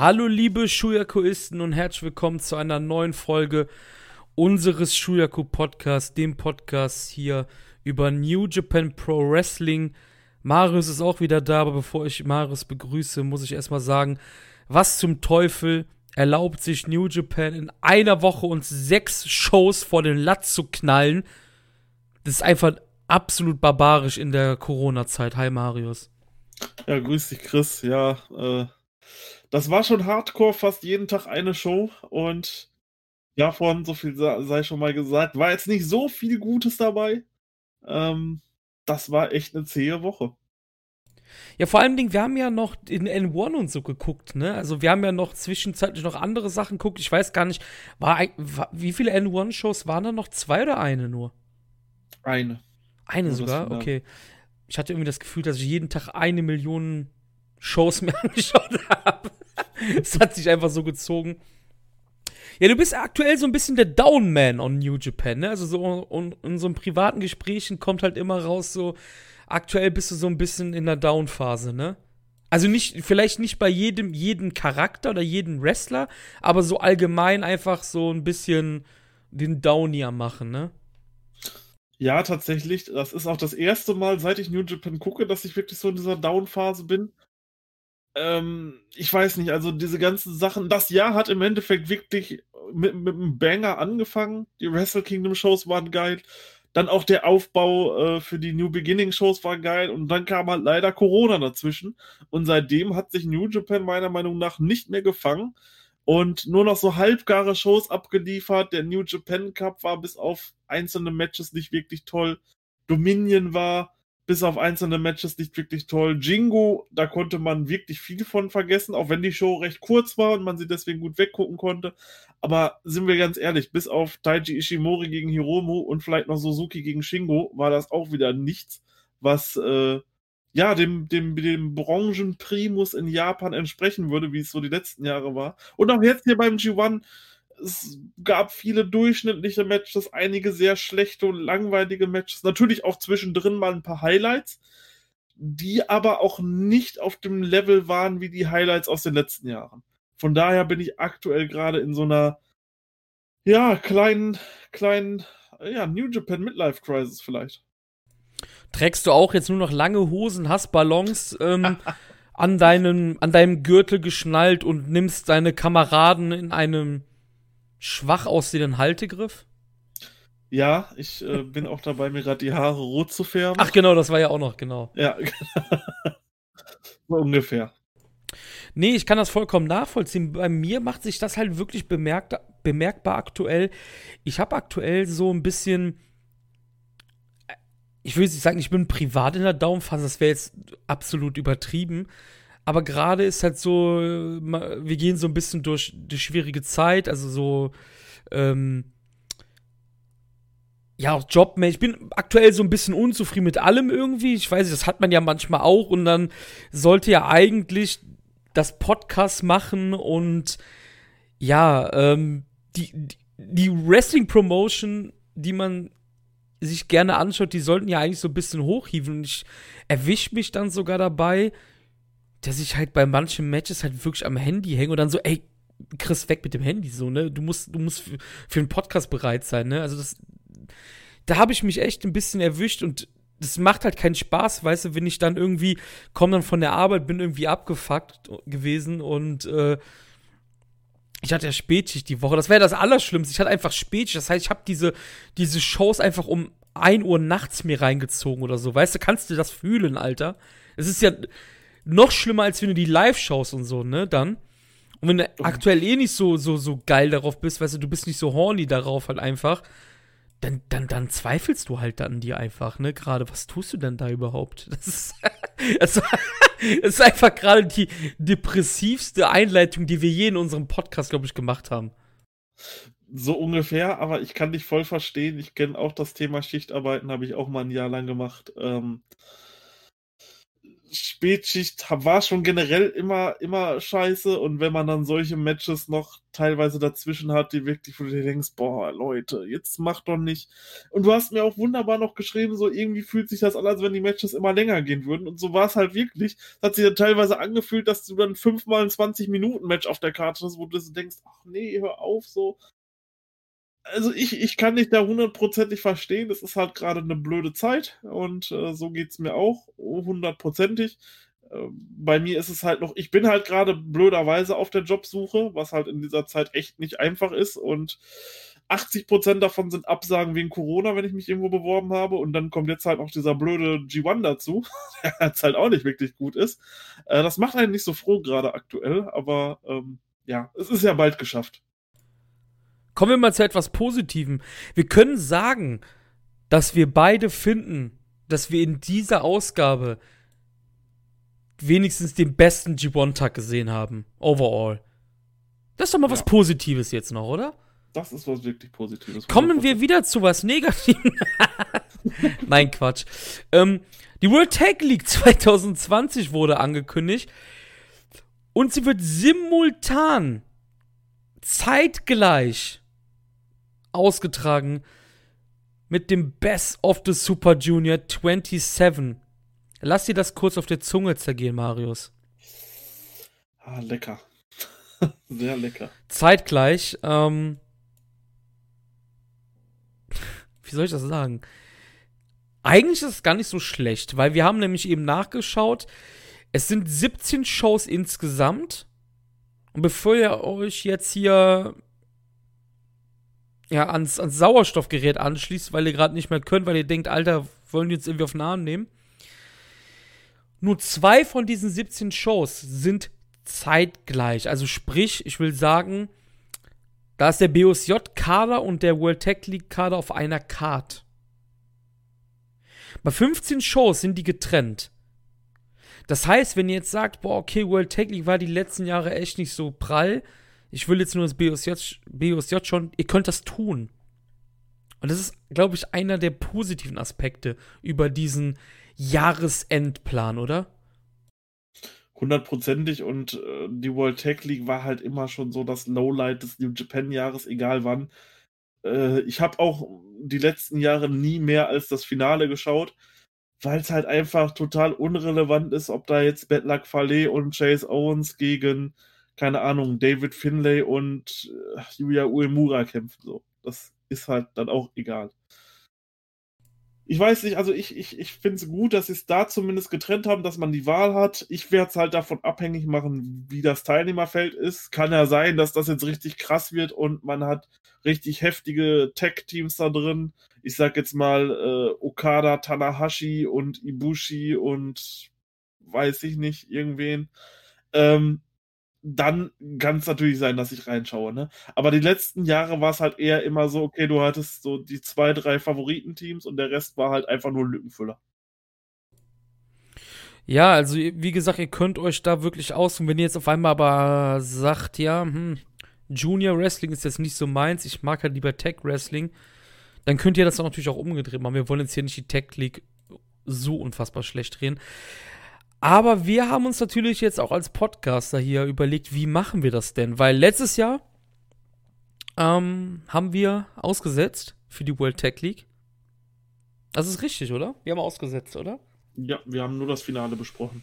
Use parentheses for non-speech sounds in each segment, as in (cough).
Hallo liebe Shuyakuisten und herzlich willkommen zu einer neuen Folge unseres Shuyaku Podcasts, dem Podcast hier über New Japan Pro Wrestling. Marius ist auch wieder da, aber bevor ich Marius begrüße, muss ich erstmal sagen, was zum Teufel erlaubt sich New Japan in einer Woche uns sechs Shows vor den Latz zu knallen? Das ist einfach absolut barbarisch in der Corona-Zeit. Hi Marius. Ja, grüß dich, Chris. Ja, äh, das war schon hardcore, fast jeden Tag eine Show und ja, vorhin so viel sei schon mal gesagt, war jetzt nicht so viel Gutes dabei. Ähm, das war echt eine zähe Woche. Ja, vor allem Dingen, wir haben ja noch in N1 und so geguckt, ne? Also wir haben ja noch zwischenzeitlich noch andere Sachen geguckt. Ich weiß gar nicht, war, war wie viele N1-Shows waren da noch? Zwei oder eine nur? Eine. Eine ja, sogar? Okay. Ich hatte irgendwie das Gefühl, dass ich jeden Tag eine Million Shows (laughs) mir angeschaut habe. (laughs) Es hat sich einfach so gezogen. Ja, du bist aktuell so ein bisschen der Downman on New Japan, ne? Also so in, in so privaten Gesprächen kommt halt immer raus, so aktuell bist du so ein bisschen in der Down-Phase, ne? Also nicht, vielleicht nicht bei jedem, jeden Charakter oder jeden Wrestler, aber so allgemein einfach so ein bisschen den Downier machen, ne? Ja, tatsächlich. Das ist auch das erste Mal, seit ich New Japan gucke, dass ich wirklich so in dieser Down-Phase bin. Ähm, ich weiß nicht, also diese ganzen Sachen. Das Jahr hat im Endeffekt wirklich mit, mit einem Banger angefangen. Die Wrestle Kingdom Shows waren geil. Dann auch der Aufbau äh, für die New Beginning Shows war geil. Und dann kam halt leider Corona dazwischen. Und seitdem hat sich New Japan meiner Meinung nach nicht mehr gefangen. Und nur noch so halbgare Shows abgeliefert. Der New Japan Cup war bis auf einzelne Matches nicht wirklich toll. Dominion war bis auf einzelne Matches nicht wirklich toll. Jingo, da konnte man wirklich viel von vergessen, auch wenn die Show recht kurz war und man sie deswegen gut weggucken konnte. Aber sind wir ganz ehrlich, bis auf Taiji Ishimori gegen Hiromu und vielleicht noch Suzuki gegen Shingo war das auch wieder nichts, was äh, ja dem, dem, dem Branchenprimus in Japan entsprechen würde, wie es so die letzten Jahre war. Und auch jetzt hier beim G1 es gab viele durchschnittliche Matches, einige sehr schlechte und langweilige Matches. Natürlich auch zwischendrin mal ein paar Highlights, die aber auch nicht auf dem Level waren wie die Highlights aus den letzten Jahren. Von daher bin ich aktuell gerade in so einer, ja, kleinen, kleinen, ja, New Japan Midlife Crisis vielleicht. Trägst du auch jetzt nur noch lange Hosen, hast Ballons ähm, (laughs) an, deinem, an deinem Gürtel geschnallt und nimmst deine Kameraden in einem schwach aussehenden Haltegriff? Ja, ich äh, (laughs) bin auch dabei, mir gerade die Haare rot zu färben. Ach genau, das war ja auch noch, genau. Ja, (laughs) so ungefähr. Nee, ich kann das vollkommen nachvollziehen. Bei mir macht sich das halt wirklich bemerkt, bemerkbar aktuell. Ich habe aktuell so ein bisschen. Ich will nicht sagen, ich bin privat in der Daumenphase, das wäre jetzt absolut übertrieben. Aber gerade ist halt so, wir gehen so ein bisschen durch die schwierige Zeit, also so, ähm, ja, auch Jobmäßig. Ich bin aktuell so ein bisschen unzufrieden mit allem irgendwie. Ich weiß nicht, das hat man ja manchmal auch. Und dann sollte ja eigentlich das Podcast machen und ja, ähm, die, die Wrestling-Promotion, die man sich gerne anschaut, die sollten ja eigentlich so ein bisschen hochhieven. Und ich erwische mich dann sogar dabei, dass ich halt bei manchen Matches halt wirklich am Handy hänge und dann so, ey, Chris, weg mit dem Handy, so, ne? Du musst, du musst für, für einen Podcast bereit sein, ne? Also das, da habe ich mich echt ein bisschen erwischt und das macht halt keinen Spaß, weißt du, wenn ich dann irgendwie komme dann von der Arbeit, bin irgendwie abgefuckt gewesen und äh, ich hatte ja Spätschicht die Woche. Das wäre das Allerschlimmste. Ich hatte einfach Spätschicht. Das heißt, ich habe diese, diese Shows einfach um 1 Uhr nachts mir reingezogen oder so. Weißt du, kannst du das fühlen, Alter? Es ist ja, noch schlimmer, als wenn du die Live-Shows und so, ne, dann. Und wenn du oh. aktuell eh nicht so, so, so geil darauf bist, weißt du, du bist nicht so horny darauf halt einfach, dann, dann, dann zweifelst du halt an dir einfach, ne? Gerade, was tust du denn da überhaupt? Das ist, (laughs) das ist einfach gerade die depressivste Einleitung, die wir je in unserem Podcast, glaube ich, gemacht haben. So ungefähr, aber ich kann dich voll verstehen. Ich kenne auch das Thema Schichtarbeiten, habe ich auch mal ein Jahr lang gemacht. Ähm, Spätschicht war schon generell immer, immer scheiße und wenn man dann solche Matches noch teilweise dazwischen hat, die wirklich, wo du dir denkst, boah, Leute, jetzt mach doch nicht. Und du hast mir auch wunderbar noch geschrieben, so irgendwie fühlt sich das an, als wenn die Matches immer länger gehen würden und so war es halt wirklich. Es hat sich dann teilweise angefühlt, dass du dann fünfmal ein 20-Minuten-Match auf der Karte hast, wo du denkst, ach nee, hör auf, so also ich, ich kann dich da hundertprozentig verstehen. Das ist halt gerade eine blöde Zeit und äh, so es mir auch hundertprozentig. Äh, bei mir ist es halt noch, ich bin halt gerade blöderweise auf der Jobsuche, was halt in dieser Zeit echt nicht einfach ist und 80% davon sind Absagen wegen Corona, wenn ich mich irgendwo beworben habe. Und dann kommt jetzt halt noch dieser blöde G1 dazu, (laughs) der jetzt halt auch nicht wirklich gut ist. Äh, das macht einen nicht so froh gerade aktuell, aber ähm, ja, es ist ja bald geschafft. Kommen wir mal zu etwas Positivem. Wir können sagen, dass wir beide finden, dass wir in dieser Ausgabe wenigstens den besten G1-Tag gesehen haben. Overall. Das ist doch mal ja. was Positives jetzt noch, oder? Das ist was wirklich Positives. Kommen wir wieder zu was Negativem. (laughs) Nein, Quatsch. Ähm, die World Tag League 2020 wurde angekündigt. Und sie wird simultan, zeitgleich ausgetragen mit dem Best of the Super Junior 27. Lass dir das kurz auf der Zunge zergehen, Marius. Ah, lecker. (laughs) Sehr lecker. Zeitgleich, ähm, wie soll ich das sagen? Eigentlich ist es gar nicht so schlecht, weil wir haben nämlich eben nachgeschaut, es sind 17 Shows insgesamt. Und bevor ihr euch jetzt hier ja, ans, ans Sauerstoffgerät anschließt, weil ihr gerade nicht mehr könnt, weil ihr denkt, Alter, wollen die jetzt irgendwie auf den Arm nehmen. Nur zwei von diesen 17 Shows sind zeitgleich. Also sprich, ich will sagen, da ist der BOSJ-Kader und der World Tech League-Kader auf einer Card. Bei 15 Shows sind die getrennt. Das heißt, wenn ihr jetzt sagt, boah, okay, World Tech League war die letzten Jahre echt nicht so prall, ich will jetzt nur das BOSJ, BOSJ schon, ihr könnt das tun. Und das ist, glaube ich, einer der positiven Aspekte über diesen Jahresendplan, oder? Hundertprozentig und äh, die World Tech League war halt immer schon so das Lowlight des New Japan Jahres, egal wann. Äh, ich habe auch die letzten Jahre nie mehr als das Finale geschaut, weil es halt einfach total unrelevant ist, ob da jetzt Luck Fale und Chase Owens gegen keine Ahnung, David Finlay und äh, Yuya Uemura kämpfen. So. Das ist halt dann auch egal. Ich weiß nicht, also ich, ich, ich finde es gut, dass sie es da zumindest getrennt haben, dass man die Wahl hat. Ich werde es halt davon abhängig machen, wie das Teilnehmerfeld ist. Kann ja sein, dass das jetzt richtig krass wird und man hat richtig heftige Tech-Teams da drin. Ich sag jetzt mal äh, Okada, Tanahashi und Ibushi und weiß ich nicht, irgendwen. Ähm, dann kann es natürlich sein, dass ich reinschaue. Ne? Aber die letzten Jahre war es halt eher immer so, okay, du hattest so die zwei, drei Favoritenteams und der Rest war halt einfach nur Lückenfüller. Ja, also wie gesagt, ihr könnt euch da wirklich aus. Und wenn ihr jetzt auf einmal aber sagt, ja, hm, Junior Wrestling ist jetzt nicht so meins, ich mag halt lieber Tech Wrestling, dann könnt ihr das dann natürlich auch umgedreht machen. Wir wollen jetzt hier nicht die Tech League so unfassbar schlecht drehen. Aber wir haben uns natürlich jetzt auch als Podcaster hier überlegt, wie machen wir das denn? Weil letztes Jahr ähm, haben wir ausgesetzt für die World Tech League. Das ist richtig, oder? Wir haben ausgesetzt, oder? Ja, wir haben nur das Finale besprochen.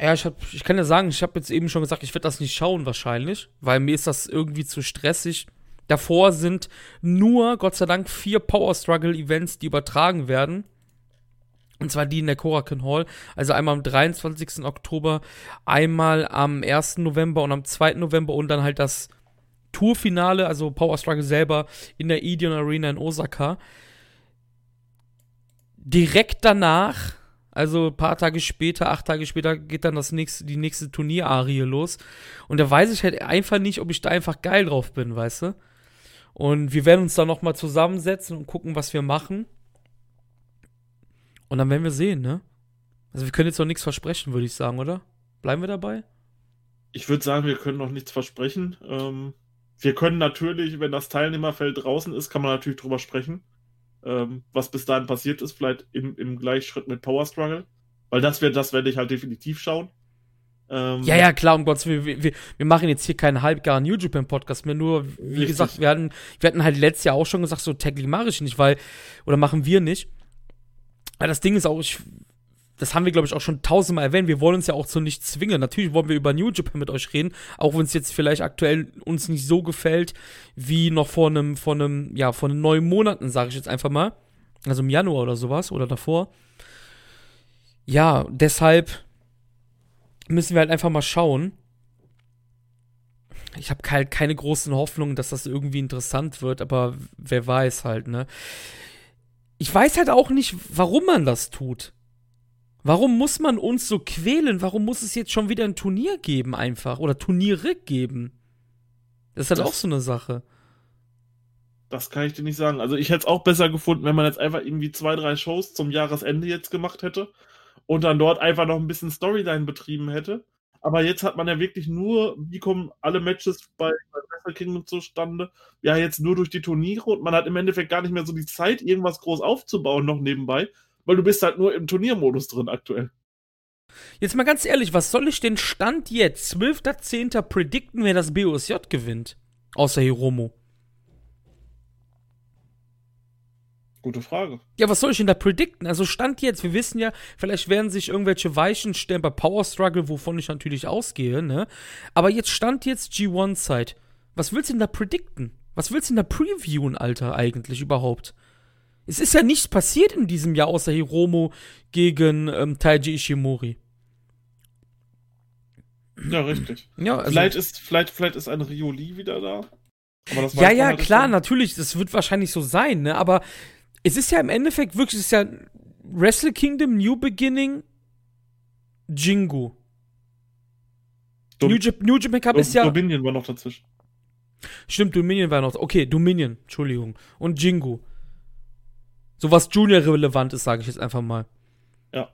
Ja, ich, hab, ich kann ja sagen, ich habe jetzt eben schon gesagt, ich werde das nicht schauen wahrscheinlich, weil mir ist das irgendwie zu stressig. Davor sind nur, Gott sei Dank, vier Power Struggle Events, die übertragen werden. Und zwar die in der Korakin Hall. Also einmal am 23. Oktober, einmal am 1. November und am 2. November und dann halt das Tourfinale, also Power Struggle selber in der Ideon Arena in Osaka. Direkt danach, also ein paar Tage später, acht Tage später, geht dann das nächste, die nächste Turnierarie los. Und da weiß ich halt einfach nicht, ob ich da einfach geil drauf bin, weißt du? Und wir werden uns dann nochmal zusammensetzen und gucken, was wir machen. Und dann werden wir sehen, ne? Also wir können jetzt noch nichts versprechen, würde ich sagen, oder? Bleiben wir dabei? Ich würde sagen, wir können noch nichts versprechen. Ähm, wir können natürlich, wenn das Teilnehmerfeld draußen ist, kann man natürlich drüber sprechen. ähm, was bis dahin passiert ist, vielleicht im, im Gleichschritt mit Power Struggle. Weil das, wär, das werde ich halt definitiv schauen. Ähm, ja, ja, klar, um Gottes Willen, wir, wir, wir machen jetzt hier keinen halbgaren New Japan Podcast mehr, nur, wie richtig. gesagt, wir hatten, wir hatten halt letztes Jahr auch schon gesagt, so täglich mache ich nicht, weil, oder machen wir nicht. Weil das Ding ist auch, ich, das haben wir, glaube ich, auch schon tausendmal erwähnt, wir wollen uns ja auch zu nichts zwingen. Natürlich wollen wir über New Japan mit euch reden, auch wenn es jetzt vielleicht aktuell uns nicht so gefällt, wie noch vor einem, vor einem, ja, vor neun Monaten, sage ich jetzt einfach mal. Also im Januar oder sowas, oder davor. Ja, deshalb müssen wir halt einfach mal schauen. Ich habe halt keine großen Hoffnungen, dass das irgendwie interessant wird, aber wer weiß halt, ne? Ich weiß halt auch nicht, warum man das tut. Warum muss man uns so quälen? Warum muss es jetzt schon wieder ein Turnier geben einfach? Oder Turniere geben? Das ist halt das, auch so eine Sache. Das kann ich dir nicht sagen. Also ich hätte es auch besser gefunden, wenn man jetzt einfach irgendwie zwei, drei Shows zum Jahresende jetzt gemacht hätte und dann dort einfach noch ein bisschen Storyline betrieben hätte. Aber jetzt hat man ja wirklich nur, wie kommen alle Matches bei, bei Wrestle Kingdom zustande? Ja, jetzt nur durch die Turniere und man hat im Endeffekt gar nicht mehr so die Zeit, irgendwas groß aufzubauen noch nebenbei, weil du bist halt nur im Turniermodus drin aktuell. Jetzt mal ganz ehrlich, was soll ich denn Stand jetzt, 12.10. predikten, wer das BOSJ gewinnt? Außer Hiromo. Gute Frage. Ja, was soll ich denn da predikten? Also Stand jetzt, wir wissen ja, vielleicht werden sich irgendwelche Weichen stellen bei Power Struggle, wovon ich natürlich ausgehe, ne? Aber jetzt Stand jetzt G1-Zeit. Was willst du denn da predikten? Was willst du denn da previewen, Alter, eigentlich überhaupt? Es ist ja nichts passiert in diesem Jahr außer Hiromo gegen ähm, Taiji Ishimori. Ja, richtig. (clears throat) Ja, also vielleicht, ist, vielleicht, vielleicht ist ein Rioli wieder da. ja, ja, halt klar, natürlich, das wird wahrscheinlich so sein, ne? Aber es ist ja im Endeffekt wirklich, es ist ja Wrestle Kingdom, New Beginning, Jingu. Dom New, Jap New Japan Cup Dom ist ja. Dominion war noch dazwischen. Stimmt, Dominion war noch. Okay, Dominion, Entschuldigung. Und Jingu. So was Junior relevant ist, sage ich jetzt einfach mal. Ja.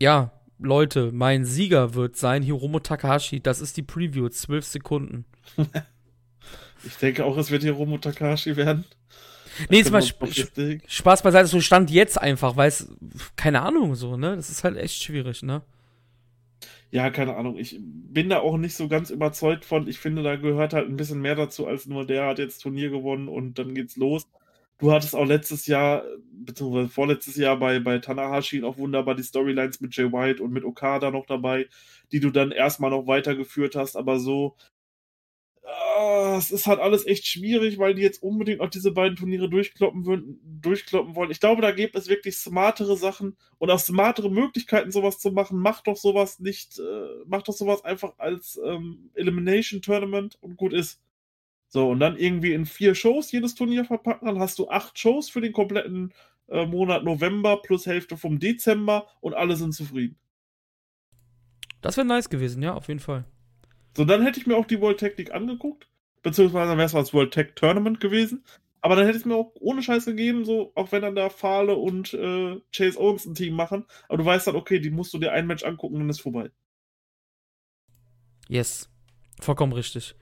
Ja, Leute, mein Sieger wird sein Hiromo Takahashi. Das ist die Preview, 12 Sekunden. (laughs) Ich denke auch, es wird hier Romo Takashi werden. Nee, jetzt mal Sp Spaß beiseite, so stand jetzt einfach, weil es, keine Ahnung, so, ne? Das ist halt echt schwierig, ne? Ja, keine Ahnung. Ich bin da auch nicht so ganz überzeugt von. Ich finde, da gehört halt ein bisschen mehr dazu, als nur der hat jetzt Turnier gewonnen und dann geht's los. Du hattest auch letztes Jahr, beziehungsweise vorletztes Jahr bei, bei Tanahashi auch wunderbar die Storylines mit Jay White und mit Okada noch dabei, die du dann erstmal noch weitergeführt hast, aber so Ah, es ist halt alles echt schwierig, weil die jetzt unbedingt auch diese beiden Turniere durchkloppen, würden, durchkloppen wollen. Ich glaube, da gibt es wirklich smartere Sachen und auch smartere Möglichkeiten, sowas zu machen. Macht doch sowas nicht, äh, macht doch sowas einfach als ähm, Elimination Tournament und gut ist. So, und dann irgendwie in vier Shows jedes Turnier verpacken, dann hast du acht Shows für den kompletten äh, Monat November plus Hälfte vom Dezember und alle sind zufrieden. Das wäre nice gewesen, ja, auf jeden Fall. So, dann hätte ich mir auch die World Tech League angeguckt. Beziehungsweise dann wäre es das World Tech Tournament gewesen. Aber dann hätte ich es mir auch ohne Scheiß gegeben, so, auch wenn dann da Fahle und äh, Chase Owens ein Team machen. Aber du weißt dann, okay, die musst du dir ein Match angucken und dann ist vorbei. Yes. Vollkommen richtig.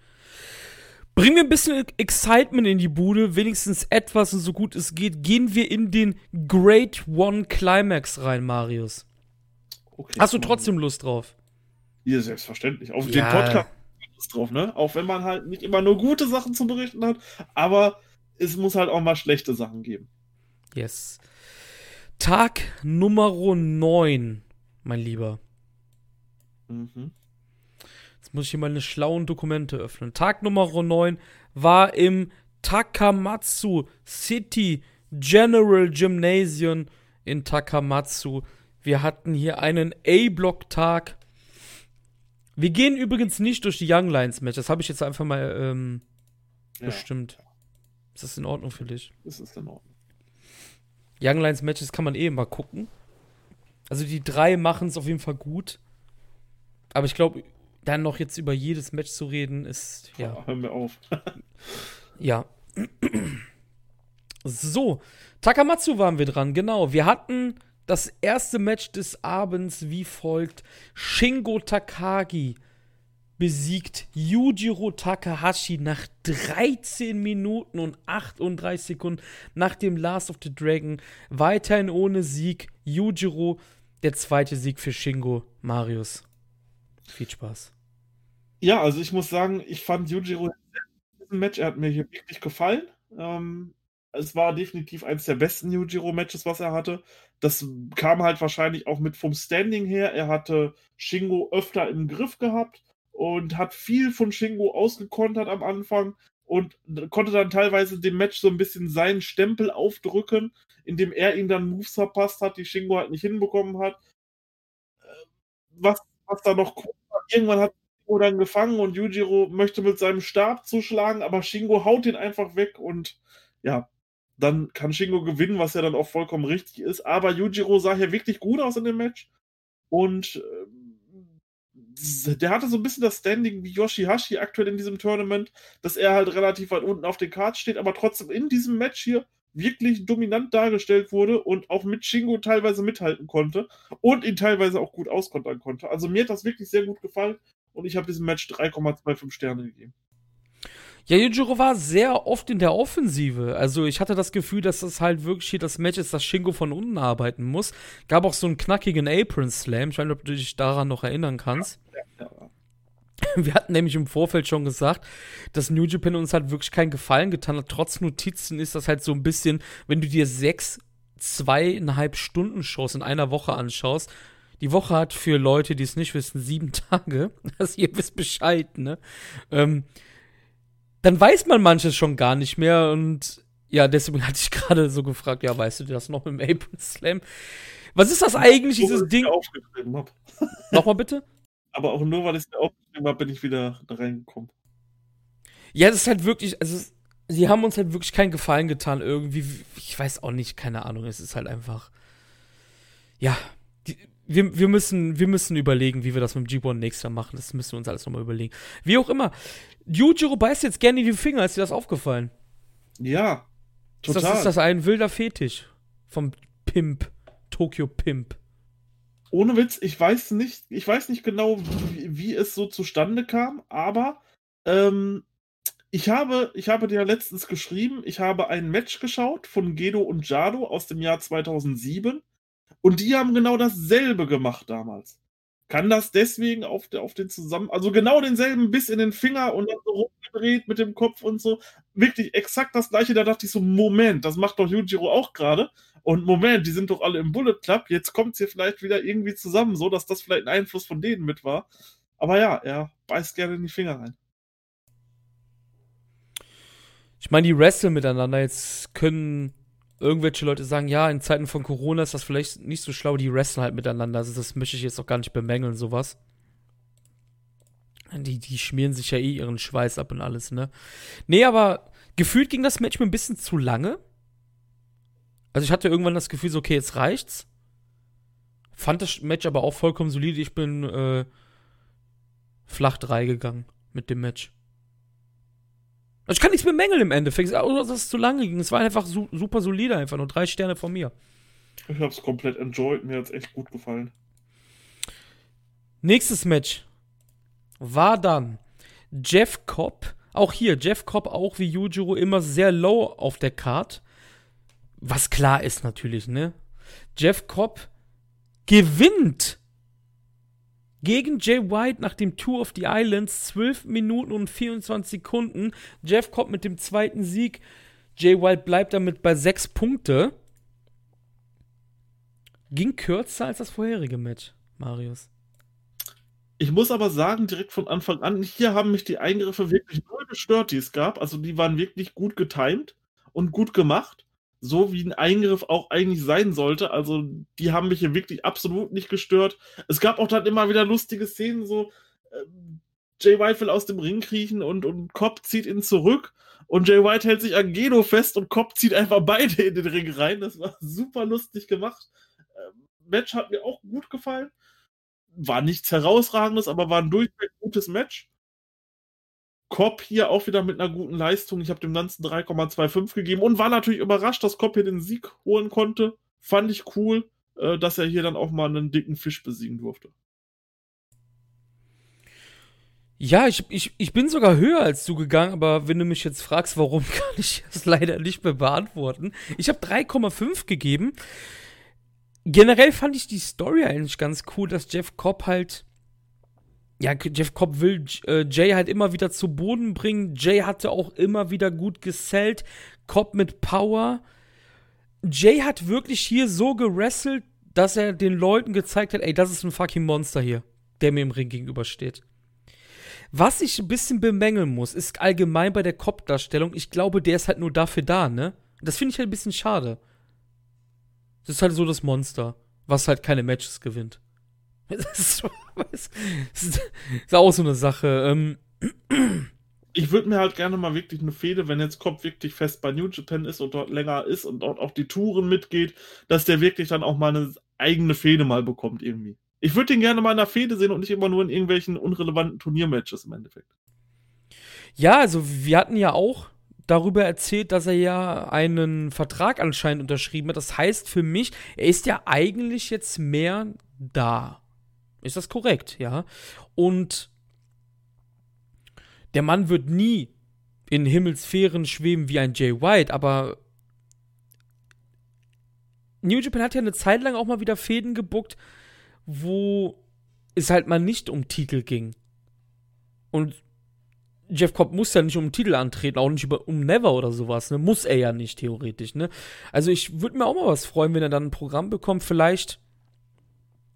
Bringen wir ein bisschen Excitement in die Bude, wenigstens etwas und so gut es geht, gehen wir in den Great One Climax rein, Marius. Okay, Hast du trotzdem Lust drauf? Hier, selbstverständlich. Auf ja. den Podcast drauf, ne? Auch wenn man halt nicht immer nur gute Sachen zu berichten hat, aber es muss halt auch mal schlechte Sachen geben. Yes. Tag Nummer 9, mein Lieber. Mhm. Jetzt muss ich hier mal eine schlauen Dokumente öffnen. Tag Nummer 9 war im Takamatsu City General Gymnasium in Takamatsu. Wir hatten hier einen A-Block-Tag wir gehen übrigens nicht durch die Young Lions Match. Das habe ich jetzt einfach mal ähm, ja. bestimmt. Ist das in Ordnung für dich? Das ist in Ordnung. Young Lions Matches kann man eh mal gucken. Also die drei machen es auf jeden Fall gut. Aber ich glaube, dann noch jetzt über jedes Match zu reden, ist. Ja. Oh, hören wir auf. (laughs) ja. so, Takamatsu waren wir dran, genau. Wir hatten das erste Match des Abends wie folgt: Shingo Takagi besiegt Yujiro Takahashi nach 13 Minuten und 38 Sekunden nach dem Last of the Dragon. Weiterhin ohne Sieg. Yujiro, der zweite Sieg für Shingo Marius. Viel Spaß. Ja, also ich muss sagen, ich fand Yujiro im Match, er hat mir hier wirklich gefallen. Ähm, es war definitiv eines der besten Yujiro-Matches, was er hatte. Das kam halt wahrscheinlich auch mit vom Standing her. Er hatte Shingo öfter im Griff gehabt und hat viel von Shingo ausgekontert am Anfang und konnte dann teilweise dem Match so ein bisschen seinen Stempel aufdrücken, indem er ihm dann Moves verpasst hat, die Shingo halt nicht hinbekommen hat. Äh, was, was da noch irgendwann hat Shingo dann gefangen und Yujiro möchte mit seinem Stab zuschlagen, aber Shingo haut ihn einfach weg und ja, dann kann Shingo gewinnen, was ja dann auch vollkommen richtig ist. Aber Yujiro sah hier wirklich gut aus in dem Match und äh, der hatte so ein bisschen das Standing wie Yoshihashi aktuell in diesem Tournament, dass er halt relativ weit unten auf den Cards steht, aber trotzdem in diesem Match hier wirklich dominant dargestellt wurde und auch mit Shingo teilweise mithalten konnte und ihn teilweise auch gut auskontern konnte. Also mir hat das wirklich sehr gut gefallen und ich habe diesem Match 3,25 Sterne gegeben. Ja, Yujiro war sehr oft in der Offensive. Also ich hatte das Gefühl, dass das halt wirklich hier das Match ist, dass Shingo von unten arbeiten muss. Gab auch so einen knackigen Apron Slam. Ich weiß nicht, ob du dich daran noch erinnern kannst. (laughs) Wir hatten nämlich im Vorfeld schon gesagt, dass New Japan uns halt wirklich keinen Gefallen getan hat. Trotz Notizen ist das halt so ein bisschen, wenn du dir sechs, zweieinhalb Stunden Shows in einer Woche anschaust. Die Woche hat für Leute, die es nicht wissen, sieben (laughs) Tage. dass ihr wisst Bescheid, ne? Ähm, dann weiß man manches schon gar nicht mehr und ja, deswegen (laughs) hatte ich gerade so gefragt, ja, weißt du das noch mit dem Apron Slam? Was ist das eigentlich, dieses Ding? (laughs) Nochmal bitte? Aber auch nur, weil ich es mir aufgeschrieben habe, bin ich wieder da reingekommen. Ja, das ist halt wirklich, also sie haben uns halt wirklich keinen Gefallen getan irgendwie. Ich weiß auch nicht, keine Ahnung, es ist halt einfach, ja, wir, wir, müssen, wir müssen überlegen, wie wir das mit dem G1 nächstes machen. Das müssen wir uns alles nochmal überlegen. Wie auch immer. Yujiro beißt jetzt gerne in die Finger. Ist dir das aufgefallen? Ja, total. Ist das, ist das ein wilder Fetisch vom Pimp, Tokyo Pimp? Ohne Witz, ich weiß nicht, ich weiß nicht genau, wie, wie es so zustande kam, aber ähm, ich habe, ich habe dir letztens geschrieben, ich habe ein Match geschaut von Gedo und Jado aus dem Jahr 2007 und die haben genau dasselbe gemacht damals. Kann das deswegen auf, der, auf den zusammen, also genau denselben Biss in den Finger und dann so rumgedreht mit dem Kopf und so. Wirklich exakt das gleiche. Da dachte ich so, Moment, das macht doch Yujiro auch gerade. Und Moment, die sind doch alle im Bullet Club. Jetzt kommt es hier vielleicht wieder irgendwie zusammen, so dass das vielleicht ein Einfluss von denen mit war. Aber ja, er beißt gerne in die Finger rein. Ich meine, die wresteln miteinander. Jetzt können irgendwelche Leute sagen, ja, in Zeiten von Corona ist das vielleicht nicht so schlau, die wresteln halt miteinander. Also das möchte ich jetzt auch gar nicht bemängeln, sowas. Die, die schmieren sich ja eh ihren Schweiß ab und alles, ne? Nee, aber gefühlt ging das Match mir ein bisschen zu lange. Also ich hatte irgendwann das Gefühl, so, okay, jetzt reicht's. Fand das Match aber auch vollkommen solide. Ich bin äh, flach 3 gegangen mit dem Match. Ich kann nichts bemängeln im Endeffekt, außer dass es zu lange ging. Es war einfach su super solide, einfach nur drei Sterne von mir. Ich hab's komplett enjoyed, mir hat's echt gut gefallen. Nächstes Match war dann Jeff Cobb. Auch hier, Jeff Cobb, auch wie Yujiro, immer sehr low auf der Card. Was klar ist natürlich, ne? Jeff Cobb gewinnt gegen Jay White nach dem Tour of the Islands 12 Minuten und 24 Sekunden. Jeff kommt mit dem zweiten Sieg. Jay White bleibt damit bei 6 Punkte. Ging kürzer als das vorherige Match, Marius. Ich muss aber sagen, direkt von Anfang an, hier haben mich die Eingriffe wirklich null gestört, die es gab. Also die waren wirklich gut getimed und gut gemacht so wie ein Eingriff auch eigentlich sein sollte. Also die haben mich hier wirklich absolut nicht gestört. Es gab auch dann immer wieder lustige Szenen, so äh, Jay White will aus dem Ring kriechen und, und Cobb zieht ihn zurück und Jay White hält sich an Gedo fest und Cobb zieht einfach beide in den Ring rein. Das war super lustig gemacht. Ähm, Match hat mir auch gut gefallen. War nichts herausragendes, aber war ein durchweg gutes Match. Kopp hier auch wieder mit einer guten Leistung. Ich habe dem Ganzen 3,25 gegeben und war natürlich überrascht, dass Kopp hier den Sieg holen konnte. Fand ich cool, äh, dass er hier dann auch mal einen dicken Fisch besiegen durfte. Ja, ich, ich, ich bin sogar höher als du gegangen, aber wenn du mich jetzt fragst, warum, (laughs) kann ich das leider nicht mehr beantworten. Ich habe 3,5 gegeben. Generell fand ich die Story eigentlich ganz cool, dass Jeff Cobb halt. Ja, Jeff Cobb will äh, Jay halt immer wieder zu Boden bringen. Jay hatte auch immer wieder gut gesellt. Cobb mit Power. Jay hat wirklich hier so gerasselt, dass er den Leuten gezeigt hat, ey, das ist ein fucking Monster hier, der mir im Ring gegenübersteht. Was ich ein bisschen bemängeln muss, ist allgemein bei der Kopfdarstellung, ich glaube, der ist halt nur dafür da, ne? Das finde ich halt ein bisschen schade. Das ist halt so das Monster, was halt keine Matches gewinnt. (laughs) Das ist, das ist auch so eine Sache. Ähm. Ich würde mir halt gerne mal wirklich eine Fehde, wenn jetzt Kopf wirklich fest bei New Japan ist und dort länger ist und dort auch die Touren mitgeht, dass der wirklich dann auch mal eine eigene Fehde mal bekommt irgendwie. Ich würde den gerne mal in der Fehde sehen und nicht immer nur in irgendwelchen unrelevanten Turniermatches im Endeffekt. Ja, also wir hatten ja auch darüber erzählt, dass er ja einen Vertrag anscheinend unterschrieben hat. Das heißt für mich, er ist ja eigentlich jetzt mehr da. Ist das korrekt, ja? Und der Mann wird nie in Himmelssphären schweben wie ein Jay White, aber New Japan hat ja eine Zeit lang auch mal wieder Fäden gebuckt, wo es halt mal nicht um Titel ging. Und Jeff Cobb muss ja nicht um Titel antreten, auch nicht über, um Never oder sowas, ne? Muss er ja nicht, theoretisch, ne? Also ich würde mir auch mal was freuen, wenn er dann ein Programm bekommt, vielleicht,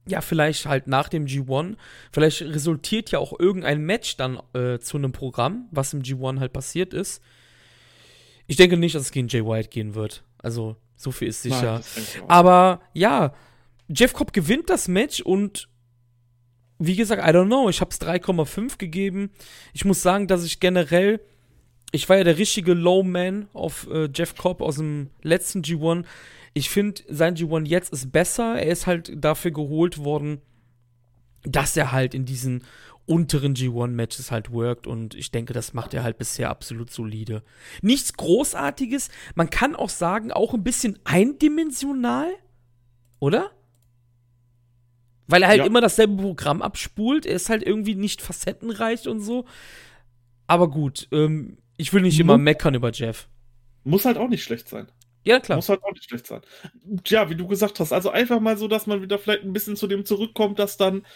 ja, vielleicht halt nach dem G1. Vielleicht resultiert ja auch irgendein Match dann äh, zu einem Programm, was im G1 halt passiert ist. Ich denke nicht, dass es gegen Jay White gehen wird. Also, so viel ist sicher. Nein, Aber ja, Jeff Cobb gewinnt das Match und wie gesagt, I don't know, ich habe es 3,5 gegeben. Ich muss sagen, dass ich generell, ich war ja der richtige Low Man auf äh, Jeff Cobb aus dem letzten G1. Ich finde, sein G1 jetzt ist besser. Er ist halt dafür geholt worden, dass er halt in diesen unteren G1-Matches halt worked und ich denke, das macht er halt bisher absolut solide. Nichts Großartiges, man kann auch sagen, auch ein bisschen eindimensional, oder? Weil er halt ja. immer dasselbe Programm abspult. Er ist halt irgendwie nicht facettenreich und so. Aber gut, ähm, ich will nicht immer meckern über Jeff. Muss halt auch nicht schlecht sein. Ja, klar. Muss halt auch nicht schlecht sein. Ja, wie du gesagt hast, also einfach mal so, dass man wieder vielleicht ein bisschen zu dem zurückkommt, dass dann,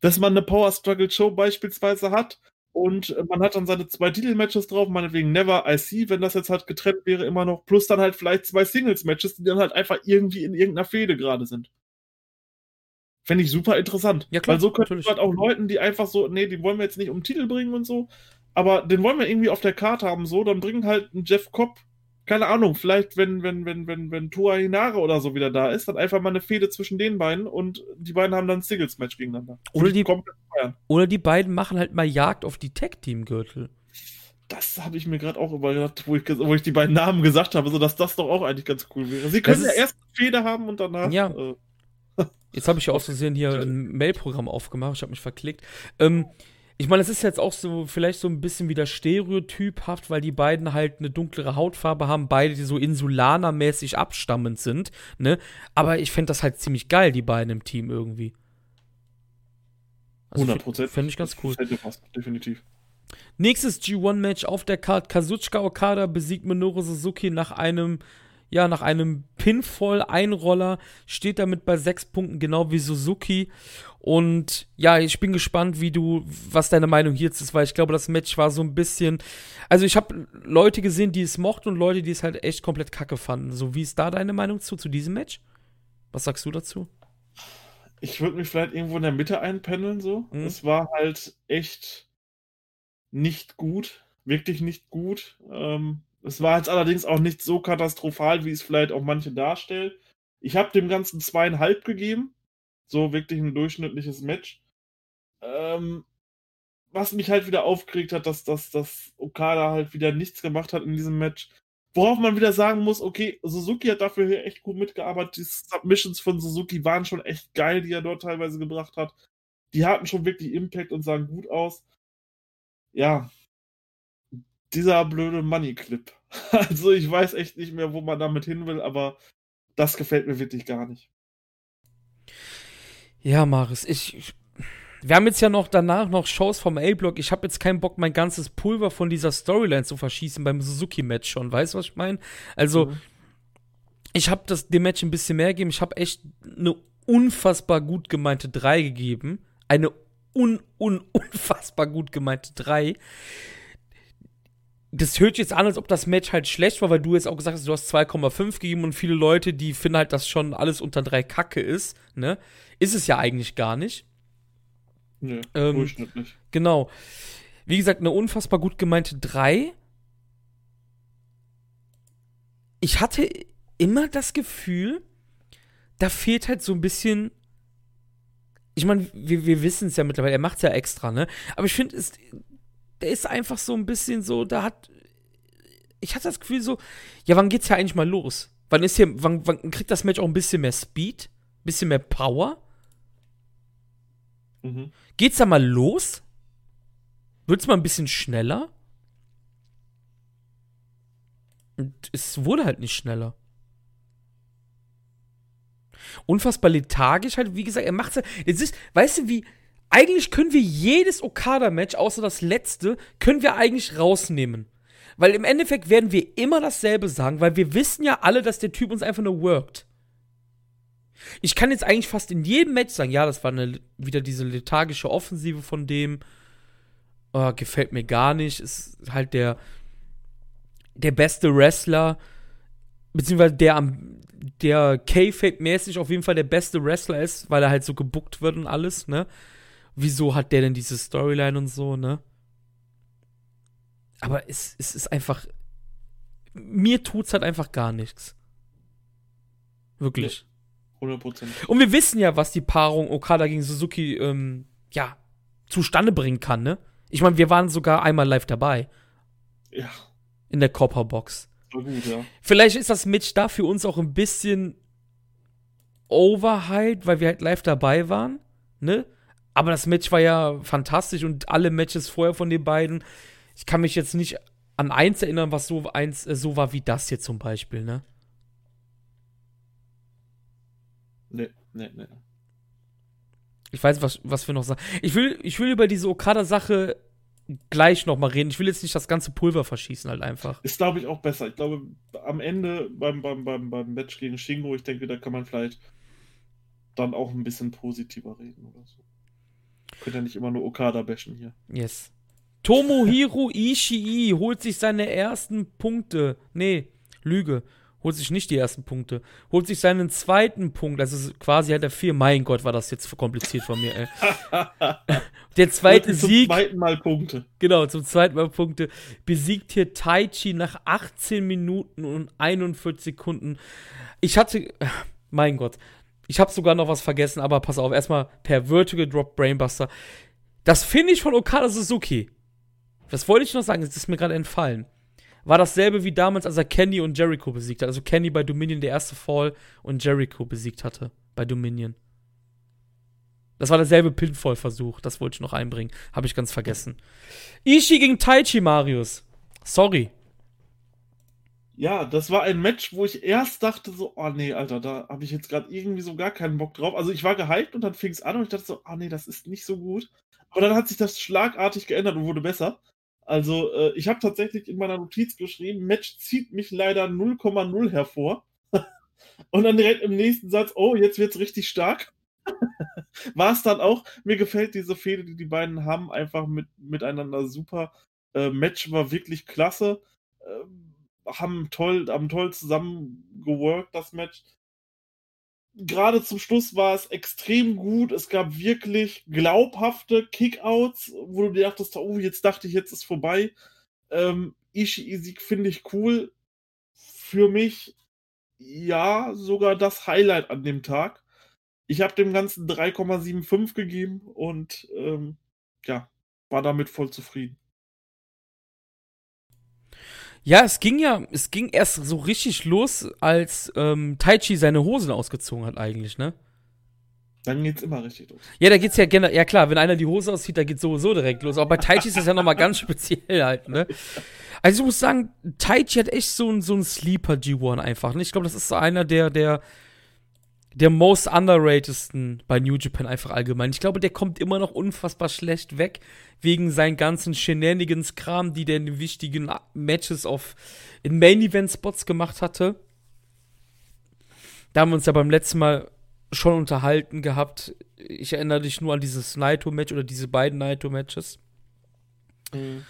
dass man eine Power Struggle Show beispielsweise hat und man hat dann seine zwei Titelmatches drauf, meinetwegen Never IC, wenn das jetzt halt getrennt wäre, immer noch, plus dann halt vielleicht zwei Singles-Matches, die dann halt einfach irgendwie in irgendeiner Fehde gerade sind. Fände ich super interessant. Ja, klar, Weil so könnte halt auch Leuten, die einfach so, nee, die wollen wir jetzt nicht um den Titel bringen und so, aber den wollen wir irgendwie auf der Karte haben, so, dann bringen halt einen Jeff Cobb, keine Ahnung, vielleicht, wenn, wenn, wenn, wenn, wenn Tua Hinare oder so wieder da ist, dann einfach mal eine Fehde zwischen den beiden und die beiden haben dann ein Singles-Match gegeneinander. Oder die, oder die beiden machen halt mal Jagd auf die Tag-Team-Gürtel. Das habe ich mir gerade auch überlegt, wo ich, wo ich die beiden Namen gesagt habe, so dass das doch auch eigentlich ganz cool wäre. Sie können ja erst eine Fehde haben und danach. Ja. Äh, Jetzt habe ich ja aus Versehen hier (laughs) ein Mailprogramm aufgemacht, ich habe mich verklickt. Ähm, ich meine, es ist jetzt auch so, vielleicht so ein bisschen wieder stereotyphaft, weil die beiden halt eine dunklere Hautfarbe haben, beide, die so Insulaner-mäßig abstammend sind, ne? Aber ich fände das halt ziemlich geil, die beiden im Team irgendwie. Also 100 Prozent. Fände ich ganz cool. Das hätte fast, definitiv. Nächstes G1-Match auf der Card: Kazuchika Okada besiegt Minoru Suzuki nach einem ja, nach einem Pinfall-Einroller steht damit bei sechs Punkten, genau wie Suzuki. Und ja, ich bin gespannt, wie du, was deine Meinung hierzu ist, weil ich glaube, das Match war so ein bisschen. Also, ich habe Leute gesehen, die es mochten und Leute, die es halt echt komplett kacke fanden. So, wie ist da deine Meinung zu, zu diesem Match? Was sagst du dazu? Ich würde mich vielleicht irgendwo in der Mitte einpendeln, so. Mhm. Es war halt echt nicht gut. Wirklich nicht gut. Ähm, es war jetzt allerdings auch nicht so katastrophal, wie es vielleicht auch manche darstellen. Ich habe dem Ganzen zweieinhalb gegeben. So wirklich ein durchschnittliches Match. Ähm, was mich halt wieder aufgeregt hat, dass, dass, dass Okada halt wieder nichts gemacht hat in diesem Match. Worauf man wieder sagen muss, okay, Suzuki hat dafür hier echt gut mitgearbeitet. Die Submissions von Suzuki waren schon echt geil, die er dort teilweise gebracht hat. Die hatten schon wirklich Impact und sahen gut aus. Ja, dieser blöde Money-Clip. (laughs) Also ich weiß echt nicht mehr, wo man damit hin will, aber das gefällt mir wirklich gar nicht. Ja, Maris, ich, wir haben jetzt ja noch danach noch Shows vom A-Block. Ich habe jetzt keinen Bock, mein ganzes Pulver von dieser Storyline zu verschießen beim Suzuki-Match schon. Weißt du, was ich meine? Also, mhm. ich habe dem Match ein bisschen mehr gegeben. Ich habe echt eine unfassbar gut gemeinte 3 gegeben. Eine un, un, (laughs) unfassbar gut gemeinte 3 das hört jetzt an, als ob das Match halt schlecht war, weil du jetzt auch gesagt hast, du hast 2,5 gegeben und viele Leute, die finden halt, dass schon alles unter 3 Kacke ist, ne? Ist es ja eigentlich gar nicht. Nee, ähm, durchschnittlich. Genau. Wie gesagt, eine unfassbar gut gemeinte 3. Ich hatte immer das Gefühl, da fehlt halt so ein bisschen. Ich meine, wir, wir wissen es ja mittlerweile, er macht es ja extra, ne? Aber ich finde, der ist einfach so ein bisschen so, da hat. Ich hatte das Gefühl so, ja, wann geht's ja eigentlich mal los? Wann ist hier, wann, wann kriegt das Match auch ein bisschen mehr Speed? Ein bisschen mehr Power? Mhm. Geht's da mal los? Wird's mal ein bisschen schneller? Und es wurde halt nicht schneller. Unfassbar lethargisch halt, wie gesagt, er macht's. Es ist, weißt du, wie, eigentlich können wir jedes Okada-Match, außer das letzte, können wir eigentlich rausnehmen. Weil im Endeffekt werden wir immer dasselbe sagen, weil wir wissen ja alle, dass der Typ uns einfach nur workt. Ich kann jetzt eigentlich fast in jedem Match sagen, ja, das war eine, wieder diese lethargische Offensive von dem. Oh, gefällt mir gar nicht. Ist halt der, der beste Wrestler, beziehungsweise der am, der K-Fake-mäßig auf jeden Fall der beste Wrestler ist, weil er halt so gebuckt wird und alles, ne? wieso hat der denn diese Storyline und so, ne? Aber es, es ist einfach. Mir tut's halt einfach gar nichts. Wirklich. 100%. Und wir wissen ja, was die Paarung Okada gegen Suzuki, ähm, ja, zustande bringen kann, ne? Ich meine, wir waren sogar einmal live dabei. Ja. In der Copper Box. War gut, ja. Vielleicht ist das Match da für uns auch ein bisschen Overhyped, weil wir halt live dabei waren, ne? Aber das Match war ja fantastisch und alle Matches vorher von den beiden. Ich kann mich jetzt nicht an eins erinnern, was so eins äh, so war wie das hier zum Beispiel, ne? Nee, nee, nee. Ich weiß, was, was wir noch sagen. Ich will, ich will über diese Okada-Sache gleich noch mal reden. Ich will jetzt nicht das ganze Pulver verschießen, halt einfach. Ist, glaube ich, auch besser. Ich glaube, am Ende beim, beim, beim, beim Match gegen Shingo, ich denke, da kann man vielleicht dann auch ein bisschen positiver reden oder so. Könnt ja nicht immer nur Okada bashen hier. Yes. Tomohiro Ishii holt sich seine ersten Punkte. Nee, Lüge. Holt sich nicht die ersten Punkte. Holt sich seinen zweiten Punkt. Also quasi hat er vier. Mein Gott, war das jetzt kompliziert von mir, ey. (laughs) Der zweite zum Sieg. Zum zweiten Mal Punkte. Genau, zum zweiten Mal Punkte. Besiegt hier Taichi nach 18 Minuten und 41 Sekunden. Ich hatte. Mein Gott. Ich habe sogar noch was vergessen, aber pass auf, erstmal per Vertical Drop Brainbuster. Das Finish von Okada Suzuki. Das wollte ich noch sagen, das ist mir gerade entfallen. War dasselbe wie damals, als er Kenny und Jericho besiegt hat. Also Kenny bei Dominion der erste Fall und Jericho besiegt hatte bei Dominion. Das war derselbe Pinfall-Versuch. Das wollte ich noch einbringen. Habe ich ganz vergessen. Ishii gegen Taichi, Marius. Sorry ja, das war ein Match, wo ich erst dachte so, oh nee, Alter, da habe ich jetzt gerade irgendwie so gar keinen Bock drauf. Also ich war gehypt und dann fing es an und ich dachte so, oh nee, das ist nicht so gut. Aber dann hat sich das schlagartig geändert und wurde besser. Also äh, ich habe tatsächlich in meiner Notiz geschrieben, Match zieht mich leider 0,0 hervor. (laughs) und dann direkt im nächsten Satz, oh, jetzt wird's richtig stark. (laughs) war es dann auch. Mir gefällt diese Fehde, die die beiden haben, einfach mit, miteinander super. Äh, Match war wirklich klasse. Ähm, haben toll, haben toll zusammen geworkt, das Match. Gerade zum Schluss war es extrem gut. Es gab wirklich glaubhafte Kickouts, wo du dir dachtest, oh, jetzt dachte ich, jetzt ist vorbei. Ähm, Ishii-Sieg finde ich cool. Für mich, ja, sogar das Highlight an dem Tag. Ich habe dem Ganzen 3,75 gegeben und ähm, ja, war damit voll zufrieden. Ja, es ging ja, es ging erst so richtig los, als ähm, Taichi seine Hosen ausgezogen hat, eigentlich, ne? Dann geht's immer richtig los. Ja, da geht's ja generell, ja klar, wenn einer die Hose auszieht, da geht's sowieso direkt los. Aber bei Taichi ist das ja nochmal ganz (laughs) speziell halt, ne? Also ich muss sagen, Taichi hat echt so ein, so ein Sleeper G1 einfach. Ne? Ich glaube, das ist so einer der, der, der most underratedsten bei New Japan einfach allgemein. Ich glaube, der kommt immer noch unfassbar schlecht weg, wegen seinen ganzen Shenanigans-Kram, die der in den wichtigen Matches auf in Main-Event-Spots gemacht hatte. Da haben wir uns ja beim letzten Mal schon unterhalten gehabt. Ich erinnere dich nur an dieses Naito-Match oder diese beiden Naito-Matches. Mhm.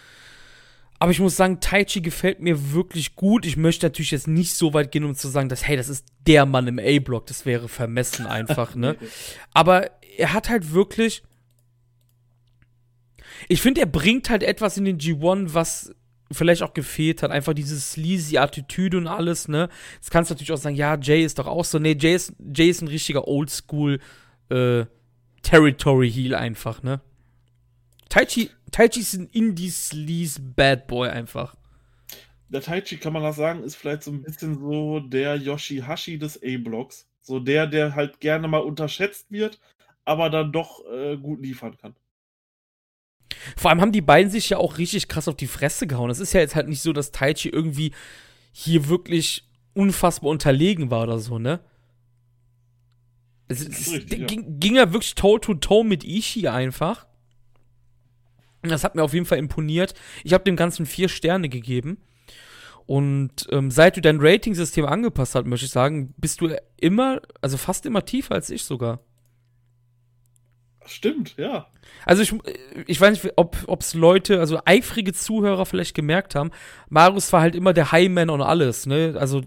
Aber ich muss sagen, Taichi gefällt mir wirklich gut. Ich möchte natürlich jetzt nicht so weit gehen, um zu sagen, dass, hey, das ist der Mann im A-Block. Das wäre vermessen einfach, ne? (laughs) Aber er hat halt wirklich. Ich finde, er bringt halt etwas in den G1, was vielleicht auch gefehlt hat. Einfach diese sleazy Attitüde und alles, ne? Jetzt kannst du natürlich auch sagen, ja, Jay ist doch auch so. Nee, Jay ist, Jay ist ein richtiger Oldschool äh, Territory Heel einfach, ne? Taichi, Taichi ist ein Indie-Sleaze-Bad Boy einfach. Der Taichi, kann man das sagen, ist vielleicht so ein bisschen so der Yoshihashi des A-Blocks. So der, der halt gerne mal unterschätzt wird, aber dann doch äh, gut liefern kann. Vor allem haben die beiden sich ja auch richtig krass auf die Fresse gehauen. Es ist ja jetzt halt nicht so, dass Taichi irgendwie hier wirklich unfassbar unterlegen war oder so, ne? Es, es richtig, ging, ja. ging er wirklich toe-to-toe -toe mit Ishii einfach. Das hat mir auf jeden Fall imponiert. Ich habe dem Ganzen vier Sterne gegeben. Und ähm, seit du dein Rating-System angepasst hast, möchte ich sagen, bist du immer, also fast immer tiefer als ich sogar. Stimmt, ja. Also ich, ich weiß nicht, ob es Leute, also eifrige Zuhörer vielleicht gemerkt haben, Marius war halt immer der Highman und alles, ne? Also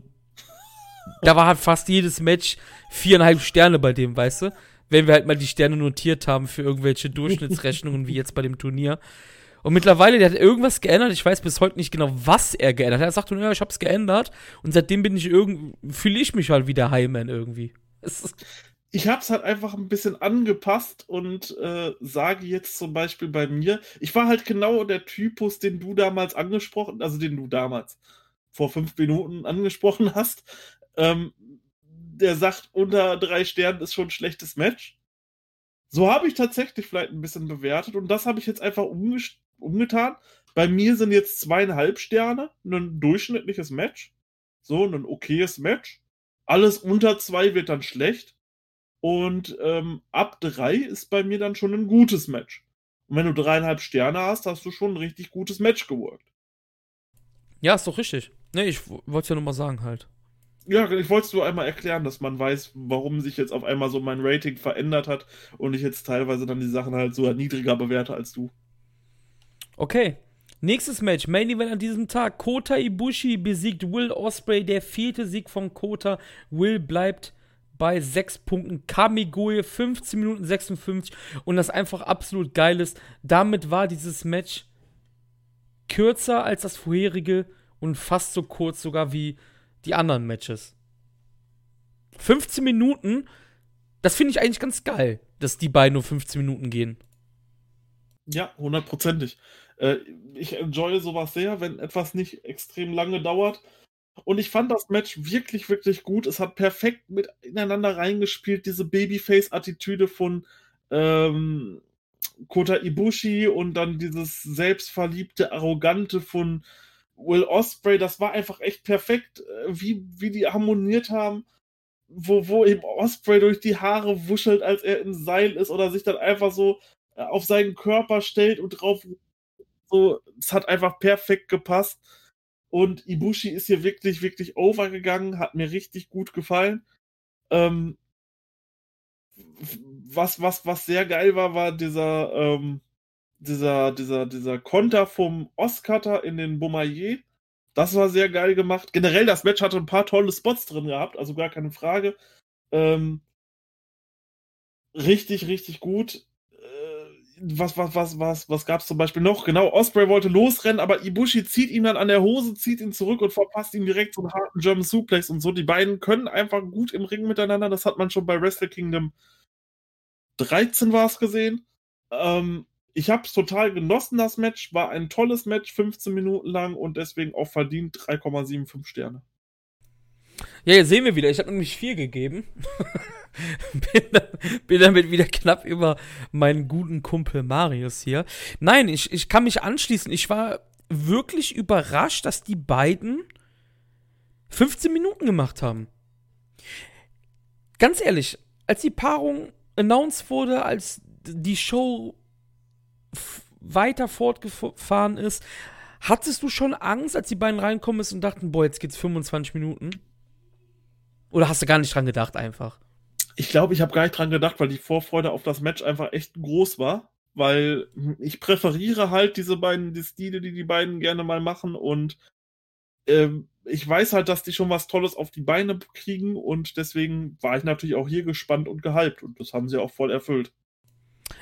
da war halt fast jedes Match viereinhalb Sterne bei dem, weißt du? Wenn wir halt mal die Sterne notiert haben für irgendwelche Durchschnittsrechnungen, wie jetzt bei dem Turnier. Und mittlerweile, der hat irgendwas geändert. Ich weiß bis heute nicht genau, was er geändert hat. Er sagt nur, ja, ich hab's geändert. Und seitdem bin ich irgendwie, fühle ich mich halt wie der Highman irgendwie. ich hab's halt einfach ein bisschen angepasst und äh, sage jetzt zum Beispiel bei mir, ich war halt genau der Typus, den du damals angesprochen, also den du damals vor fünf Minuten angesprochen hast. Ähm, der sagt, unter drei Sternen ist schon ein schlechtes Match. So habe ich tatsächlich vielleicht ein bisschen bewertet und das habe ich jetzt einfach umgetan. Bei mir sind jetzt zweieinhalb Sterne, ein durchschnittliches Match. So, ein okayes Match. Alles unter zwei wird dann schlecht. Und ähm, ab drei ist bei mir dann schon ein gutes Match. Und wenn du dreieinhalb Sterne hast, hast du schon ein richtig gutes Match geworkt. Ja, ist doch richtig. Ne, ich wollte es ja nur mal sagen halt. Ja, ich wollte es nur einmal erklären, dass man weiß, warum sich jetzt auf einmal so mein Rating verändert hat und ich jetzt teilweise dann die Sachen halt so niedriger bewerte als du. Okay. Nächstes Match, Main Event an diesem Tag. Kota Ibushi besiegt Will Osprey, der vierte Sieg von Kota. Will bleibt bei 6 Punkten. Kamigoye 15 Minuten 56 und das einfach absolut geil ist. Damit war dieses Match kürzer als das vorherige und fast so kurz sogar wie die anderen Matches. 15 Minuten, das finde ich eigentlich ganz geil, dass die beiden nur 15 Minuten gehen. Ja, hundertprozentig. Äh, ich enjoye sowas sehr, wenn etwas nicht extrem lange dauert. Und ich fand das Match wirklich, wirklich gut. Es hat perfekt mit ineinander reingespielt, diese Babyface-Attitüde von ähm, Kota Ibushi und dann dieses selbstverliebte, arrogante von Will Osprey, das war einfach echt perfekt, äh, wie, wie die harmoniert haben, wo, wo eben Osprey durch die Haare wuschelt, als er im Seil ist oder sich dann einfach so äh, auf seinen Körper stellt und drauf so, es hat einfach perfekt gepasst. Und Ibushi ist hier wirklich, wirklich overgegangen, hat mir richtig gut gefallen. Ähm, was, was, was sehr geil war, war dieser, ähm, dieser, dieser, dieser Konter vom Oscutter in den Boumaier. Das war sehr geil gemacht. Generell, das Match hatte ein paar tolle Spots drin gehabt, also gar keine Frage. Ähm, richtig, richtig gut. Äh, was, was, was, was, was gab es zum Beispiel noch? Genau, Osprey wollte losrennen, aber Ibushi zieht ihn dann an der Hose, zieht ihn zurück und verpasst ihm direkt so einen harten German Suplex und so. Die beiden können einfach gut im Ring miteinander. Das hat man schon bei Wrestle Kingdom 13 war es gesehen. Ähm, ich habe es total genossen, das Match. War ein tolles Match, 15 Minuten lang und deswegen auch verdient 3,75 Sterne. Ja, jetzt sehen wir wieder. Ich habe nämlich vier gegeben. (laughs) bin, bin, damit wieder knapp über meinen guten Kumpel Marius hier. Nein, ich, ich kann mich anschließen. Ich war wirklich überrascht, dass die beiden 15 Minuten gemacht haben. ganz ehrlich, als die Paarung announced wurde, als die Show weiter fortgefahren ist, hattest du schon Angst, als die beiden reinkommen ist und dachten, boah, jetzt geht's 25 Minuten? Oder hast du gar nicht dran gedacht einfach? Ich glaube, ich habe gar nicht dran gedacht, weil die Vorfreude auf das Match einfach echt groß war. Weil ich präferiere halt diese beiden die Stile, die die beiden gerne mal machen und ähm, ich weiß halt, dass die schon was Tolles auf die Beine kriegen und deswegen war ich natürlich auch hier gespannt und gehypt und das haben sie auch voll erfüllt.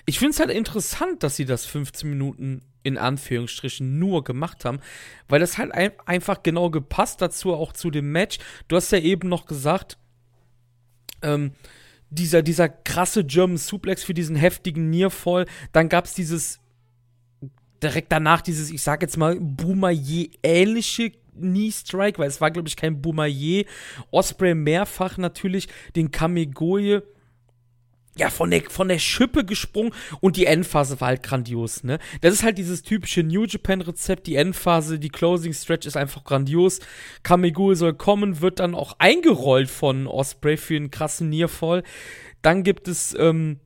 Ich finde es halt interessant, dass sie das 15 Minuten in Anführungsstrichen nur gemacht haben, weil das halt ein einfach genau gepasst dazu, auch zu dem Match. Du hast ja eben noch gesagt, ähm, dieser, dieser krasse German Suplex für diesen heftigen Nearfall, dann gab es dieses direkt danach dieses, ich sag jetzt mal, Boomer-ähnliche Knee Strike, weil es war, glaube ich, kein Boumaier. Osprey mehrfach natürlich den Kamegoye ja, von der, von der Schippe gesprungen und die Endphase war halt grandios, ne? Das ist halt dieses typische New Japan-Rezept, die Endphase, die Closing Stretch ist einfach grandios. Kamegure soll kommen, wird dann auch eingerollt von Osprey für einen krassen Nearfall. Dann gibt es ähm,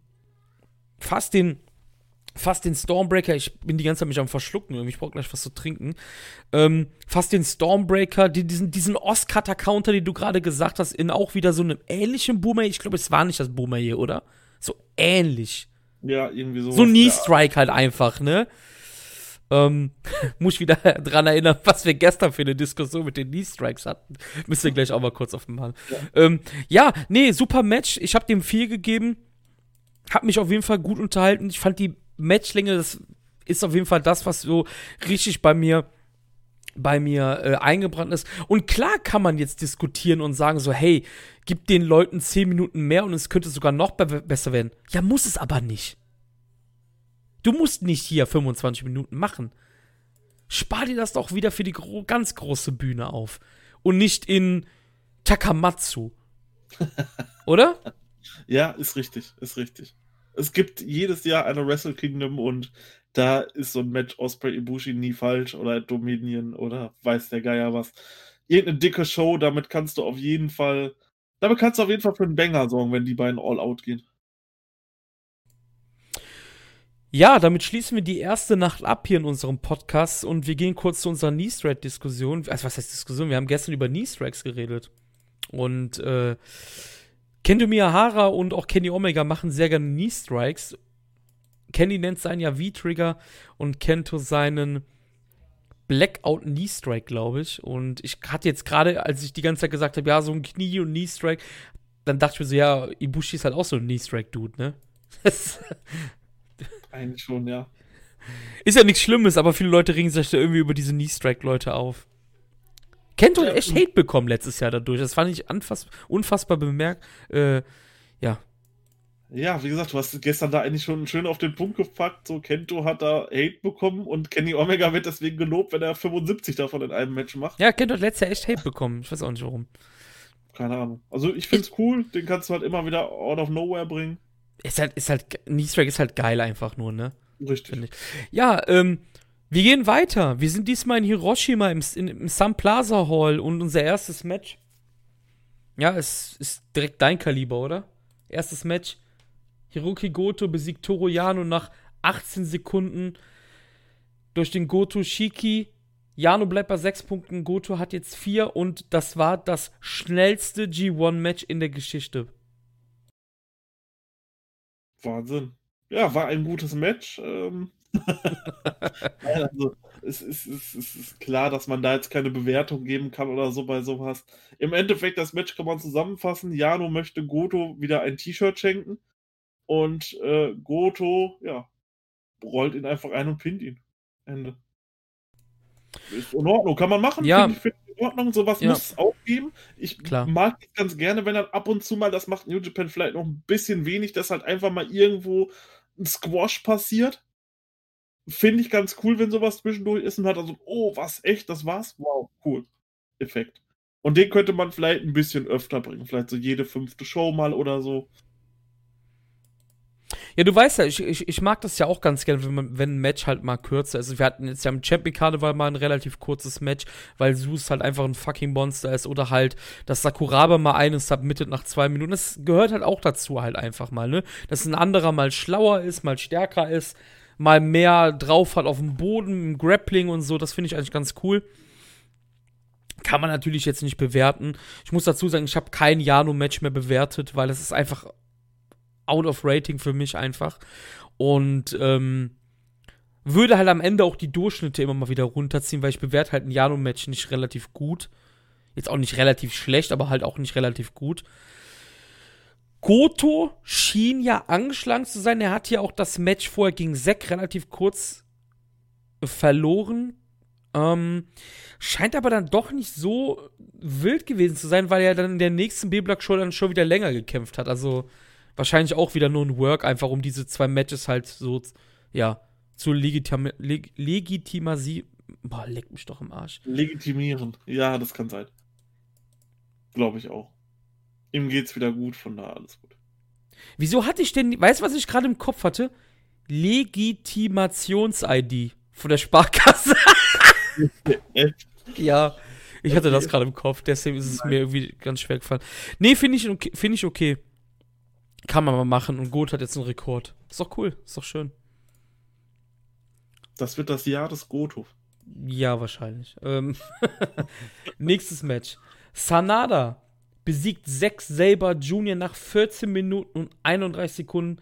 fast den fast den Stormbreaker, ich bin die ganze Zeit mich am Verschlucken, ich brauche gleich was zu trinken. Ähm, fast den Stormbreaker, die, diesen, diesen Oscar-Counter, den du gerade gesagt hast, in auch wieder so einem ähnlichen Boomer. Ich glaube, es war nicht das Boomer hier, oder? So ähnlich. Ja, irgendwie so. So Knee-Strike halt einfach, ne? Ähm, (laughs) muss ich wieder (laughs) dran erinnern, was wir gestern für eine Diskussion mit den Knee-Strikes hatten. Müssen wir gleich auch mal kurz aufmachen. Ja, ähm, ja nee, super Match. Ich habe dem viel gegeben. Hab mich auf jeden Fall gut unterhalten. Ich fand die Matchlänge, das ist auf jeden Fall das, was so richtig bei mir bei mir äh, eingebrannt ist. Und klar kann man jetzt diskutieren und sagen so, hey, gib den Leuten 10 Minuten mehr und es könnte sogar noch be besser werden. Ja, muss es aber nicht. Du musst nicht hier 25 Minuten machen. Spar dir das doch wieder für die gro ganz große Bühne auf. Und nicht in Takamatsu. (laughs) Oder? Ja, ist richtig, ist richtig es gibt jedes Jahr eine Wrestle Kingdom und da ist so ein Match Osprey Ibushi nie falsch oder Dominion oder weiß der Geier was. Irgendeine dicke Show, damit kannst du auf jeden Fall, damit kannst du auf jeden Fall für einen Banger sorgen, wenn die beiden all out gehen. Ja, damit schließen wir die erste Nacht ab hier in unserem Podcast und wir gehen kurz zu unserer Knee-Strike-Diskussion. Also, was heißt Diskussion? Wir haben gestern über Knee-Strikes geredet. Und äh, Kendo Miyahara und auch Kenny Omega machen sehr gerne Knee-Strikes. Kenny nennt seinen ja V-Trigger und Kento seinen Blackout Knee Strike, glaube ich. Und ich hatte jetzt gerade, als ich die ganze Zeit gesagt habe, ja, so ein Knie und Knee Strike, dann dachte ich mir so, ja, Ibushi ist halt auch so ein Knee Strike Dude, ne? (laughs) Eigentlich schon, ja. Ist ja nichts Schlimmes, aber viele Leute regen sich da irgendwie über diese Knee Strike Leute auf. Kento hat echt Hate bekommen letztes Jahr dadurch. Das fand ich unfassbar bemerkt. Äh, ja. Ja, wie gesagt, du hast gestern da eigentlich schon schön auf den Punkt gepackt. So, Kento hat da Hate bekommen und Kenny Omega wird deswegen gelobt, wenn er 75 davon in einem Match macht. Ja, Kento hat letztes Jahr echt Hate bekommen. Ich weiß auch nicht warum. Keine Ahnung. Also, ich find's cool. Den kannst du halt immer wieder out of nowhere bringen. Ist halt, ist halt, Knee-Strike ist halt geil einfach nur, ne? Richtig. Ja, ähm, wir gehen weiter. Wir sind diesmal in Hiroshima im, in, im Sun Plaza Hall und unser erstes Match. Ja, es ist direkt dein Kaliber, oder? Erstes Match. Hiroki Goto besiegt Toru Yano nach 18 Sekunden durch den Goto Shiki. Yano bleibt bei 6 Punkten, Goto hat jetzt 4 und das war das schnellste G1-Match in der Geschichte. Wahnsinn. Ja, war ein gutes Match. Ähm, (laughs) also, es ist, es, ist, es ist klar, dass man da jetzt keine Bewertung geben kann oder so bei sowas. Im Endeffekt, das Match kann man zusammenfassen. Jano möchte Goto wieder ein T-Shirt schenken. Und äh, Goto, ja, rollt ihn einfach ein und pinnt ihn. Ende. Ist in Ordnung, kann man machen. Ja. Finde ich find in Ordnung, sowas ja. muss es auch geben. Ich Klar. mag es ganz gerne, wenn dann ab und zu mal, das macht New Japan vielleicht noch ein bisschen wenig, dass halt einfach mal irgendwo ein Squash passiert finde ich ganz cool, wenn sowas zwischendurch ist und hat also, oh, was, echt, das war's? Wow, cool. Effekt. Und den könnte man vielleicht ein bisschen öfter bringen. Vielleicht so jede fünfte Show mal oder so. Ja, du weißt ja, ich, ich, ich mag das ja auch ganz gerne, wenn, man, wenn ein Match halt mal kürzer ist. Wir hatten jetzt ja im Champion Carnival mal ein relativ kurzes Match, weil Zeus halt einfach ein fucking Monster ist oder halt, dass Sakuraba mal einen submittet nach zwei Minuten. Das gehört halt auch dazu halt einfach mal, ne? Dass ein anderer mal schlauer ist, mal stärker ist, mal mehr drauf hat auf dem Boden, im Grappling und so. Das finde ich eigentlich ganz cool. Kann man natürlich jetzt nicht bewerten. Ich muss dazu sagen, ich habe kein Jano-Match mehr bewertet, weil es ist einfach out of rating für mich einfach. Und ähm, würde halt am Ende auch die Durchschnitte immer mal wieder runterziehen, weil ich bewerte halt ein Jano-Match nicht relativ gut. Jetzt auch nicht relativ schlecht, aber halt auch nicht relativ gut. Goto schien ja angeschlagen zu sein. Er hat ja auch das Match vorher gegen Zack relativ kurz verloren. Ähm, scheint aber dann doch nicht so wild gewesen zu sein, weil er dann in der nächsten B-Block-Show dann schon wieder länger gekämpft hat. Also wahrscheinlich auch wieder nur ein Work, einfach um diese zwei Matches halt so, ja, zu legitim leg legitimasi. Boah, leck mich doch im Arsch. Legitimieren. Ja, das kann sein. Glaube ich auch. Ihm geht's wieder gut, von da alles gut. Wieso hatte ich denn, weißt du, was ich gerade im Kopf hatte? Legitimations-ID von der Sparkasse. (laughs) ja, ich hatte das gerade im Kopf, deswegen ist es Nein. mir irgendwie ganz schwer gefallen. Nee, finde ich, okay, find ich okay. Kann man mal machen und Goat hat jetzt einen Rekord. Ist doch cool, ist doch schön. Das wird das Jahr des Goto. Ja, wahrscheinlich. Ähm (laughs) Nächstes Match. Sanada besiegt Zack Saber Jr. nach 14 Minuten und 31 Sekunden.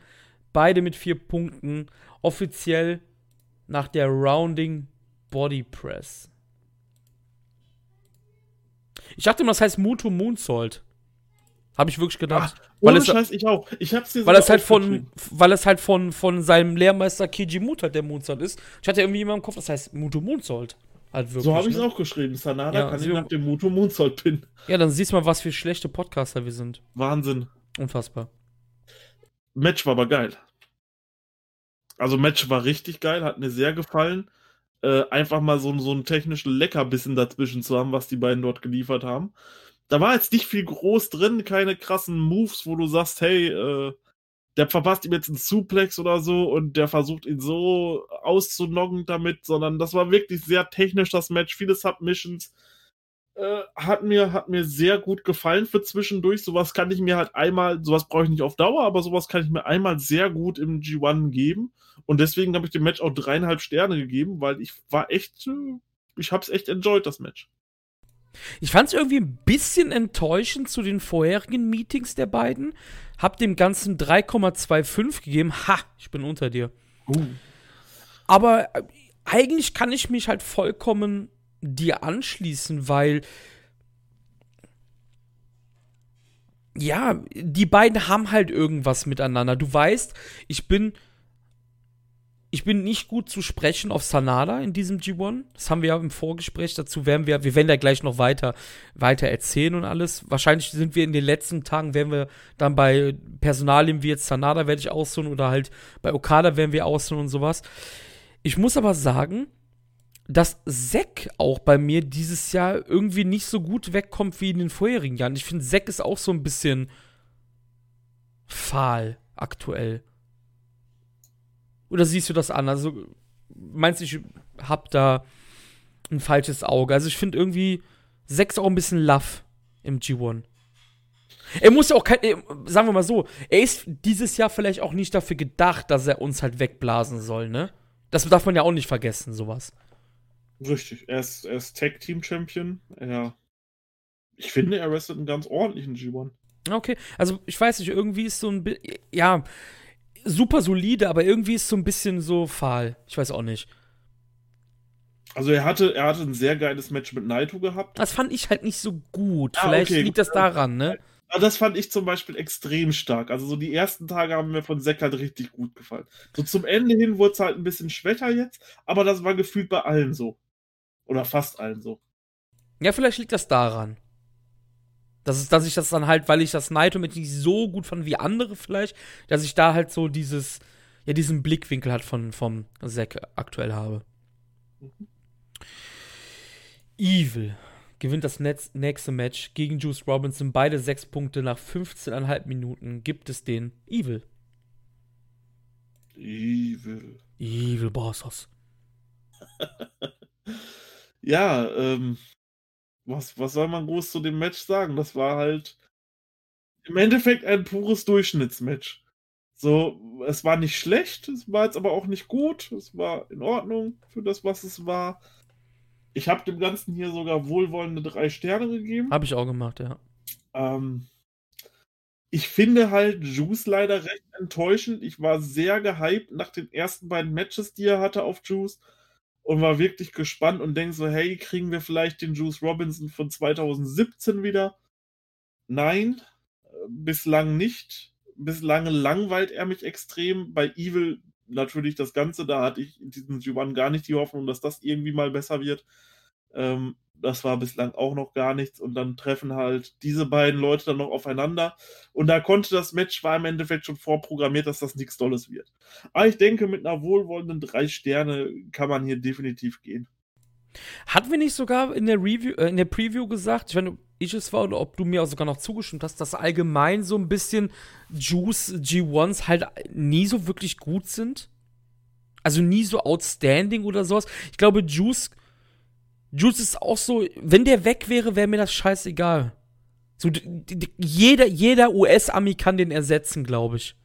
Beide mit vier Punkten. Offiziell nach der Rounding Body Press. Ich dachte immer, das heißt Muto Moonsault. Habe ich wirklich gedacht. Ach, weil es, Scheiß, ich auch. Ich hab's dir weil es halt von, weil es halt von, von seinem Lehrmeister Kiji Muta der Moonsault ist. Ich hatte irgendwie immer im Kopf, das heißt Muto Moonsault. Halt wirklich, so habe ich es ne? auch geschrieben. Sanada ja, kann ich nach dem Muto Moonsault pinnen. Ja, dann siehst du mal, was für schlechte Podcaster wir sind. Wahnsinn. Unfassbar. Match war aber geil. Also Match war richtig geil, hat mir sehr gefallen. Äh, einfach mal so, so ein technischen Leckerbissen dazwischen zu haben, was die beiden dort geliefert haben da war jetzt nicht viel groß drin, keine krassen Moves, wo du sagst, hey, äh, der verpasst ihm jetzt einen Suplex oder so und der versucht ihn so auszunoggen damit, sondern das war wirklich sehr technisch, das Match, viele Submissions. Äh, hat mir, hat mir sehr gut gefallen für zwischendurch. Sowas kann ich mir halt einmal, sowas brauche ich nicht auf Dauer, aber sowas kann ich mir einmal sehr gut im G1 geben. Und deswegen habe ich dem Match auch dreieinhalb Sterne gegeben, weil ich war echt, äh, ich habe es echt enjoyed, das Match. Ich fand es irgendwie ein bisschen enttäuschend zu den vorherigen Meetings der beiden. Hab dem Ganzen 3,25 gegeben. Ha, ich bin unter dir. Uh. Aber äh, eigentlich kann ich mich halt vollkommen dir anschließen, weil ja, die beiden haben halt irgendwas miteinander. Du weißt, ich bin ich bin nicht gut zu sprechen auf Sanada in diesem G1. Das haben wir ja im Vorgespräch. Dazu werden wir, wir werden da gleich noch weiter, weiter erzählen und alles. Wahrscheinlich sind wir in den letzten Tagen, werden wir dann bei Personalien wie jetzt Sanada werde ich aussuchen oder halt bei Okada werden wir aussuchen und sowas. Ich muss aber sagen, dass Zack auch bei mir dieses Jahr irgendwie nicht so gut wegkommt wie in den vorherigen Jahren. Ich finde, Zack ist auch so ein bisschen fahl aktuell. Oder siehst du das an? Also, meinst du, ich hab da ein falsches Auge? Also, ich finde irgendwie 6 auch ein bisschen Love im G1. Er muss ja auch kein, sagen wir mal so, er ist dieses Jahr vielleicht auch nicht dafür gedacht, dass er uns halt wegblasen soll, ne? Das darf man ja auch nicht vergessen, sowas. Richtig, er ist, er ist Tag Team Champion. Er, ich finde, er wrestelt einen ganz ordentlichen G1. Okay, also ich weiß nicht, irgendwie ist so ein bisschen, ja, super solide, aber irgendwie ist so ein bisschen so fahl. Ich weiß auch nicht. Also er hatte, er hatte ein sehr geiles Match mit Naito gehabt. Das fand ich halt nicht so gut. Ah, Vielleicht okay, liegt das daran, ne? Ja, das fand ich zum Beispiel extrem stark. Also so die ersten Tage haben mir von Zack halt richtig gut gefallen. So zum Ende hin wurde es halt ein bisschen schwächer jetzt, aber das war gefühlt bei allen so. Oder fast allen so. Ja, vielleicht liegt das daran. Das ist, dass ich das dann halt, weil ich das Naito mit nicht so gut fand wie andere vielleicht, dass ich da halt so dieses, ja, diesen Blickwinkel halt von, vom Zack aktuell habe. Mhm. Evil gewinnt das nächste Match gegen Juice Robinson. Beide sechs Punkte nach 15,5 Minuten gibt es den Evil. Evil. Evil Bosses. (laughs) ja, ähm, was, was soll man groß zu dem Match sagen? Das war halt im Endeffekt ein pures Durchschnittsmatch. So, es war nicht schlecht, es war jetzt aber auch nicht gut, es war in Ordnung für das, was es war. Ich habe dem Ganzen hier sogar wohlwollende drei Sterne gegeben. Habe ich auch gemacht, ja. Ähm, ich finde halt Juice leider recht enttäuschend. Ich war sehr gehypt nach den ersten beiden Matches, die er hatte auf Juice und war wirklich gespannt und denke so, hey, kriegen wir vielleicht den Juice Robinson von 2017 wieder? Nein, bislang nicht. Bislang langweilt er mich extrem. Bei Evil natürlich das Ganze, da hatte ich in diesem G1 gar nicht die Hoffnung, dass das irgendwie mal besser wird. Ähm, das war bislang auch noch gar nichts. Und dann treffen halt diese beiden Leute dann noch aufeinander. Und da konnte das Match, war im Endeffekt schon vorprogrammiert, dass das nichts Tolles wird. Aber ich denke, mit einer wohlwollenden drei Sterne kann man hier definitiv gehen. Hatten wir nicht sogar in der Review, äh, in der Preview gesagt, wenn ich es war oder ob du mir auch sogar noch zugestimmt hast, dass allgemein so ein bisschen Juice G1s halt nie so wirklich gut sind? Also nie so outstanding oder sowas. Ich glaube, Juice Juice ist auch so, wenn der weg wäre, wäre mir das scheißegal. So, jeder, jeder US-Ami kann den ersetzen, glaube ich.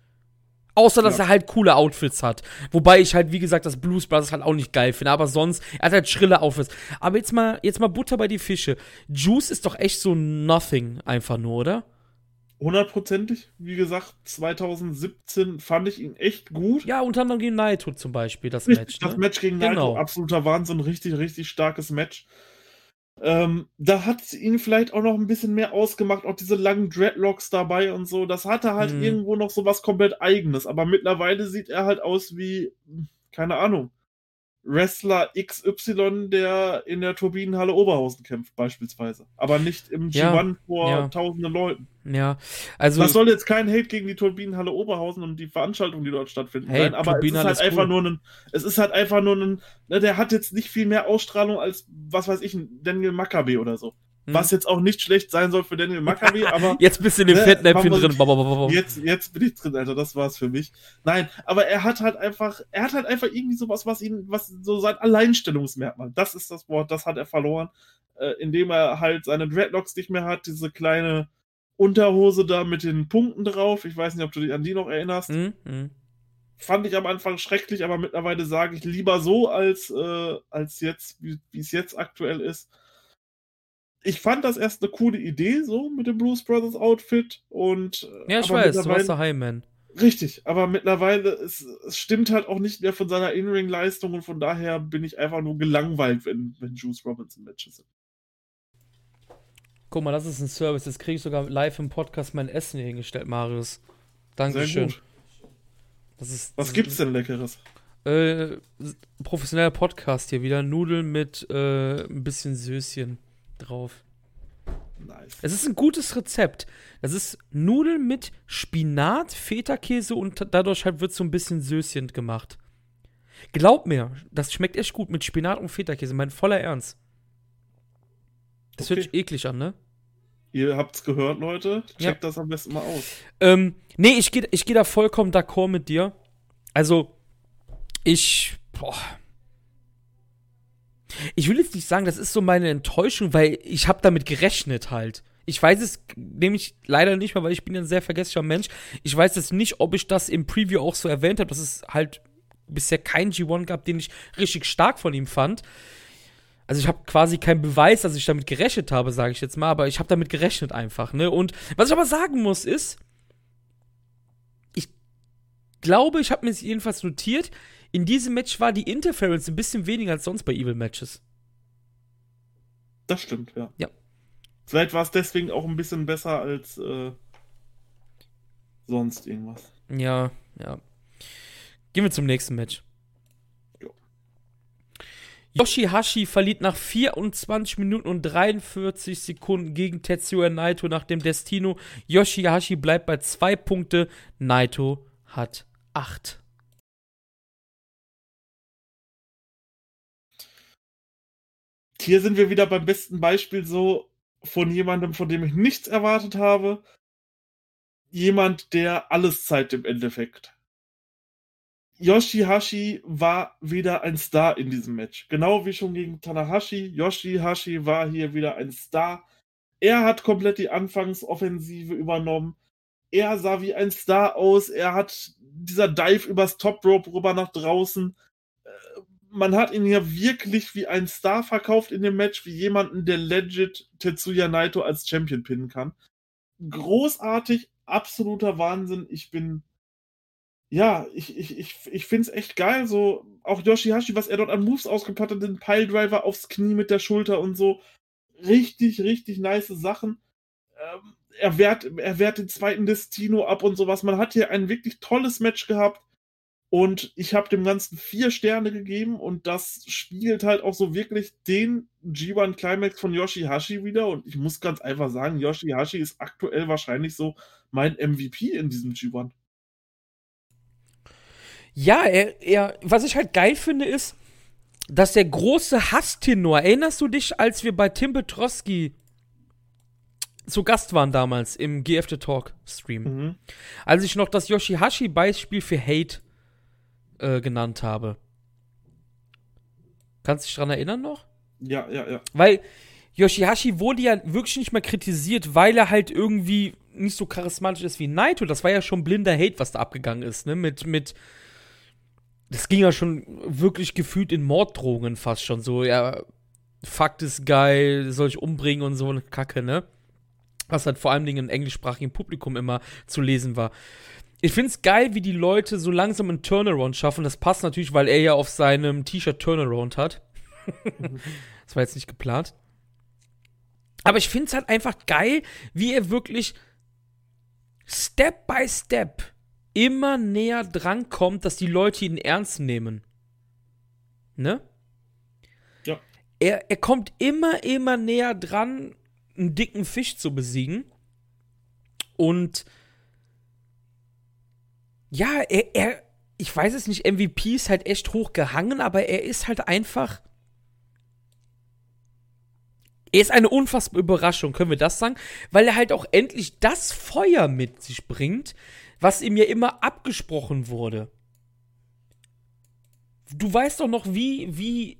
Außer, dass ja. er halt coole Outfits hat. Wobei ich halt, wie gesagt, das Blues Brothers halt auch nicht geil finde. Aber sonst, er hat halt schrille Outfits. Aber jetzt mal, jetzt mal Butter bei die Fische. Juice ist doch echt so nothing einfach nur, oder? Hundertprozentig. Wie gesagt, 2017 fand ich ihn echt gut. Ja, unter anderem gegen Naito zum Beispiel, das Match. Das ne? Match gegen genau. Naito, absoluter Wahnsinn, richtig, richtig starkes Match. Ähm, da hat ihn vielleicht auch noch ein bisschen mehr ausgemacht, auch diese langen Dreadlocks dabei und so. Das hatte halt mhm. irgendwo noch so was komplett Eigenes. Aber mittlerweile sieht er halt aus wie, keine Ahnung, Wrestler XY, der in der Turbinenhalle Oberhausen kämpft, beispielsweise. Aber nicht im G1 ja, vor ja. tausenden Leuten. Ja, also. Das soll jetzt kein Hate gegen die Turbinenhalle Oberhausen und die Veranstaltungen, die dort stattfinden, hey, sein, aber es ist halt einfach cool. nur ein, es ist halt einfach nur ein, ne, der hat jetzt nicht viel mehr Ausstrahlung als, was weiß ich, ein Daniel Maccabi oder so. Hm. Was jetzt auch nicht schlecht sein soll für Daniel Maccabi, (laughs) aber. jetzt bist du in dem ne, Fettnäpfchen drin. Jetzt, jetzt bin ich drin, Alter. Das war's für mich. Nein, aber er hat halt einfach, er hat halt einfach irgendwie sowas, was ihn, was so sein Alleinstellungsmerkmal. Das ist das Wort, das hat er verloren, äh, indem er halt seine Dreadlocks nicht mehr hat, diese kleine Unterhose da mit den Punkten drauf. Ich weiß nicht, ob du dich an die noch erinnerst. Mhm. Fand ich am Anfang schrecklich, aber mittlerweile sage ich lieber so als, äh, als jetzt, wie es jetzt aktuell ist ich fand das erst eine coole Idee, so mit dem Blues Brothers Outfit. Und, äh, ja, ich weiß, du warst der Highman. Richtig, aber mittlerweile, es, es stimmt halt auch nicht mehr von seiner In-Ring-Leistung und von daher bin ich einfach nur gelangweilt, wenn, wenn Juice Robinson Matches sind. Guck mal, das ist ein Service. Jetzt kriege ich sogar live im Podcast mein Essen hier hingestellt, Marius. Dankeschön. Das ist, Was das gibt's denn Leckeres? Äh, professioneller Podcast hier wieder. Nudeln mit äh, ein bisschen Söschen drauf. Nice. Es ist ein gutes Rezept. Das ist Nudeln mit Spinat, Feta-Käse und dadurch halt wird so ein bisschen Söschen gemacht. Glaub mir, das schmeckt echt gut mit Spinat und Feta-Käse. Mein voller Ernst. Das okay. hört sich eklig an, ne? Ihr habt's gehört, Leute. Checkt ja. das am besten mal aus. Ähm, nee, ich gehe ich geh da vollkommen d'accord mit dir. Also, ich. Boah ich will jetzt nicht sagen, das ist so meine Enttäuschung, weil ich habe damit gerechnet halt. Ich weiß es nämlich leider nicht mehr, weil ich bin ein sehr vergesslicher Mensch. Ich weiß jetzt nicht, ob ich das im Preview auch so erwähnt habe, dass es halt bisher keinen G1 gab, den ich richtig stark von ihm fand. Also ich habe quasi keinen Beweis, dass ich damit gerechnet habe, sage ich jetzt mal, aber ich habe damit gerechnet einfach, ne? Und was ich aber sagen muss ist, ich glaube, ich habe mir es jedenfalls notiert, in diesem Match war die Interference ein bisschen weniger als sonst bei Evil Matches. Das stimmt, ja. Ja. Vielleicht war es deswegen auch ein bisschen besser als äh, sonst irgendwas. Ja, ja. Gehen wir zum nächsten Match. Jo. Yoshihashi verliert nach 24 Minuten und 43 Sekunden gegen Tetsuya Naito nach dem Destino. Yoshihashi bleibt bei zwei Punkte. Naito hat acht. Hier sind wir wieder beim besten Beispiel so von jemandem, von dem ich nichts erwartet habe. Jemand, der alles zeigt im Endeffekt. Yoshihashi war wieder ein Star in diesem Match. Genau wie schon gegen Tanahashi. Yoshihashi war hier wieder ein Star. Er hat komplett die Anfangsoffensive übernommen. Er sah wie ein Star aus. Er hat dieser Dive übers Top Rope rüber nach draußen. Man hat ihn ja wirklich wie ein Star verkauft in dem Match, wie jemanden, der legit Tetsuya Naito als Champion pinnen kann. Großartig, absoluter Wahnsinn. Ich bin ja, ich, ich, ich, ich finde es echt geil. So, auch Yoshihashi, was er dort an Moves ausgepackt hat, den Piledriver aufs Knie mit der Schulter und so. Richtig, richtig nice Sachen. Ähm, er, wehrt, er wehrt den zweiten Destino ab und sowas. Man hat hier ein wirklich tolles Match gehabt. Und ich habe dem Ganzen vier Sterne gegeben und das spiegelt halt auch so wirklich den G1 Climax von Yoshihashi wieder. Und ich muss ganz einfach sagen, Yoshihashi ist aktuell wahrscheinlich so mein MVP in diesem G1. Ja, er, er, was ich halt geil finde, ist, dass der große Hasstenor, erinnerst du dich, als wir bei Tim Petrosky zu Gast waren damals im GFT Talk Stream, mhm. als ich noch das Yoshihashi-Beispiel für Hate äh, genannt habe. Kannst du dich dran erinnern noch? Ja, ja, ja. Weil Yoshihashi wurde ja wirklich nicht mehr kritisiert, weil er halt irgendwie nicht so charismatisch ist wie Naito. Das war ja schon blinder Hate, was da abgegangen ist, ne? Mit, mit das ging ja schon wirklich gefühlt in Morddrohungen fast schon so, ja, Fakt ist geil, soll ich umbringen und so eine Kacke, ne? Was halt vor allen Dingen im englischsprachigen Publikum immer zu lesen war. Ich find's geil, wie die Leute so langsam einen Turnaround schaffen. Das passt natürlich, weil er ja auf seinem T-Shirt Turnaround hat. (laughs) das war jetzt nicht geplant. Aber ich find's halt einfach geil, wie er wirklich Step by Step immer näher drankommt, dass die Leute ihn ernst nehmen. Ne? Ja. Er, er kommt immer, immer näher dran, einen dicken Fisch zu besiegen. Und ja, er, er, ich weiß es nicht, MVP ist halt echt hoch gehangen, aber er ist halt einfach. Er ist eine unfassbare Überraschung, können wir das sagen? Weil er halt auch endlich das Feuer mit sich bringt, was ihm ja immer abgesprochen wurde. Du weißt doch noch, wie, wie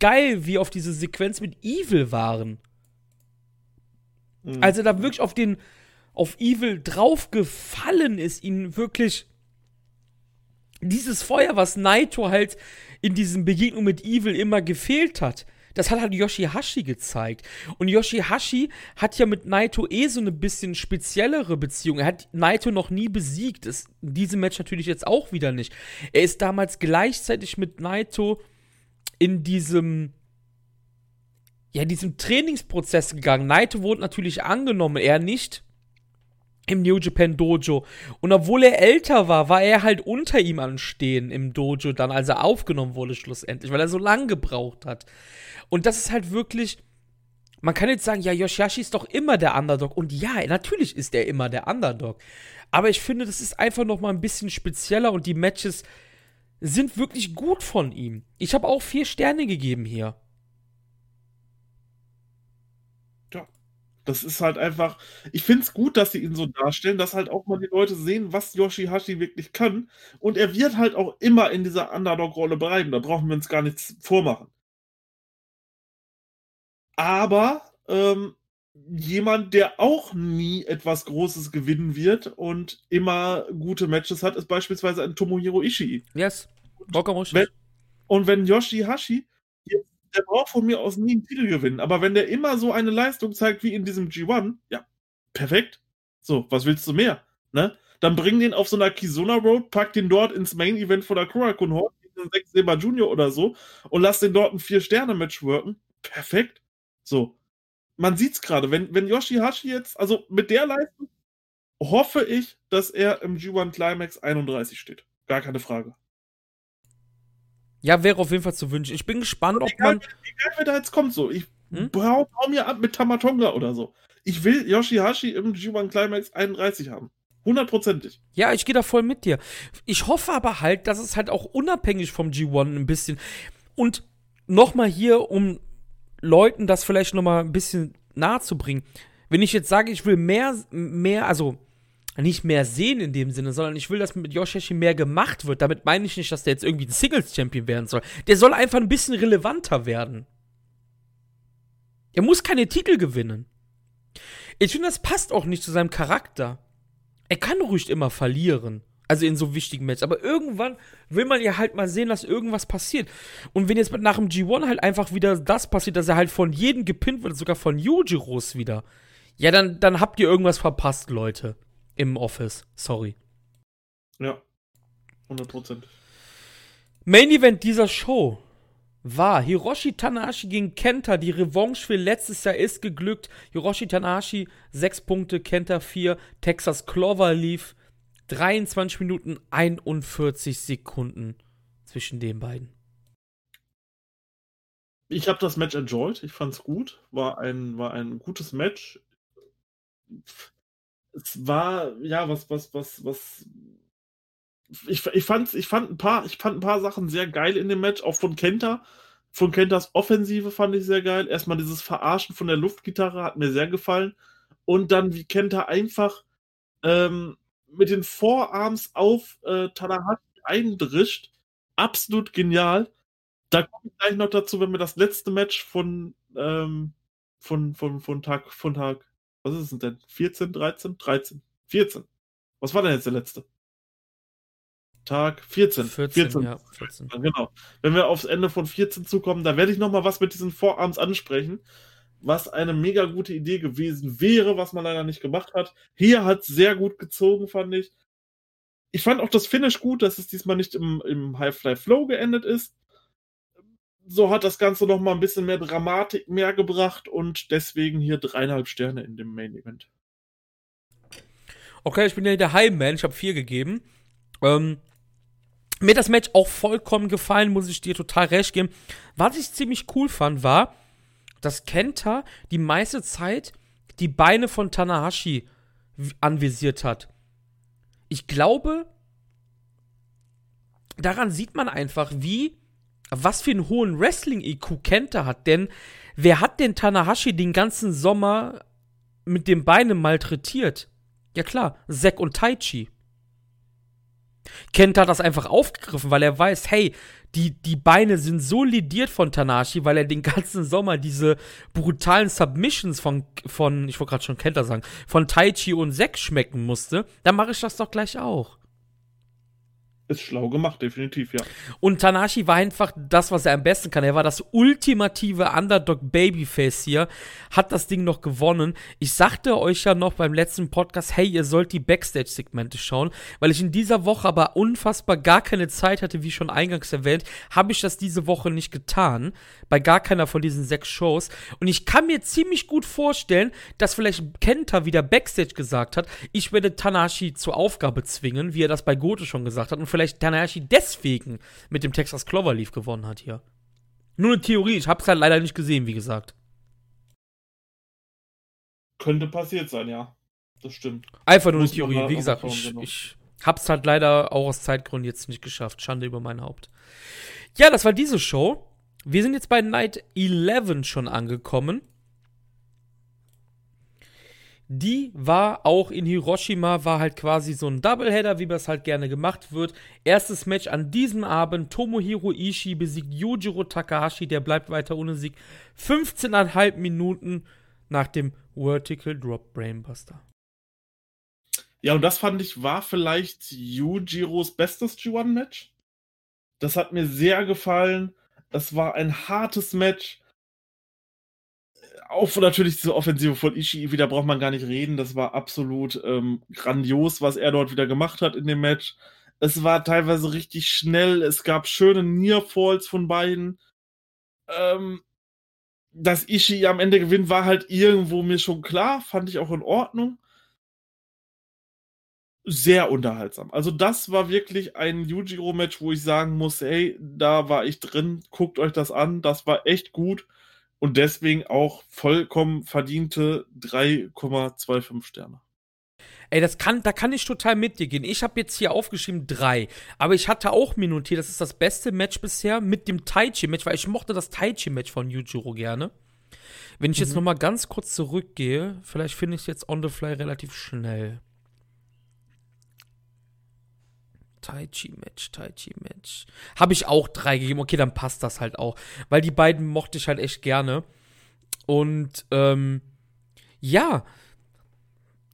geil wir auf diese Sequenz mit Evil waren. Mhm. Als er da wirklich auf den, auf Evil draufgefallen ist, ihn wirklich dieses Feuer, was Naito halt in diesen Begegnungen mit Evil immer gefehlt hat, das hat halt Yoshihashi gezeigt. Und Yoshihashi hat ja mit Naito eh so eine bisschen speziellere Beziehung. Er hat Naito noch nie besiegt. Das, in diesem Match natürlich jetzt auch wieder nicht. Er ist damals gleichzeitig mit Naito in diesem ja, diesem Trainingsprozess gegangen. Naito wurde natürlich angenommen, er nicht im New Japan Dojo. Und obwohl er älter war, war er halt unter ihm anstehen im Dojo dann, als er aufgenommen wurde schlussendlich, weil er so lange gebraucht hat. Und das ist halt wirklich. Man kann jetzt sagen, ja, Yoshihashi ist doch immer der Underdog. Und ja, natürlich ist er immer der Underdog. Aber ich finde, das ist einfach noch mal ein bisschen spezieller und die Matches sind wirklich gut von ihm. Ich habe auch vier Sterne gegeben hier. Ja, das ist halt einfach. Ich finde es gut, dass sie ihn so darstellen, dass halt auch mal die Leute sehen, was Yoshihashi wirklich kann. Und er wird halt auch immer in dieser Underdog-Rolle bleiben. Da brauchen wir uns gar nichts vormachen aber ähm, jemand, der auch nie etwas Großes gewinnen wird und immer gute Matches hat, ist beispielsweise ein Tomohiro Ishii. Yes, vollkommen richtig. Und wenn Yoshihashi, der braucht von mir aus nie einen Titel gewinnen, aber wenn der immer so eine Leistung zeigt wie in diesem G1, ja, perfekt. So, was willst du mehr? Ne? Dann bring den auf so einer Kizuna Road, pack den dort ins Main Event von der Kurakun Hall, den 6 Seba Junior oder so, und lass den dort ein 4-Sterne-Match worken. Perfekt. So. Man sieht's gerade, wenn, wenn Yoshihashi jetzt, also mit der Leistung, hoffe ich, dass er im G1 Climax 31 steht. Gar keine Frage. Ja, wäre auf jeden Fall zu wünschen. Ich bin gespannt, ob egal, man. Egal, wer da jetzt kommt, so. Ich hm? hau, hau mir ab mit Tamatonga oder so. Ich will Yoshihashi im G1 Climax 31 haben. Hundertprozentig. Ja, ich gehe da voll mit dir. Ich hoffe aber halt, dass es halt auch unabhängig vom G1 ein bisschen. Und nochmal hier, um Leuten das vielleicht noch mal ein bisschen nahe zu bringen. Wenn ich jetzt sage, ich will mehr, mehr, also nicht mehr sehen in dem Sinne, sondern ich will, dass mit Yoshihashi mehr gemacht wird. Damit meine ich nicht, dass der jetzt irgendwie ein Singles-Champion werden soll. Der soll einfach ein bisschen relevanter werden. Er muss keine Titel gewinnen. Ich finde, das passt auch nicht zu seinem Charakter. Er kann ruhig immer verlieren. Also in so wichtigen Matches. Aber irgendwann will man ja halt mal sehen, dass irgendwas passiert. Und wenn jetzt nach dem G1 halt einfach wieder das passiert, dass er halt von jedem gepinnt wird, sogar von Yujiros wieder, ja, dann, dann habt ihr irgendwas verpasst, Leute. Im Office. Sorry. Ja. 100 Prozent. Main Event dieser Show war Hiroshi Tanahashi gegen Kenta. Die Revanche für letztes Jahr ist geglückt. Hiroshi Tanahashi 6 Punkte, Kenta 4. Texas Clover lief 23 Minuten 41 Sekunden zwischen den beiden. Ich habe das Match enjoyed. Ich fand's gut. War ein, war ein gutes Match es war, ja, was, was, was, was. Ich, ich, fand, ich, fand ein paar, ich fand ein paar Sachen sehr geil in dem Match, auch von Kenta. Von Kentas Offensive fand ich sehr geil. Erstmal dieses Verarschen von der Luftgitarre hat mir sehr gefallen. Und dann, wie Kenta einfach ähm, mit den Vorarms auf äh, Tanahashi eindrischt. Absolut genial. Da komme ich gleich noch dazu, wenn wir das letzte Match von, ähm, von, von, von Tag, von Tag was ist es denn? 14, 13, 13, 14. Was war denn jetzt der letzte? Tag 14. 14, 14. ja. 14. Genau. Wenn wir aufs Ende von 14 zukommen, da werde ich nochmal was mit diesen Vorarms ansprechen, was eine mega gute Idee gewesen wäre, was man leider nicht gemacht hat. Hier hat es sehr gut gezogen, fand ich. Ich fand auch das Finish gut, dass es diesmal nicht im, im High-Fly Flow geendet ist so hat das Ganze noch mal ein bisschen mehr Dramatik mehr gebracht und deswegen hier dreieinhalb Sterne in dem Main Event. Okay, ich bin ja der Heimman, ich habe vier gegeben. Ähm, mir hat das Match auch vollkommen gefallen, muss ich dir total recht geben. Was ich ziemlich cool fand, war, dass Kenta die meiste Zeit die Beine von Tanahashi anvisiert hat. Ich glaube, daran sieht man einfach, wie was für einen hohen Wrestling-IQ Kenta hat. Denn wer hat denn Tanahashi den ganzen Sommer mit den Beinen malträtiert? Ja klar, Zack und Taichi. Kenta hat das einfach aufgegriffen, weil er weiß, hey, die, die Beine sind so lidiert von Tanahashi, weil er den ganzen Sommer diese brutalen Submissions von, von ich wollte gerade schon Kenta sagen, von Taichi und Zack schmecken musste. Dann mache ich das doch gleich auch. Ist schlau gemacht, definitiv, ja. Und Tanashi war einfach das, was er am besten kann. Er war das ultimative Underdog-Babyface hier, hat das Ding noch gewonnen. Ich sagte euch ja noch beim letzten Podcast, hey, ihr sollt die Backstage-Segmente schauen, weil ich in dieser Woche aber unfassbar gar keine Zeit hatte, wie schon eingangs erwähnt, habe ich das diese Woche nicht getan. Bei gar keiner von diesen sechs Shows. Und ich kann mir ziemlich gut vorstellen, dass vielleicht Kenta wieder Backstage gesagt hat, ich werde Tanashi zur Aufgabe zwingen, wie er das bei Goto schon gesagt hat. Und vielleicht Tanahashi deswegen mit dem Texas Cloverleaf gewonnen hat hier. Nur eine Theorie, ich hab's halt leider nicht gesehen, wie gesagt. Könnte passiert sein, ja. Das stimmt. Einfach nur Muss eine Theorie, wie gesagt, ich, genau. ich hab's halt leider auch aus Zeitgründen jetzt nicht geschafft. Schande über mein Haupt. Ja, das war diese Show. Wir sind jetzt bei Night 11 schon angekommen. Die war auch in Hiroshima, war halt quasi so ein Doubleheader, wie das halt gerne gemacht wird. Erstes Match an diesem Abend: Tomohiro Ishii besiegt Yujiro Takahashi, der bleibt weiter ohne Sieg. 15,5 Minuten nach dem Vertical Drop Brainbuster. Ja, und das fand ich war vielleicht Yujiros bestes G1-Match. Das hat mir sehr gefallen. Das war ein hartes Match auch natürlich diese Offensive von Ishii, wieder braucht man gar nicht reden. Das war absolut ähm, grandios, was er dort wieder gemacht hat in dem Match. Es war teilweise richtig schnell. Es gab schöne Nearfalls von beiden. Ähm, dass Ishii am Ende gewinnt, war halt irgendwo mir schon klar. Fand ich auch in Ordnung. Sehr unterhaltsam. Also, das war wirklich ein Yujiro-Match, wo ich sagen muss: hey, da war ich drin. Guckt euch das an. Das war echt gut und deswegen auch vollkommen verdiente 3,25 Sterne. Ey, das kann, da kann ich total mit dir gehen. Ich habe jetzt hier aufgeschrieben drei, aber ich hatte auch mir notiert, das ist das beste Match bisher mit dem Taichi-Match, weil ich mochte das Taichi-Match von Yujiro gerne. Wenn ich mhm. jetzt noch mal ganz kurz zurückgehe, vielleicht finde ich es jetzt on the fly relativ schnell. Taichi-Match, Taichi-Match. Habe ich auch drei gegeben. Okay, dann passt das halt auch. Weil die beiden mochte ich halt echt gerne. Und, ähm, ja.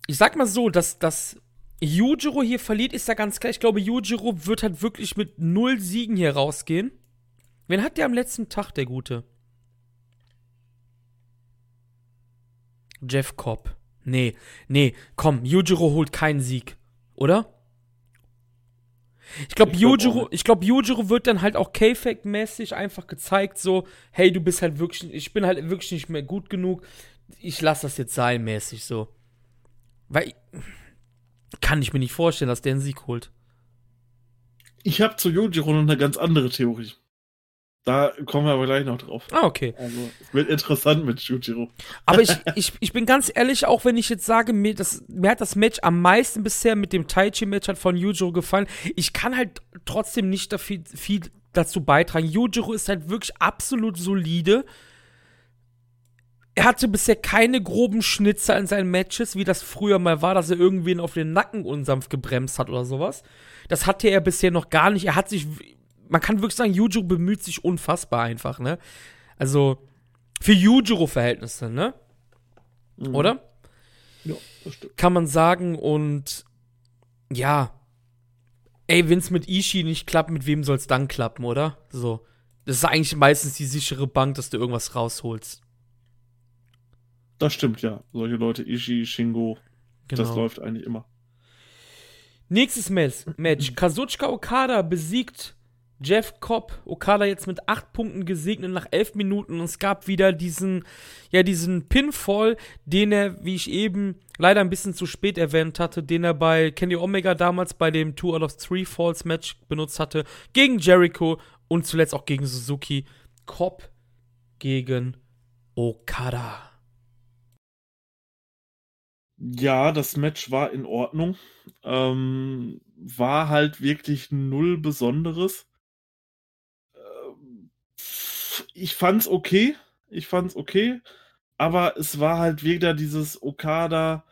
Ich sag mal so, dass, dass Yujiro hier verliert, ist ja ganz klar. Ich glaube, Yujiro wird halt wirklich mit null Siegen hier rausgehen. Wen hat der am letzten Tag, der Gute? Jeff Cobb. Nee, nee, komm, Yujiro holt keinen Sieg, oder? Ich glaube, Yujiro, ich glaube, Yujiro wird dann halt auch K-Fake-mäßig einfach gezeigt, so, hey, du bist halt wirklich, ich bin halt wirklich nicht mehr gut genug, ich lass das jetzt sein, mäßig so. Weil, kann ich mir nicht vorstellen, dass der einen Sieg holt. Ich habe zu Yujiro noch eine ganz andere Theorie. Da kommen wir aber gleich noch drauf. Ah, okay. Also, es wird interessant mit Yujiro. Aber ich, (laughs) ich, ich bin ganz ehrlich, auch wenn ich jetzt sage, mir, das, mir hat das Match am meisten bisher mit dem Taichi-Match hat von Yujiro gefallen. Ich kann halt trotzdem nicht da viel, viel dazu beitragen. Yujiro ist halt wirklich absolut solide. Er hatte bisher keine groben Schnitzer in seinen Matches, wie das früher mal war, dass er irgendwen auf den Nacken unsanft gebremst hat oder sowas. Das hatte er bisher noch gar nicht. Er hat sich man kann wirklich sagen, Yujiro bemüht sich unfassbar einfach, ne? Also, für Yujiro-Verhältnisse, ne? Mhm. Oder? Ja, das stimmt. Kann man sagen und ja. Ey, wenn es mit Ishii nicht klappt, mit wem soll es dann klappen, oder? So. Das ist eigentlich meistens die sichere Bank, dass du irgendwas rausholst. Das stimmt, ja. Solche Leute, Ishii, Shingo, genau. das läuft eigentlich immer. Nächstes Match. (clears throat) Kazuchika Okada besiegt Jeff Cobb, Okada jetzt mit acht Punkten gesegnet nach elf Minuten und es gab wieder diesen, ja, diesen Pinfall, den er, wie ich eben leider ein bisschen zu spät erwähnt hatte, den er bei Kenny Omega damals bei dem Two out of Three Falls Match benutzt hatte, gegen Jericho und zuletzt auch gegen Suzuki. Cobb gegen Okada. Ja, das Match war in Ordnung. Ähm, war halt wirklich null Besonderes ich fand's okay. Ich fand's okay. Aber es war halt wieder dieses Okada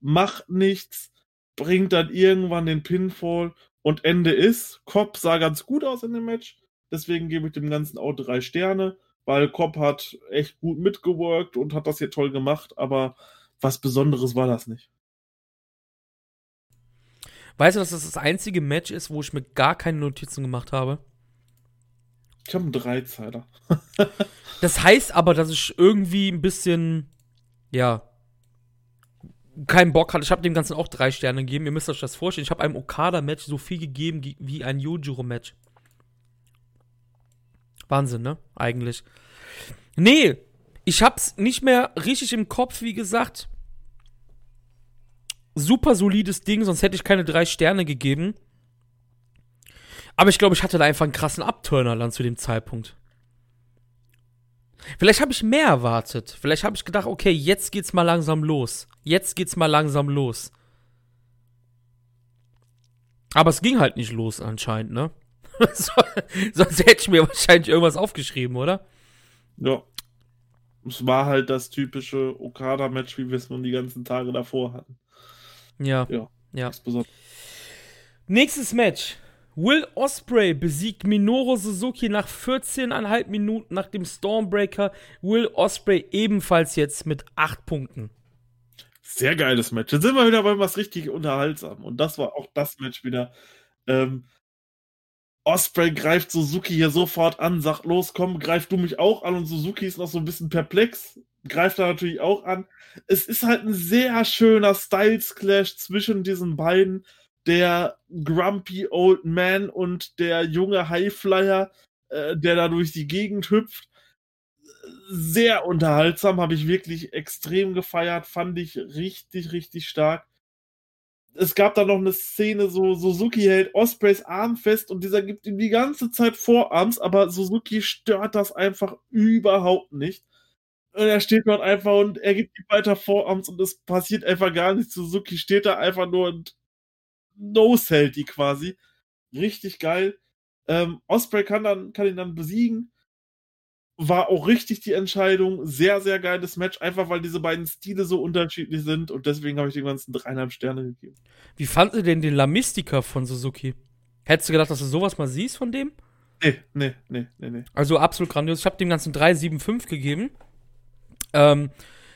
macht nichts, bringt dann irgendwann den Pinfall und Ende ist. Cobb sah ganz gut aus in dem Match. Deswegen gebe ich dem Ganzen auch drei Sterne, weil Cobb hat echt gut mitgeworkt und hat das hier toll gemacht, aber was Besonderes war das nicht. Weißt du, dass das das einzige Match ist, wo ich mir gar keine Notizen gemacht habe? Ich habe einen Dreizeiler. (laughs) das heißt aber, dass ich irgendwie ein bisschen, ja, keinen Bock hatte. Ich habe dem Ganzen auch drei Sterne gegeben. Ihr müsst euch das vorstellen. Ich habe einem Okada-Match so viel gegeben wie ein Yujiro-Match. Wahnsinn, ne? Eigentlich. Nee, ich hab's nicht mehr richtig im Kopf, wie gesagt. Super solides Ding, sonst hätte ich keine drei Sterne gegeben. Aber ich glaube, ich hatte da einfach einen krassen Abturner dann zu dem Zeitpunkt. Vielleicht habe ich mehr erwartet. Vielleicht habe ich gedacht, okay, jetzt geht's mal langsam los. Jetzt geht's mal langsam los. Aber es ging halt nicht los anscheinend, ne? (laughs) Sonst hätte ich mir wahrscheinlich irgendwas aufgeschrieben, oder? Ja. Es war halt das typische Okada-Match, wie wir es nun die ganzen Tage davor hatten. Ja. Ja. ja. Nächstes Match. Will Osprey besiegt Minoru Suzuki nach 14,5 Minuten nach dem Stormbreaker. Will Osprey ebenfalls jetzt mit 8 Punkten. Sehr geiles Match. Jetzt sind wir wieder bei was richtig unterhaltsam. Und das war auch das Match wieder. Ähm, Osprey greift Suzuki hier sofort an, sagt: Los, komm, greif du mich auch an. Und Suzuki ist noch so ein bisschen perplex, greift da natürlich auch an. Es ist halt ein sehr schöner Styles-Clash zwischen diesen beiden der Grumpy Old Man und der junge Highflyer, äh, der da durch die Gegend hüpft. Sehr unterhaltsam, habe ich wirklich extrem gefeiert, fand ich richtig, richtig stark. Es gab da noch eine Szene, so Suzuki hält Ospreys Arm fest und dieser gibt ihm die ganze Zeit Vorarms, aber Suzuki stört das einfach überhaupt nicht. Und er steht dort einfach und er gibt ihm weiter Vorarms und es passiert einfach gar nichts. Suzuki steht da einfach nur und No-Sell die quasi. Richtig geil. Ähm, Osprey kann, dann, kann ihn dann besiegen. War auch richtig die Entscheidung. Sehr, sehr geiles Match. Einfach weil diese beiden Stile so unterschiedlich sind und deswegen habe ich den ganzen dreieinhalb Sterne gegeben. Wie fand ihr denn den La Mystica von Suzuki? Hättest du gedacht, dass du sowas mal siehst von dem? Nee, nee, nee, nee, nee. Also absolut grandios. Ich habe dem ganzen 3,75 gegeben. Ähm,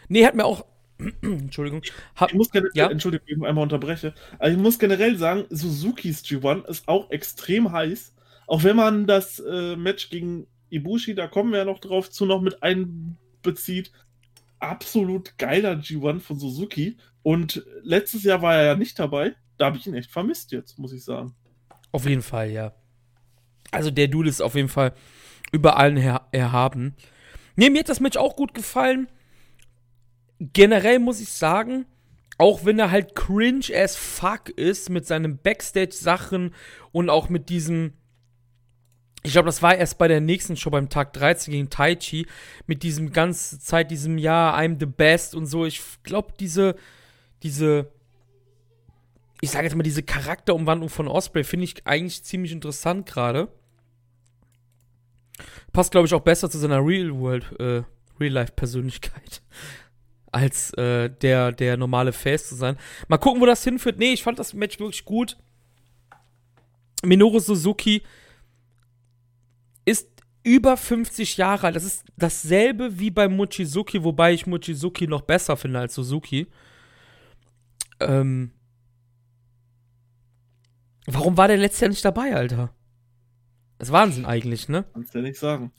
nee, hat mir auch. (clears throat) Entschuldigung. Hab, Ich muss generell, Ja? Entschuldigung, ich einmal unterbreche. Aber ich muss generell sagen, Suzukis G1 ist auch extrem heiß. Auch wenn man das äh, Match gegen Ibushi, da kommen wir ja noch drauf zu, noch mit einbezieht. Absolut geiler G1 von Suzuki. Und letztes Jahr war er ja nicht dabei. Da habe ich ihn echt vermisst jetzt, muss ich sagen. Auf jeden Fall, ja. Also der Dude ist auf jeden Fall über allen her erhaben. Nee, mir hat das Match auch gut gefallen. Generell muss ich sagen, auch wenn er halt cringe as fuck ist mit seinen Backstage-Sachen und auch mit diesem. Ich glaube, das war erst bei der nächsten Show beim Tag 13 gegen Taichi. Mit diesem ganze Zeit, diesem Ja, I'm the best und so. Ich glaube, diese, diese, ich sage jetzt mal, diese Charakterumwandlung von Osprey finde ich eigentlich ziemlich interessant gerade. Passt, glaube ich, auch besser zu seiner Real World, äh, Real-Life-Persönlichkeit. Als äh, der, der normale Face zu sein. Mal gucken, wo das hinführt. Nee, ich fand das Match wirklich gut. Minoru Suzuki ist über 50 Jahre alt. Das ist dasselbe wie bei Mochizuki, wobei ich Mochizuki noch besser finde als Suzuki. Ähm, warum war der letztes Jahr nicht dabei, Alter? Das ist Wahnsinn eigentlich, ne? Kannst ja nicht sagen.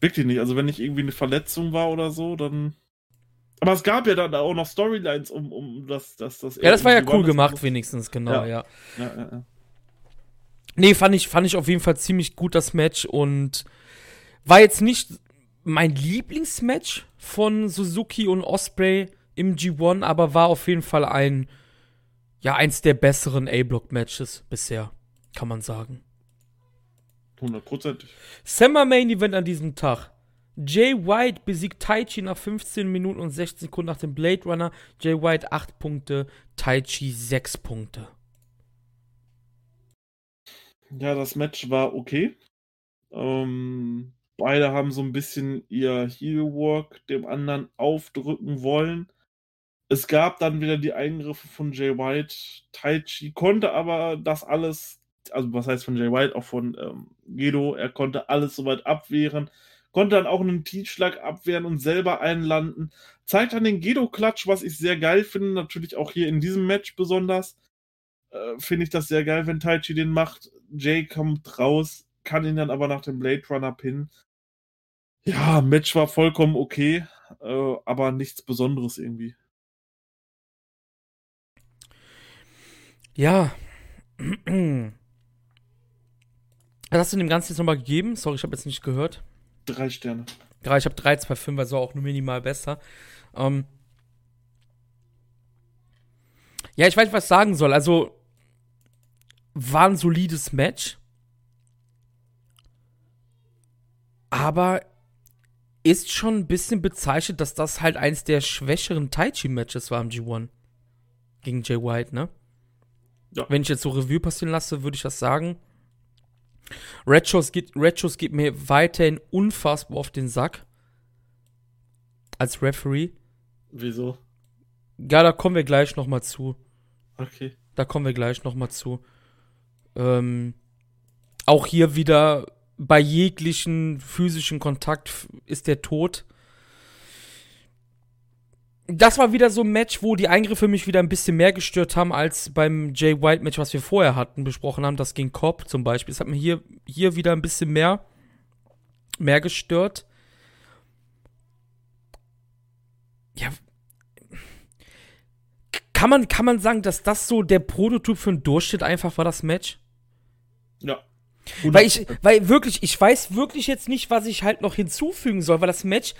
Wirklich nicht. Also, wenn nicht irgendwie eine Verletzung war oder so, dann. Aber es gab ja dann auch noch Storylines um, um das, das, das. Ja, das war ja cool gemacht, das- wenigstens, genau, Ja. ja. Ja, ja, ja. Nee, fand ich, fand ich auf jeden Fall ziemlich gut, das Match. Und war jetzt nicht mein Lieblingsmatch von Suzuki und Osprey im G1, aber war auf jeden Fall ein, ja, eins der besseren A-Block-Matches bisher, kann man sagen. Hundertprozentig. Summer Main Event an diesem Tag. Jay White besiegt Taichi nach 15 Minuten und 16 Sekunden nach dem Blade Runner. Jay White 8 Punkte, Taichi 6 Punkte. Ja, das Match war okay. Ähm, beide haben so ein bisschen ihr Heelwork dem anderen aufdrücken wollen. Es gab dann wieder die Eingriffe von Jay White. Taichi konnte aber das alles, also was heißt von Jay White, auch von ähm, Gedo, er konnte alles soweit abwehren. Konnte dann auch einen Tiefschlag abwehren und selber einlanden. Zeigt dann den Gedo-Klatsch, was ich sehr geil finde. Natürlich auch hier in diesem Match besonders äh, finde ich das sehr geil, wenn Taichi den macht. Jay kommt raus, kann ihn dann aber nach dem Blade Runner pinnen. Ja, Match war vollkommen okay, äh, aber nichts Besonderes irgendwie. Ja. (clears throat) Was hast du dem Ganzen jetzt nochmal gegeben? Sorry, ich habe jetzt nicht gehört. Drei Sterne. Ja, ich habe 3, 2, 5, also auch nur minimal besser. Ähm ja, ich weiß nicht, was ich sagen soll. Also, war ein solides Match. Aber ist schon ein bisschen bezeichnet, dass das halt eins der schwächeren Taichi-Matches war im G1. Gegen Jay White, ne? Ja. Wenn ich jetzt so Revue passieren lasse, würde ich das sagen. Retros geht, Retros geht mir weiterhin unfassbar auf den Sack. Als Referee. Wieso? Ja, da kommen wir gleich noch mal zu. Okay. Da kommen wir gleich noch mal zu. Ähm, auch hier wieder bei jeglichen physischen Kontakt ist der tot. Das war wieder so ein Match, wo die Eingriffe mich wieder ein bisschen mehr gestört haben als beim Jay White Match, was wir vorher hatten, besprochen haben, das gegen Cobb zum Beispiel. Das hat mir hier, hier wieder ein bisschen mehr, mehr gestört. Ja. Kann man, kann man sagen, dass das so der Prototyp für einen Durchschnitt einfach war, das Match? Ja. Weil ich, weil wirklich, ich weiß wirklich jetzt nicht, was ich halt noch hinzufügen soll, weil das Match.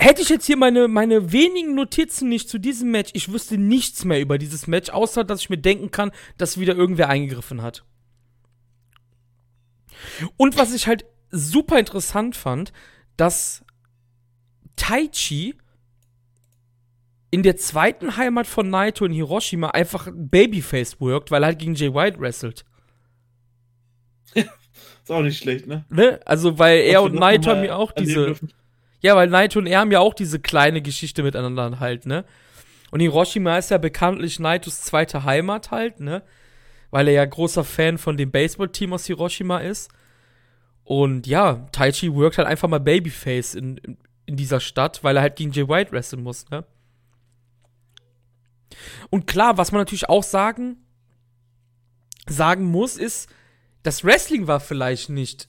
Hätte ich jetzt hier meine, meine wenigen Notizen nicht zu diesem Match, ich wüsste nichts mehr über dieses Match, außer dass ich mir denken kann, dass wieder irgendwer eingegriffen hat. Und was ich halt super interessant fand, dass Taichi in der zweiten Heimat von Naito in Hiroshima einfach Babyface worked, weil er halt gegen Jay White wrestelt. (laughs) Ist auch nicht schlecht, ne? Ne? Also, weil er und Naito haben ja auch diese. dürfen. Ja, weil Naito und er haben ja auch diese kleine Geschichte miteinander halt, ne? Und Hiroshima ist ja bekanntlich Naitos zweite Heimat halt, ne? weil er ja großer Fan von dem Baseballteam aus Hiroshima ist. Und ja, Taichi wirkt halt einfach mal Babyface in, in, in dieser Stadt, weil er halt gegen Jay White wresteln muss, ne? Und klar, was man natürlich auch sagen, sagen muss, ist, das Wrestling war vielleicht nicht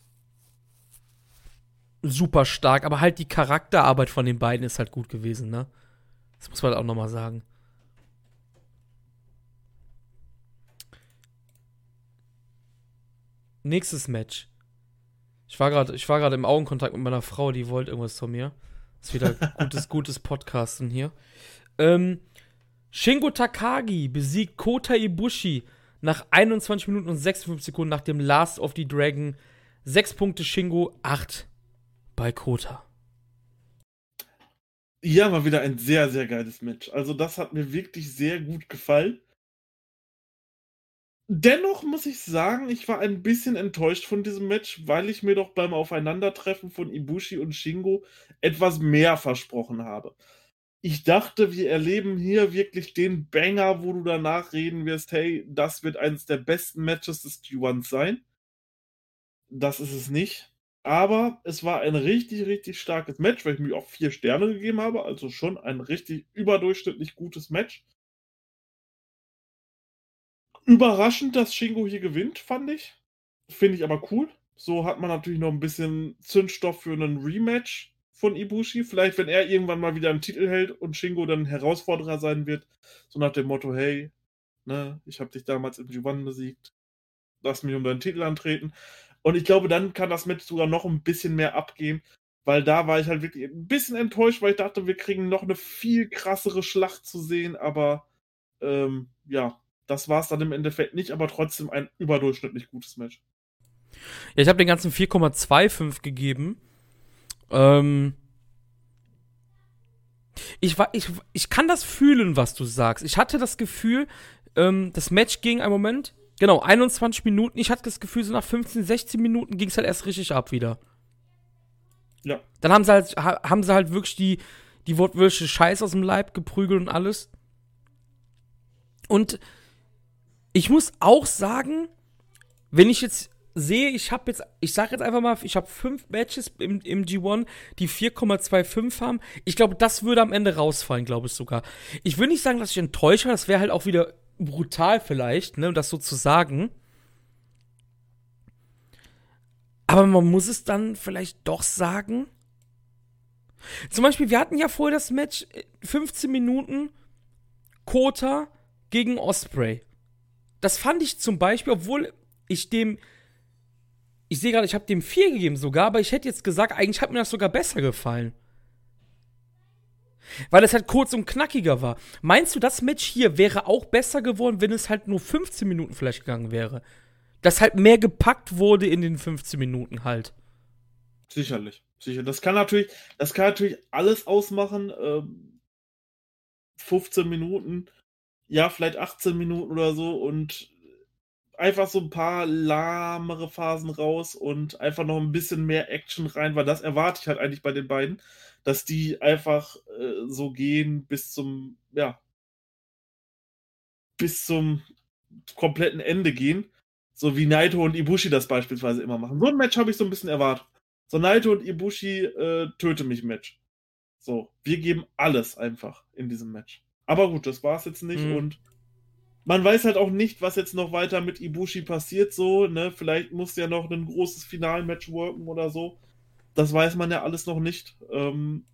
super stark, aber halt die Charakterarbeit von den beiden ist halt gut gewesen, ne? Das muss man halt auch nochmal sagen. Nächstes Match. Ich war gerade, ich war gerade im Augenkontakt mit meiner Frau, die wollte irgendwas von mir. Ist wieder (laughs) gutes, gutes Podcasten hier. Ähm, Shingo Takagi besiegt Kota Ibushi nach 21 Minuten und 56 Sekunden nach dem Last of the Dragon. 6 Punkte Shingo, 8 bei Kota. Ja, war wieder ein sehr, sehr geiles Match. Also, das hat mir wirklich sehr gut gefallen. Dennoch muss ich sagen, ich war ein bisschen enttäuscht von diesem Match, weil ich mir doch beim Aufeinandertreffen von Ibushi und Shingo etwas mehr versprochen habe. Ich dachte, wir erleben hier wirklich den Banger, wo du danach reden wirst, hey, das wird eines der besten Matches des G1 sein. Das ist es nicht. Aber es war ein richtig, richtig starkes Match, weil ich mir auch vier Sterne gegeben habe. Also schon ein richtig überdurchschnittlich gutes Match. Überraschend, dass Shingo hier gewinnt, fand ich. Finde ich aber cool. So hat man natürlich noch ein bisschen Zündstoff für einen Rematch von Ibushi. Vielleicht, wenn er irgendwann mal wieder einen Titel hält und Shingo dann Herausforderer sein wird. So nach dem Motto, hey, ne, ich habe dich damals im G1 besiegt. Lass mich um deinen Titel antreten. Und ich glaube, dann kann das Match sogar noch ein bisschen mehr abgehen, weil da war ich halt wirklich ein bisschen enttäuscht, weil ich dachte, wir kriegen noch eine viel krassere Schlacht zu sehen, aber ähm, ja, das war es dann im Endeffekt nicht, aber trotzdem ein überdurchschnittlich gutes Match. Ja, ich habe den ganzen 4,25 gegeben. Ähm, ich, ich, ich kann das fühlen, was du sagst. Ich hatte das Gefühl, ähm, das Match ging einen Moment, Genau, 21 Minuten. Ich hatte das Gefühl, so nach 15, 16 Minuten ging es halt erst richtig ab wieder. Ja. Dann haben sie halt, haben sie halt wirklich die, die wortwörtliche Scheiß aus dem Leib geprügelt und alles. Und ich muss auch sagen, wenn ich jetzt sehe, ich habe jetzt, ich sage jetzt einfach mal, ich habe fünf Matches im, im G1, die 4,25 haben. Ich glaube, das würde am Ende rausfallen, glaube ich sogar. Ich will nicht sagen, dass ich enttäuscht war, das wäre halt auch wieder brutal vielleicht, ne, das so zu sagen. Aber man muss es dann vielleicht doch sagen. Zum Beispiel, wir hatten ja vorher das Match 15 äh, Minuten Kota gegen Osprey. Das fand ich zum Beispiel, obwohl ich dem. Ich sehe gerade, ich habe dem 4 gegeben sogar, aber ich hätte jetzt gesagt, eigentlich hat mir das sogar besser gefallen. Weil es halt kurz und knackiger war. Meinst du, das Match hier wäre auch besser geworden, wenn es halt nur 15 Minuten vielleicht gegangen wäre? Dass halt mehr gepackt wurde in den 15 Minuten halt. Sicherlich. Sicher. Das kann natürlich, das kann natürlich alles ausmachen. Ähm, 15 Minuten, ja, vielleicht 18 Minuten oder so und einfach so ein paar lahmere Phasen raus und einfach noch ein bisschen mehr Action rein, weil das erwarte ich halt eigentlich bei den beiden dass die einfach äh, so gehen bis zum, ja, bis zum kompletten Ende gehen. So wie Naito und Ibushi das beispielsweise immer machen. So ein Match habe ich so ein bisschen erwartet. So Naito und Ibushi äh, töte mich Match. So, wir geben alles einfach in diesem Match. Aber gut, das war es jetzt nicht mhm. und man weiß halt auch nicht, was jetzt noch weiter mit Ibushi passiert, so, ne? Vielleicht muss ja noch ein großes Finalmatch worken oder so. Das weiß man ja alles noch nicht. Ähm,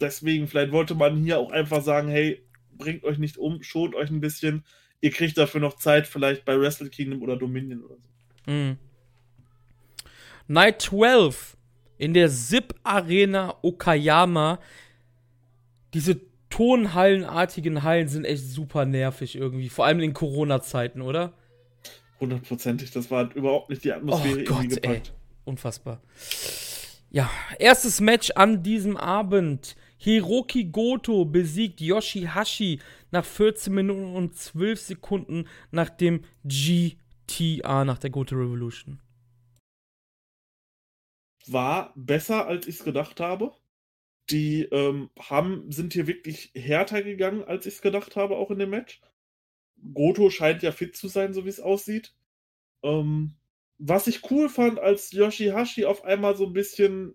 deswegen, vielleicht wollte man hier auch einfach sagen, hey, bringt euch nicht um, schont euch ein bisschen. Ihr kriegt dafür noch Zeit, vielleicht bei Wrestle Kingdom oder Dominion oder so. Mhm. Night 12 in der SIP Arena Okayama. Diese Tonhallenartigen Hallen sind echt super nervig irgendwie. Vor allem in Corona-Zeiten, oder? Hundertprozentig. Das war überhaupt nicht die Atmosphäre oh Gott, gepackt. Ey. Unfassbar. Ja, erstes Match an diesem Abend. Hiroki Goto besiegt Yoshihashi nach 14 Minuten und 12 Sekunden nach dem GTA, nach der Goto Revolution. War besser, als ich es gedacht habe. Die ähm, haben, sind hier wirklich härter gegangen, als ich es gedacht habe, auch in dem Match. Goto scheint ja fit zu sein, so wie es aussieht. Ähm, was ich cool fand, als Yoshihashi auf einmal so ein bisschen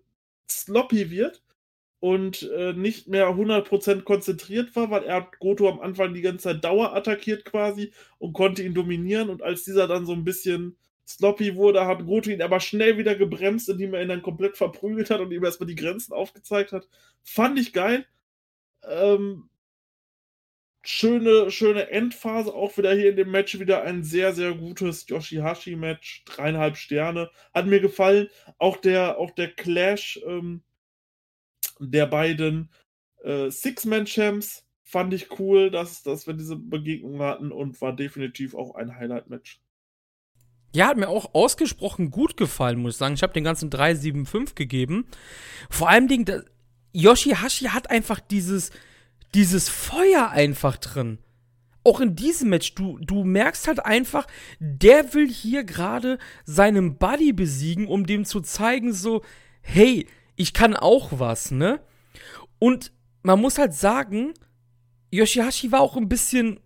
sloppy wird und äh, nicht mehr 100% konzentriert war, weil er Goto am Anfang die ganze Zeit Dauer attackiert quasi und konnte ihn dominieren und als dieser dann so ein bisschen sloppy wurde, hat Goto ihn aber schnell wieder gebremst, indem er ihn dann komplett verprügelt hat und ihm erstmal die Grenzen aufgezeigt hat. Fand ich geil. Ähm, schöne, schöne Endphase, auch wieder hier in dem Match wieder ein sehr, sehr gutes Yoshihashi-Match, dreieinhalb Sterne, hat mir gefallen. Auch der, auch der Clash ähm, der beiden äh, Six-Man-Champs fand ich cool, dass, dass wir diese Begegnung hatten und war definitiv auch ein Highlight-Match. Ja, hat mir auch ausgesprochen gut gefallen, muss ich sagen. Ich habe den ganzen 3-7-5 gegeben. Vor allem, Ding, Yoshihashi hat einfach dieses, dieses Feuer einfach drin. Auch in diesem Match, du, du merkst halt einfach, der will hier gerade seinen Buddy besiegen, um dem zu zeigen, so, hey, ich kann auch was, ne? Und man muss halt sagen, Yoshihashi war auch ein bisschen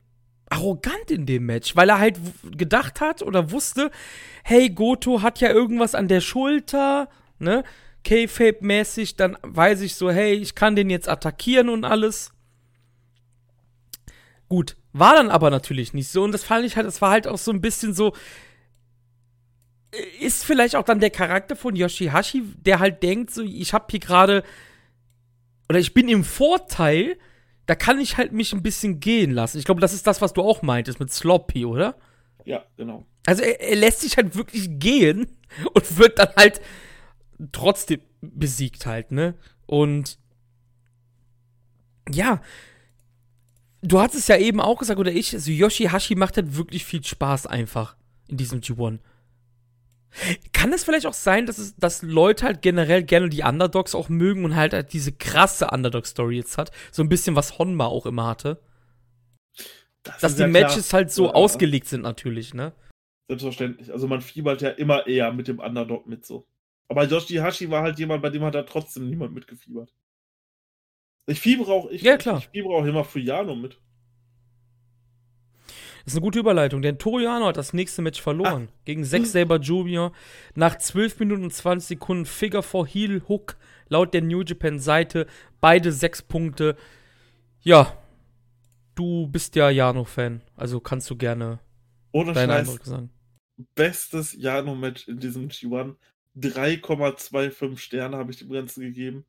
arrogant in dem Match, weil er halt gedacht hat oder wusste, hey, Goto hat ja irgendwas an der Schulter, ne? K-Fape-mäßig, dann weiß ich so, hey, ich kann den jetzt attackieren und alles. Gut, war dann aber natürlich nicht so. Und das fand ich halt, das war halt auch so ein bisschen so. Äh, ist vielleicht auch dann der Charakter von Yoshihashi, der halt denkt, so, ich hab hier gerade. Oder ich bin im Vorteil, da kann ich halt mich ein bisschen gehen lassen. Ich glaube, das ist das, was du auch meintest mit Sloppy, oder? Ja, genau. Also er, er lässt sich halt wirklich gehen (laughs) und wird dann halt trotzdem besiegt halt, ne? Und ja, du hast es ja eben auch gesagt, oder ich, also Yoshihashi macht halt wirklich viel Spaß einfach in diesem G1. Kann es vielleicht auch sein, dass, es, dass Leute halt generell gerne die Underdogs auch mögen und halt, halt diese krasse Underdog-Story jetzt hat? So ein bisschen, was Honma auch immer hatte. Das dass die ja Matches klar. halt so ja, ausgelegt sind, natürlich, ne? Selbstverständlich. Also man fiebert ja immer eher mit dem Underdog mit so. Aber Yoshihashi war halt jemand, bei dem hat da trotzdem niemand mitgefiebert. Ich fiebere auch, ich, ja, klar. ich fiebere auch immer für Jano mit. Das ist eine gute Überleitung, denn Toriano hat das nächste Match verloren. Ah. Gegen Zack Saber Jr. Nach 12 Minuten und 20 Sekunden Figure for Heel Hook laut der New Japan Seite. Beide sechs Punkte. Ja, du bist ja Jano-Fan, also kannst du gerne Ohne deinen Eindruck sagen. Bestes Jano-Match in diesem G1. 3,25 Sterne habe ich dem Ganzen gegeben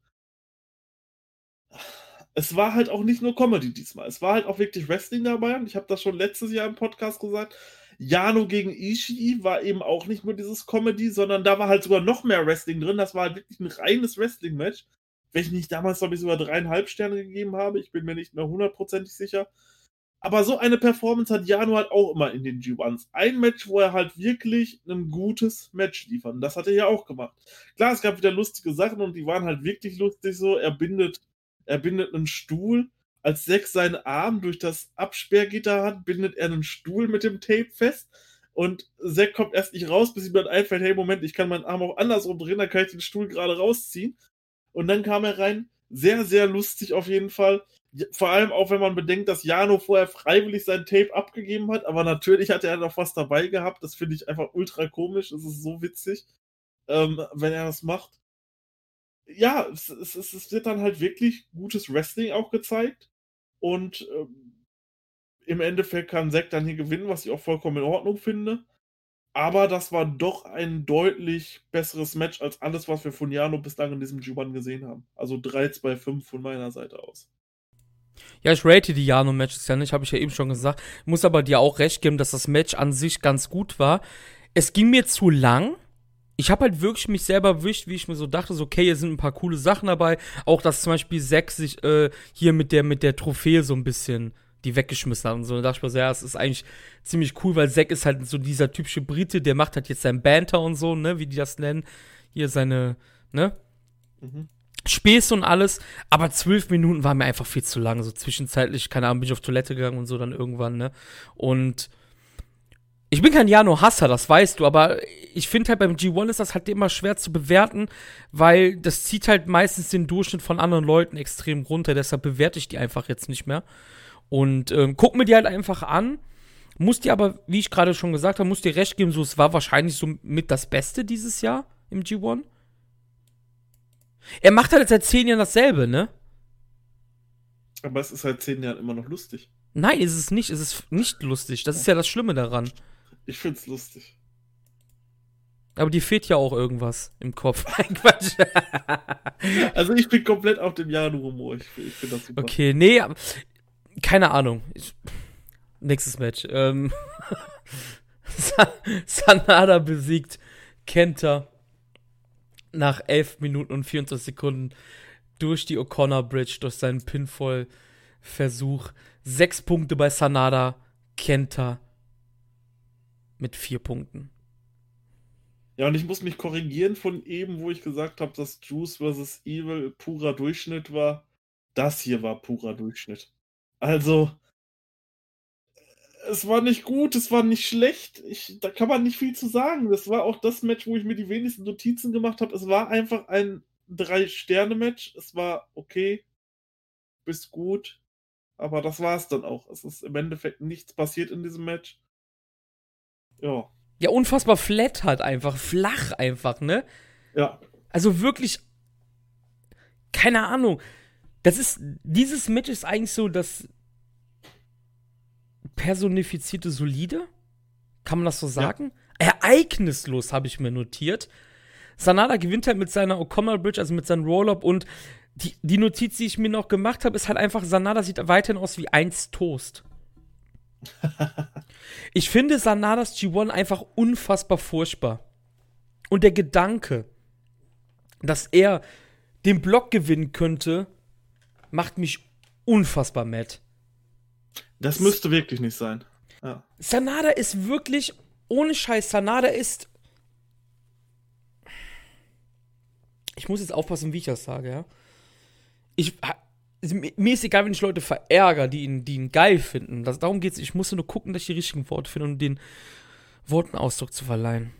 es war halt auch nicht nur Comedy diesmal. Es war halt auch wirklich Wrestling dabei. Und ich habe das schon letztes Jahr im Podcast gesagt. Jano gegen Ishii war eben auch nicht nur dieses Comedy, sondern da war halt sogar noch mehr Wrestling drin. Das war halt wirklich ein reines Wrestling-Match. Welchen ich damals, glaube ich, sogar dreieinhalb Sterne gegeben habe. Ich bin mir nicht mehr hundertprozentig sicher. Aber so eine Performance hat Jano halt auch immer in den G1s. Ein Match, wo er halt wirklich ein gutes Match liefert. Und das hat er ja auch gemacht. Klar, es gab wieder lustige Sachen und die waren halt wirklich lustig so. Er bindet er bindet einen Stuhl. Als Zack seinen Arm durch das Absperrgitter hat, bindet er einen Stuhl mit dem Tape fest. Und Zack kommt erst nicht raus, bis ihm dann einfällt, hey, Moment, ich kann meinen Arm auch andersrum drehen, dann kann ich den Stuhl gerade rausziehen. Und dann kam er rein. Sehr, sehr lustig auf jeden Fall. Vor allem auch, wenn man bedenkt, dass Jano vorher freiwillig sein Tape abgegeben hat, aber natürlich hat er noch was dabei gehabt. Das finde ich einfach ultra komisch. Das ist so witzig, ähm, wenn er das macht ja, es, es, es, wird dann halt wirklich gutes Wrestling auch gezeigt. Und ähm, im Endeffekt kann Zack dann hier gewinnen, was ich auch vollkommen in Ordnung finde. Aber das war doch ein deutlich besseres Match als alles, was wir von Jano bislang in diesem G1 gesehen haben. Also 3-2-5 von meiner Seite aus. Ja, ich rate die Jano-Matches ja nicht, habe ich ja eben schon gesagt. Muss aber dir auch recht geben, dass das Match an sich ganz gut war. Es ging mir zu lang ich habe halt wirklich mich selber erwischt, wie ich mir so dachte, so, okay, hier sind ein paar coole Sachen dabei. Auch, dass zum Beispiel Zack sich äh, hier mit der, mit der Trophäe so ein bisschen die weggeschmissen hat und so. Da dachte ich mir so, ja, es ist eigentlich ziemlich cool, weil Zack ist halt so dieser typische Brite, der macht halt jetzt sein Banter und so, ne, wie die das nennen. Hier seine, ne? Mhm. Späße und alles, aber zwölf Minuten war mir einfach viel zu lang. So zwischenzeitlich, keine Ahnung, bin ich auf Toilette gegangen und so dann irgendwann, ne? Und ich bin kein Jano-Hasser, das weißt du, aber ich finde halt beim G1 ist das halt immer schwer zu bewerten, weil das zieht halt meistens den Durchschnitt von anderen Leuten extrem runter. Deshalb bewerte ich die einfach jetzt nicht mehr. Und ähm, guck mir die halt einfach an. Muss dir aber, wie ich gerade schon gesagt habe, muss dir recht geben, so es war wahrscheinlich so mit das Beste dieses Jahr im G1. Er macht halt seit zehn Jahren dasselbe, ne? Aber es ist seit zehn Jahren immer noch lustig. Nein, ist es nicht. Es ist nicht lustig. Das ist ja das Schlimme daran. Ich find's lustig. Aber dir fehlt ja auch irgendwas im Kopf. (laughs) Quatsch. (laughs) also ich bin komplett auf dem Janu-Humor. Ich, ich finde das super. Okay, nee, keine Ahnung. Ich, nächstes Match. Ähm, (laughs) Sanada besiegt Kenta nach 11 Minuten und 24 Sekunden durch die O'Connor Bridge, durch seinen Pinfall-Versuch. Sechs Punkte bei Sanada, Kenta mit vier Punkten. Ja, und ich muss mich korrigieren von eben, wo ich gesagt habe, dass Juice vs. Evil purer Durchschnitt war. Das hier war purer Durchschnitt. Also, es war nicht gut, es war nicht schlecht. Ich, da kann man nicht viel zu sagen. Das war auch das Match, wo ich mir die wenigsten Notizen gemacht habe. Es war einfach ein Drei-Sterne-Match. Es war okay, bis gut. Aber das war es dann auch. Es ist im Endeffekt nichts passiert in diesem Match. Ja. Ja, unfassbar flat halt einfach. Flach einfach, ne? Ja. Also wirklich. Keine Ahnung. Das ist. Dieses Match ist eigentlich so das personifizierte Solide. Kann man das so sagen? Ja. Ereignislos habe ich mir notiert. Sanada gewinnt halt mit seiner O'Connor Bridge, also mit seinem Roll-Up und die, die Notiz, die ich mir noch gemacht habe, ist halt einfach, Sanada sieht weiterhin aus wie eins Toast. (laughs) ich finde Sanadas G1 einfach unfassbar furchtbar. Und der Gedanke, dass er den Block gewinnen könnte, macht mich unfassbar mad. Das müsste wirklich nicht sein. Ja. Sanada ist wirklich, ohne Scheiß, Sanada ist. Ich muss jetzt aufpassen, wie ich das sage, ja. Ich, mir ist egal, wenn ich Leute verärgere, die ihn, die ihn geil finden. Das, darum geht es. Ich muss nur gucken, dass ich die richtigen Worte finde, um den Worten Ausdruck zu verleihen.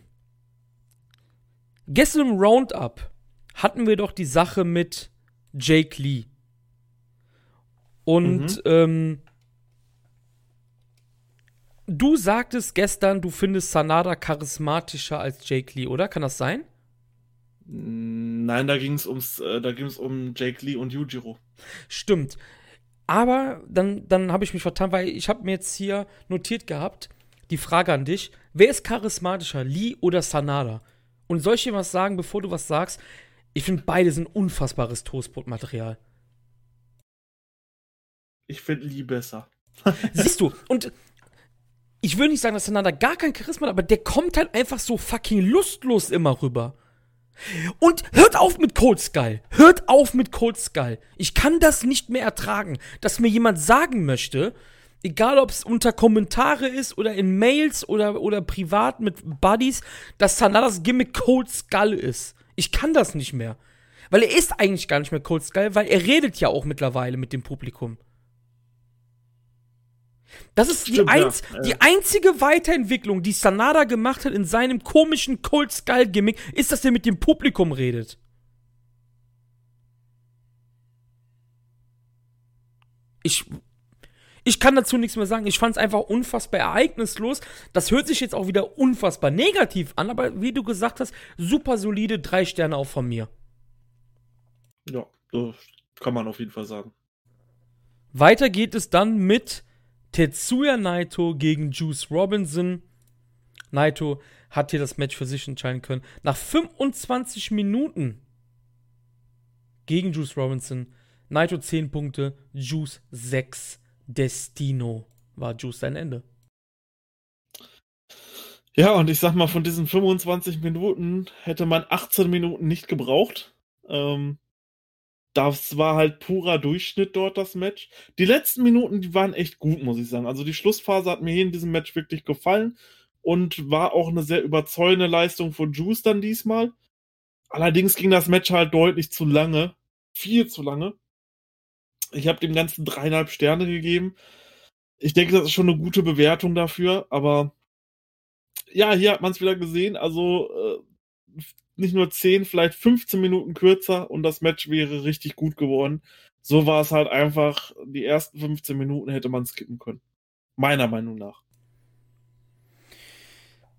Gestern im Roundup hatten wir doch die Sache mit Jake Lee. Und mhm. ähm, du sagtest gestern, du findest Sanada charismatischer als Jake Lee, oder? Kann das sein? Nein, da ging es ums, äh, da ging es um Jake Lee und Yujiro. Stimmt. Aber dann, dann habe ich mich vertan, weil ich habe mir jetzt hier notiert gehabt, die Frage an dich, wer ist charismatischer, Lee oder Sanada? Und soll ich dir was sagen, bevor du was sagst? Ich finde, beide sind unfassbares Toastbrotmaterial. Ich finde Lee besser. (laughs) Siehst du, und ich will nicht sagen, dass Sanada gar kein Charisma hat, aber der kommt halt einfach so fucking lustlos immer rüber. Und hört auf mit Cold Skull. Hört auf mit Cold Skull. Ich kann das nicht mehr ertragen, dass mir jemand sagen möchte, egal ob es unter Kommentare ist oder in Mails oder, oder privat mit Buddies, dass Sanadas Gimmick Cold Skull ist. Ich kann das nicht mehr. Weil er ist eigentlich gar nicht mehr Cold Skull, weil er redet ja auch mittlerweile mit dem Publikum. Das ist Stimmt, die, einz ja. die einzige Weiterentwicklung, die Sanada gemacht hat in seinem komischen Cold Skull Gimmick, ist, dass er mit dem Publikum redet. Ich, ich kann dazu nichts mehr sagen. Ich fand es einfach unfassbar ereignislos. Das hört sich jetzt auch wieder unfassbar negativ an, aber wie du gesagt hast, super solide drei Sterne auch von mir. Ja, kann man auf jeden Fall sagen. Weiter geht es dann mit Tetsuya Naito gegen Juice Robinson. Naito hat hier das Match für sich entscheiden können. Nach 25 Minuten gegen Juice Robinson. Naito 10 Punkte, Juice 6. Destino war Juice sein Ende. Ja, und ich sag mal, von diesen 25 Minuten hätte man 18 Minuten nicht gebraucht. Ähm, das war halt purer Durchschnitt dort, das Match. Die letzten Minuten, die waren echt gut, muss ich sagen. Also die Schlussphase hat mir hier in diesem Match wirklich gefallen und war auch eine sehr überzeugende Leistung von Juice dann diesmal. Allerdings ging das Match halt deutlich zu lange. Viel zu lange. Ich habe dem Ganzen dreieinhalb Sterne gegeben. Ich denke, das ist schon eine gute Bewertung dafür, aber ja, hier hat man es wieder gesehen. Also äh, nicht nur 10, vielleicht 15 Minuten kürzer und das Match wäre richtig gut geworden. So war es halt einfach, die ersten 15 Minuten hätte man skippen können. Meiner Meinung nach.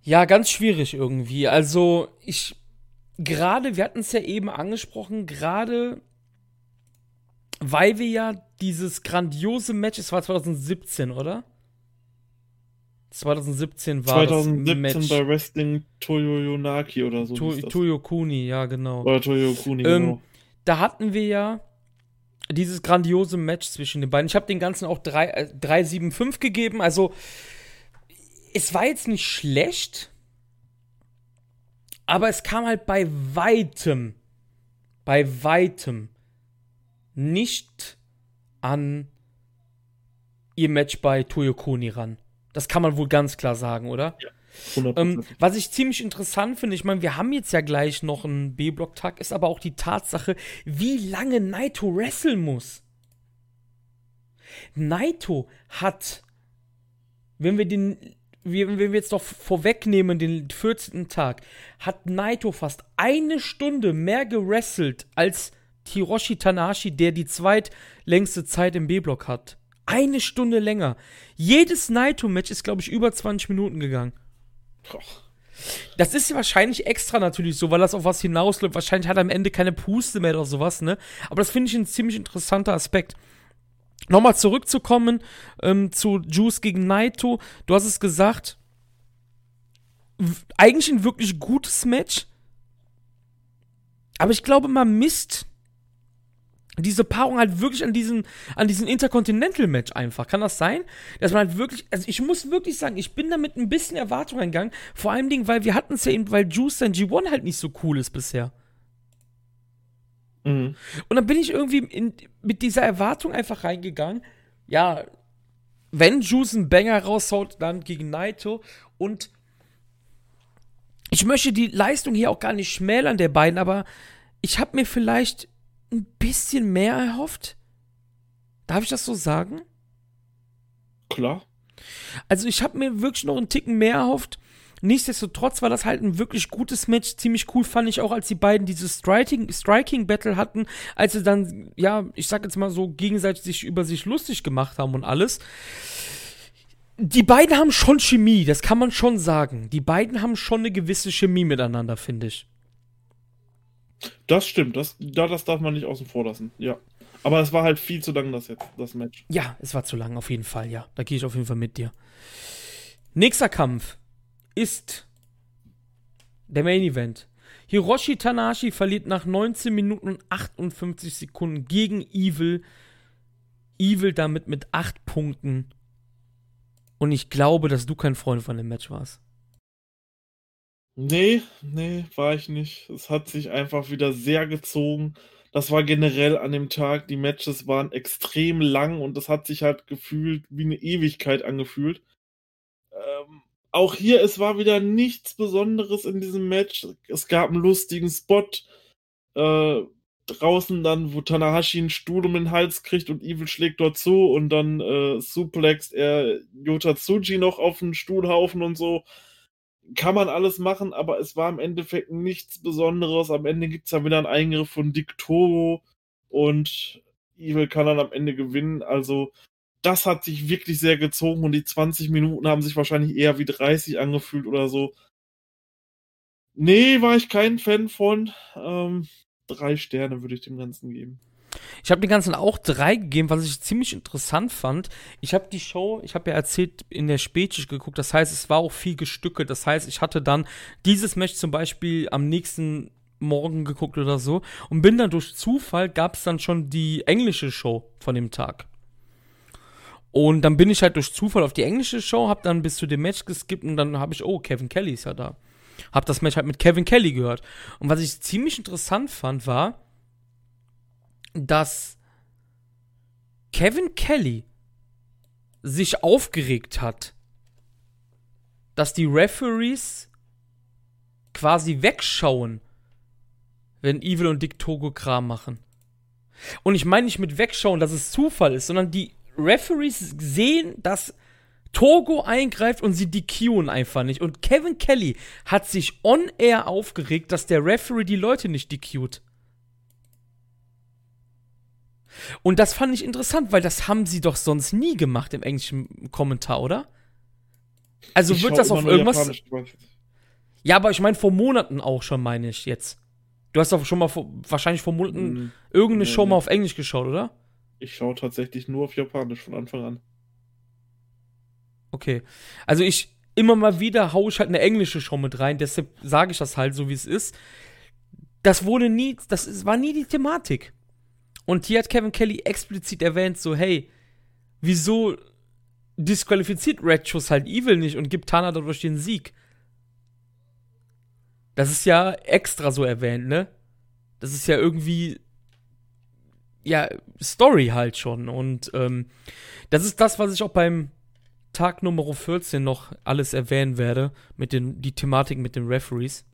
Ja, ganz schwierig irgendwie. Also, ich gerade, wir hatten es ja eben angesprochen, gerade weil wir ja dieses grandiose Match, es war 2017, oder? 2017 war 2017 das Match. bei Wrestling Toyoyonaki oder so. To hieß das. Toyo Kuni, ja, genau. Oder Toyokuni, Ähm, genau. Da hatten wir ja dieses grandiose Match zwischen den beiden. Ich habe den ganzen auch 3, äh, 3-7-5 gegeben. Also, es war jetzt nicht schlecht, aber es kam halt bei weitem, bei weitem nicht an ihr Match bei Toyokuni ran. Das kann man wohl ganz klar sagen, oder? 100%. Ähm, was ich ziemlich interessant finde, ich meine, wir haben jetzt ja gleich noch einen B-Block-Tag, ist aber auch die Tatsache, wie lange Naito wresteln muss. Naito hat, wenn wir den, wenn wir jetzt doch vorwegnehmen, den 14. Tag, hat Naito fast eine Stunde mehr gewrestelt als Hiroshi Tanahashi, der die zweitlängste Zeit im B-Block hat. Eine Stunde länger. Jedes Naito-Match ist, glaube ich, über 20 Minuten gegangen. Boah. Das ist ja wahrscheinlich extra natürlich so, weil das auf was hinausläuft. Wahrscheinlich hat er am Ende keine Puste mehr oder sowas, ne? Aber das finde ich ein ziemlich interessanter Aspekt. Nochmal zurückzukommen ähm, zu Juice gegen Naito. Du hast es gesagt. Eigentlich ein wirklich gutes Match. Aber ich glaube, man misst diese Paarung halt wirklich an diesen, an diesen Intercontinental-Match einfach. Kann das sein? Dass man halt wirklich, also ich muss wirklich sagen, ich bin da mit ein bisschen Erwartung eingegangen. Vor allem Dingen, weil wir hatten es ja eben, weil Juice sein G1 halt nicht so cool ist bisher. Mhm. Und dann bin ich irgendwie in, mit dieser Erwartung einfach reingegangen. Ja, wenn Juice einen Banger raushaut, dann gegen Naito. Und ich möchte die Leistung hier auch gar nicht schmälern der beiden, aber ich habe mir vielleicht ein bisschen mehr erhofft. Darf ich das so sagen? Klar. Also ich habe mir wirklich noch einen Ticken mehr erhofft. Nichtsdestotrotz war das halt ein wirklich gutes Match. Ziemlich cool fand ich auch, als die beiden dieses Striking, Striking Battle hatten, als sie dann, ja, ich sag jetzt mal so, gegenseitig sich über sich lustig gemacht haben und alles. Die beiden haben schon Chemie, das kann man schon sagen. Die beiden haben schon eine gewisse Chemie miteinander, finde ich. Das stimmt. Das, da, das darf man nicht außen vor lassen. Ja. Aber es war halt viel zu lang, das jetzt, das Match. Ja, es war zu lang, auf jeden Fall, ja. Da gehe ich auf jeden Fall mit dir. Nächster Kampf ist der Main Event. Hiroshi Tanahashi verliert nach 19 Minuten und 58 Sekunden gegen Evil. Evil damit mit 8 Punkten. Und ich glaube, dass du kein Freund von dem Match warst. Nee, nee, war ich nicht. Es hat sich einfach wieder sehr gezogen. Das war generell an dem Tag. Die Matches waren extrem lang und das hat sich halt gefühlt wie eine Ewigkeit angefühlt. Ähm, auch hier, es war wieder nichts Besonderes in diesem Match. Es gab einen lustigen Spot. Äh, draußen dann, wo Tanahashi einen Stuhl um den Hals kriegt und Evil schlägt dort zu und dann äh, suplext er Yota Tsuji noch auf den Stuhlhaufen und so kann man alles machen, aber es war im Endeffekt nichts Besonderes. Am Ende gibt es dann wieder einen Eingriff von Dick Toro und Evil kann dann am Ende gewinnen. Also, das hat sich wirklich sehr gezogen und die 20 Minuten haben sich wahrscheinlich eher wie 30 angefühlt oder so. Nee, war ich kein Fan von. Ähm, drei Sterne würde ich dem Ganzen geben. Ich habe den ganzen auch drei gegeben, was ich ziemlich interessant fand. Ich habe die Show, ich habe ja erzählt, in der Spätschicht geguckt. Das heißt, es war auch viel gestückelt. Das heißt, ich hatte dann dieses Match zum Beispiel am nächsten Morgen geguckt oder so und bin dann durch Zufall gab es dann schon die englische Show von dem Tag. Und dann bin ich halt durch Zufall auf die englische Show, hab dann bis zu dem Match geskippt und dann habe ich, oh, Kevin Kelly ist ja da. Hab das Match halt mit Kevin Kelly gehört. Und was ich ziemlich interessant fand, war, dass Kevin Kelly sich aufgeregt hat, dass die Referees quasi wegschauen, wenn Evil und Dick Togo Kram machen. Und ich meine nicht mit wegschauen, dass es Zufall ist, sondern die Referees sehen, dass Togo eingreift und sie DQen einfach nicht. Und Kevin Kelly hat sich on-air aufgeregt, dass der Referee die Leute nicht DQt. Und das fand ich interessant, weil das haben sie doch sonst nie gemacht im englischen Kommentar, oder? Also Ich wird das auf irgendwas. Ja, aber ich meine vor Monaten auch schon, meine ich jetzt. Du hast doch schon mal vor, wahrscheinlich vor Monaten Hm, irgendeine nee, Show nee. mal auf Englisch geschaut, oder? Ich schaue tatsächlich nur auf Japanisch von Anfang an. Okay. Also ich immer mal wieder haue ich halt eine englische Show mit rein, deshalb sage ich das halt so, wie es ist. Das wurde nie, das ist, war nie die Thematik. Und hier hat Kevin Kelly explizit erwähnt, so, hey, wieso disqualifiziert Red Shoes halt Evil nicht und gibt Tana dadurch den Sieg? Das ist ja extra so erwähnt, ne? Das ist ja irgendwie, ja, Story halt schon. Und ähm, das ist das, was ich auch beim Tag Nummer 14 noch alles erwähnen werde, mit den, die Thematik mit den Referees.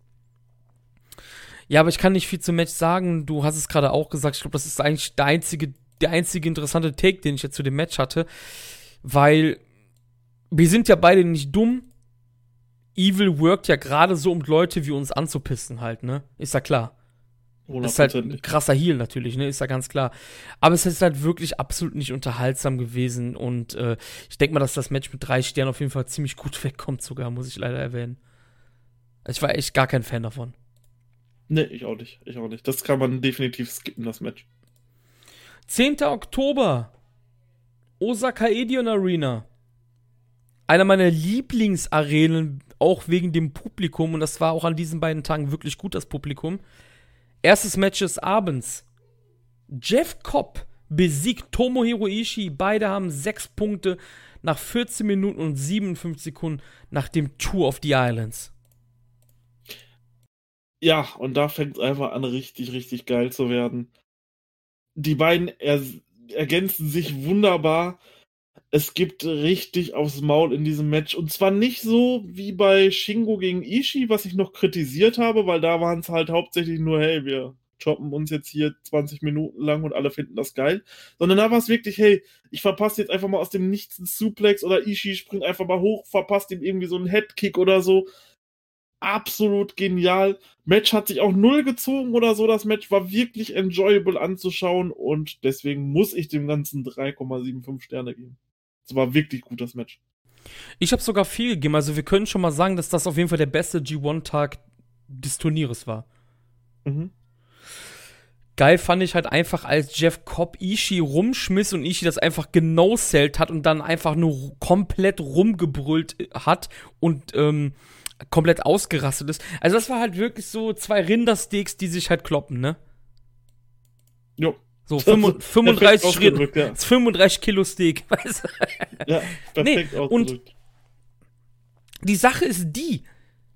Ja, aber ich kann nicht viel zum Match sagen. Du hast es gerade auch gesagt. Ich glaube, das ist eigentlich der einzige, der einzige interessante Take, den ich jetzt zu dem Match hatte. Weil wir sind ja beide nicht dumm. Evil workt ja gerade so, um Leute wie uns anzupissen halt, ne? Ist ja klar. Das ist halt ein krasser Heal natürlich, ne? Ist ja ganz klar. Aber es ist halt wirklich absolut nicht unterhaltsam gewesen und äh, ich denke mal, dass das Match mit drei Sternen auf jeden Fall ziemlich gut (laughs) wegkommt, sogar, muss ich leider erwähnen. Ich war echt gar kein Fan davon. Nee, ich auch nicht. Ich auch nicht. Das kann man definitiv skippen, das Match. 10. Oktober. Osaka Edion Arena. Einer meiner Lieblingsarenen, auch wegen dem Publikum. Und das war auch an diesen beiden Tagen wirklich gut, das Publikum. Erstes Match des Abends. Jeff Cobb besiegt Tomohiro Ishii. Beide haben sechs Punkte nach 14 Minuten und 57 Sekunden nach dem Tour of the Islands. Ja, und da fängt es einfach an, richtig, richtig geil zu werden. Die beiden er ergänzen sich wunderbar. Es gibt richtig aufs Maul in diesem Match. Und zwar nicht so wie bei Shingo gegen Ishii, was ich noch kritisiert habe, weil da waren es halt hauptsächlich nur, hey, wir choppen uns jetzt hier 20 Minuten lang und alle finden das geil. Sondern da war es wirklich, hey, ich verpasse jetzt einfach mal aus dem Nichts einen Suplex oder Ishii springt einfach mal hoch, verpasst ihm irgendwie so einen Headkick oder so. Absolut genial. Match hat sich auch null gezogen oder so. Das Match war wirklich enjoyable anzuschauen und deswegen muss ich dem Ganzen 3,75 Sterne geben. Es war wirklich gut, das Match. Ich habe sogar viel gegeben. Also wir können schon mal sagen, dass das auf jeden Fall der beste G1-Tag des Turnieres war. Mhm. Geil fand ich halt einfach, als Jeff Cobb Ishii rumschmiss und Ishii das einfach genosellt hat und dann einfach nur komplett rumgebrüllt hat und ähm, komplett ausgerastet ist. Also das war halt wirklich so zwei Rindersteaks, die sich halt kloppen, ne? Jo. So Das ist 35, 35, perfekt Schritt, ausgedrückt, ja. 35 Kilo Steak, (laughs) weißt du? Ja, perfekt Nee, ausgedrückt. Die Sache ist die,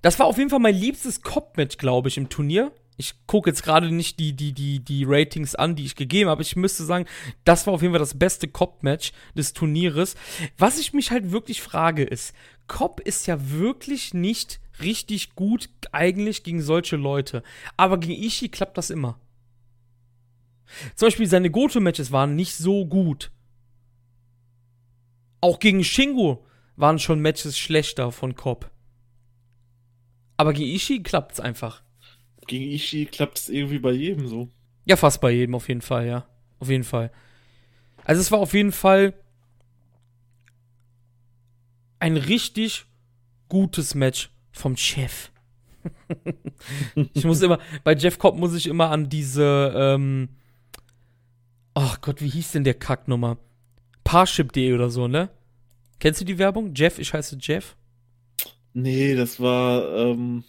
das war auf jeden Fall mein liebstes Cop-Match, glaube ich, im Turnier. Ich gucke jetzt gerade nicht die, die, die, die Ratings an, die ich gegeben habe. Ich müsste sagen, das war auf jeden Fall das beste Cop-Match des Turnieres. Was ich mich halt wirklich frage ist, Cop ist ja wirklich nicht richtig gut eigentlich gegen solche Leute. Aber gegen Ishii klappt das immer. Zum Beispiel seine Goto-Matches waren nicht so gut. Auch gegen Shingo waren schon Matches schlechter von Cobb. Aber gegen Ishii klappt's einfach. Gegen Ishii klappt es irgendwie bei jedem so. Ja, fast bei jedem auf jeden Fall, ja. Auf jeden Fall. Also es war auf jeden Fall ein richtig gutes Match vom Chef. ich muss immer, bei Jeff Cobb muss ich immer an diese, ähm, ach Gott, wie hieß denn der Kacknummer? Parship.de oder so, ne? Kennst du die Werbung? Jeff, ich heiße Jeff. Nee, das war ähm,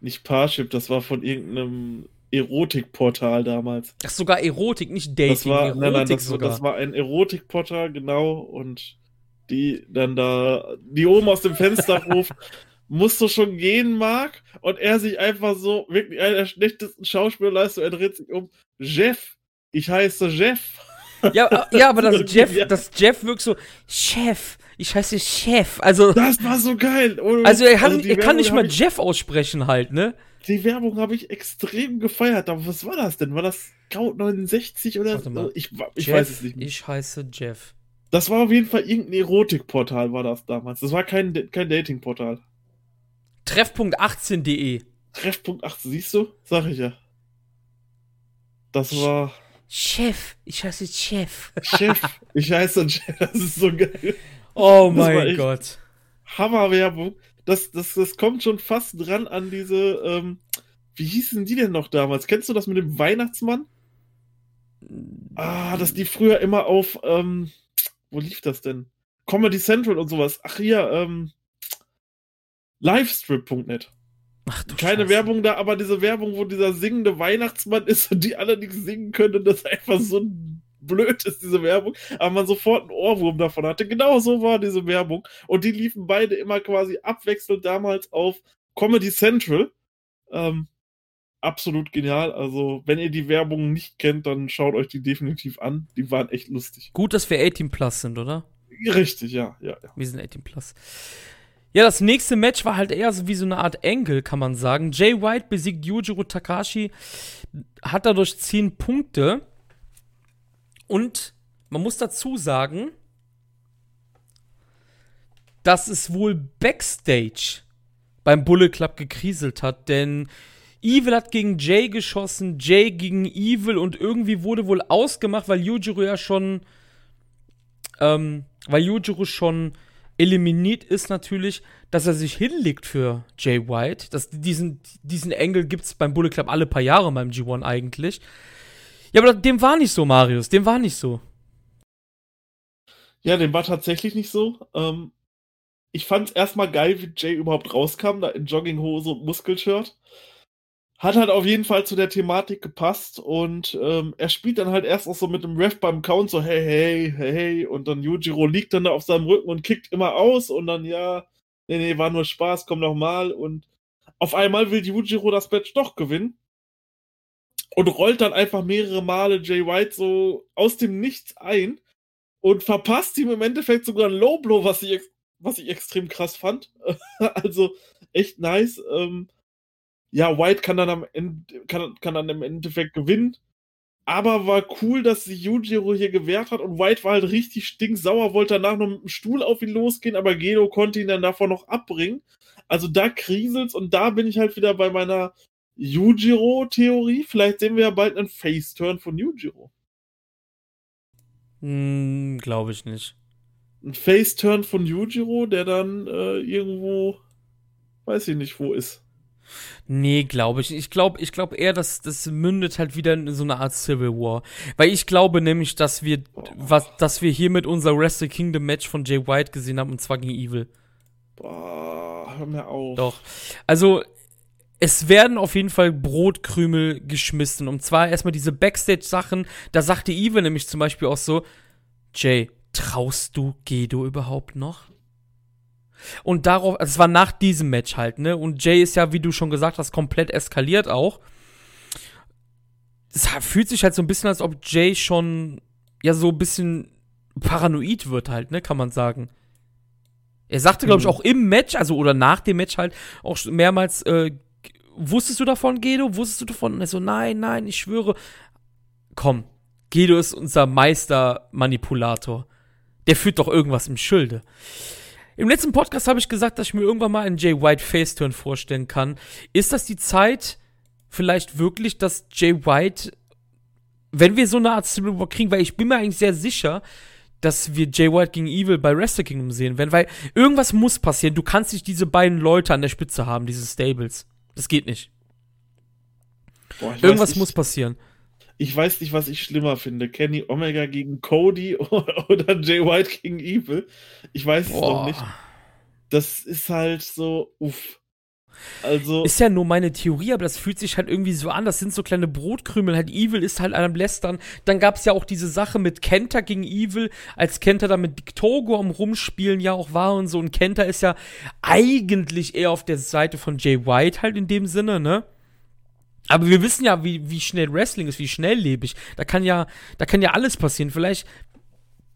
nicht Parship, das war von irgendeinem Erotikportal damals. Ach, sogar Erotik, nicht Dating, Das war, Erotik nein, nein, das, sogar. das war ein Erotikportal, genau, und die dann da, die oben aus dem Fenster (laughs) ruft, musst du schon gehen, Marc? Und er sich einfach so, wirklich einer der schlechtesten Schauspielleistungen, er dreht sich um, Jeff, ich heiße Jeff. Ja, (laughs) ja, aber das Jeff, das Jeff wirkt so, Chef, ich heiße Chef. Also, Das war so geil. Ohne- also er, hat, die er kann nicht mal ich, Jeff aussprechen halt, ne? Die Werbung habe ich extrem gefeiert, aber was war das denn? War das Scout 69 oder Warte mal. Ich, ich Jeff, weiß es nicht mehr. Ich heiße Jeff. Das war auf jeden Fall irgendein Erotikportal, war das damals. Das war kein, kein Datingportal. Treffpunkt18.de. Treffpunkt 8, siehst du? Sag ich ja. Das war Chef, ich heiße Chef. Chef. (laughs) Ich heiße Chef. Das ist so geil. Oh Das mein Gott. Hammerwerbung. das, das, das kommt schon fast dran an diese, ähm, wie hießen die denn noch damals? Kennst du das mit dem Weihnachtsmann? Ah, dass die früher immer auf, ähm, wo lief das denn? Comedy Central und sowas. Ach hier, ähm, Livestrip.net. Ach, du Keine Scheiße. Werbung da, aber diese Werbung, wo dieser singende Weihnachtsmann ist und die alle nicht singen können, das ist einfach so blöd ist, diese Werbung, aber man sofort einen Ohrwurm davon hatte. Genau so war diese Werbung. Und die liefen beide immer quasi abwechselnd damals auf Comedy Central. Ähm, absolut genial. Also, wenn ihr die Werbung nicht kennt, dann schaut euch die definitiv an. Die waren echt lustig. Gut, dass wir 18 Plus sind, oder? Richtig, ja, ja, ja. Wir sind 18 Plus. Ja, das nächste Match war halt eher so wie so eine Art Engel, kann man sagen. Jay White besiegt Yujiro Takashi, hat dadurch 10 Punkte. Und man muss dazu sagen, dass es wohl Backstage beim Bullet Club gekriselt hat, denn Evil hat gegen Jay geschossen, Jay gegen Evil und irgendwie wurde wohl ausgemacht, weil Yujiro ja schon, ähm, weil Yujiro schon eliminiert ist natürlich, dass er sich hinlegt für Jay White. Das, diesen, diesen Engel gibt es beim Bullet Club alle paar Jahre beim G1 eigentlich. Ja, aber dem war nicht so, Marius. Dem war nicht so. Ja, dem war tatsächlich nicht so. Ähm, ich fand es erstmal geil, wie Jay überhaupt rauskam, da in Jogginghose und Muskelshirt. Hat halt auf jeden Fall zu der Thematik gepasst und ähm, er spielt dann halt erst auch so mit dem Ref beim Count so hey, hey, hey, hey und dann Yujiro liegt dann da auf seinem Rücken und kickt immer aus und dann ja, nee, nee, war nur Spaß, komm noch mal und auf einmal will Yujiro das Match doch gewinnen und rollt dann einfach mehrere Male Jay White so aus dem Nichts ein und verpasst ihm im Endeffekt sogar ein Low Blow, was ich, was ich extrem krass fand. (laughs) also echt nice. Ähm, ja, White kann dann am Ende, kann, kann dann im Endeffekt gewinnen. Aber war cool, dass sich Yujiro hier gewehrt hat und White war halt richtig stinksauer, wollte danach noch mit dem Stuhl auf ihn losgehen, aber Gedo konnte ihn dann davon noch abbringen. Also da kriselt's und da bin ich halt wieder bei meiner Yujiro-Theorie. Vielleicht sehen wir ja bald einen Face-Turn von Yujiro. Hm, glaube ich nicht. Ein Face-Turn von Yujiro, der dann äh, irgendwo, weiß ich nicht, wo ist. Nee, glaube ich. Ich glaube ich glaub eher, dass das mündet halt wieder in so eine Art Civil War. Weil ich glaube nämlich, dass wir, was, dass wir hier mit unser Wrestle Kingdom Match von Jay White gesehen haben, und zwar gegen Evil. Boah, hör mir auf. Doch. Also, es werden auf jeden Fall Brotkrümel geschmissen. Und zwar erstmal diese Backstage-Sachen. Da sagte Evil nämlich zum Beispiel auch so: Jay, traust du Gedo überhaupt noch? Und darauf, also es war nach diesem Match halt, ne? Und Jay ist ja, wie du schon gesagt hast, komplett eskaliert auch. Es fühlt sich halt so ein bisschen, als ob Jay schon, ja, so ein bisschen paranoid wird halt, ne? Kann man sagen. Er sagte, glaube ich, mhm. auch im Match, also oder nach dem Match halt, auch mehrmals, äh, wusstest du davon, Gedo? Wusstest du davon? Und er so, nein, nein, ich schwöre. Komm, Gedo ist unser Meistermanipulator. Der führt doch irgendwas im Schilde. Im letzten Podcast habe ich gesagt, dass ich mir irgendwann mal einen Jay White Faceturn vorstellen kann. Ist das die Zeit vielleicht wirklich, dass Jay White, wenn wir so eine Art Civil War kriegen, weil ich bin mir eigentlich sehr sicher, dass wir Jay White gegen Evil bei Wrestle Kingdom sehen werden, weil irgendwas muss passieren. Du kannst nicht diese beiden Leute an der Spitze haben, diese Stables. Das geht nicht. Boah, Irgendwas weiß, muss passieren. Ich weiß nicht, was ich schlimmer finde. Kenny Omega gegen Cody (laughs) oder Jay White gegen Evil. Ich weiß Boah. es noch nicht. Das ist halt so, uff. Also. Ist ja nur meine Theorie, aber das fühlt sich halt irgendwie so an. Das sind so kleine Brotkrümel. Halt, Evil ist halt einem Lästern. Dann gab es ja auch diese Sache mit Kenta gegen Evil, als Kenta da mit Togo am Rumspielen ja auch war und so. Und Kenta ist ja eigentlich eher auf der Seite von Jay White halt in dem Sinne, ne? Aber wir wissen ja, wie, wie schnell Wrestling ist, wie schnelllebig. Da kann ja, da kann ja alles passieren. Vielleicht,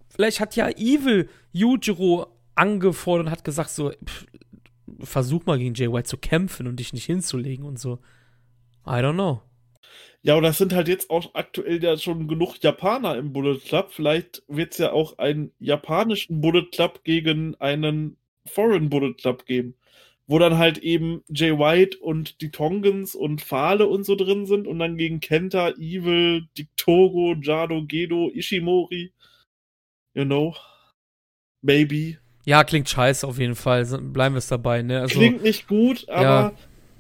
vielleicht hat ja Evil Yujiro angefordert und hat gesagt so, pff, versuch mal gegen Jay White zu kämpfen und dich nicht hinzulegen und so. I don't know. Ja, und das sind halt jetzt auch aktuell ja schon genug Japaner im Bullet Club. Vielleicht wird es ja auch einen japanischen Bullet Club gegen einen Foreign Bullet Club geben. Wo dann halt eben Jay White und die Tongans und Fale und so drin sind und dann gegen Kenta, Evil, Diktogo, Jado, Gedo, Ishimori. You know. Maybe. Ja, klingt scheiße auf jeden Fall. Bleiben wir es dabei, ne? Also, klingt nicht gut, aber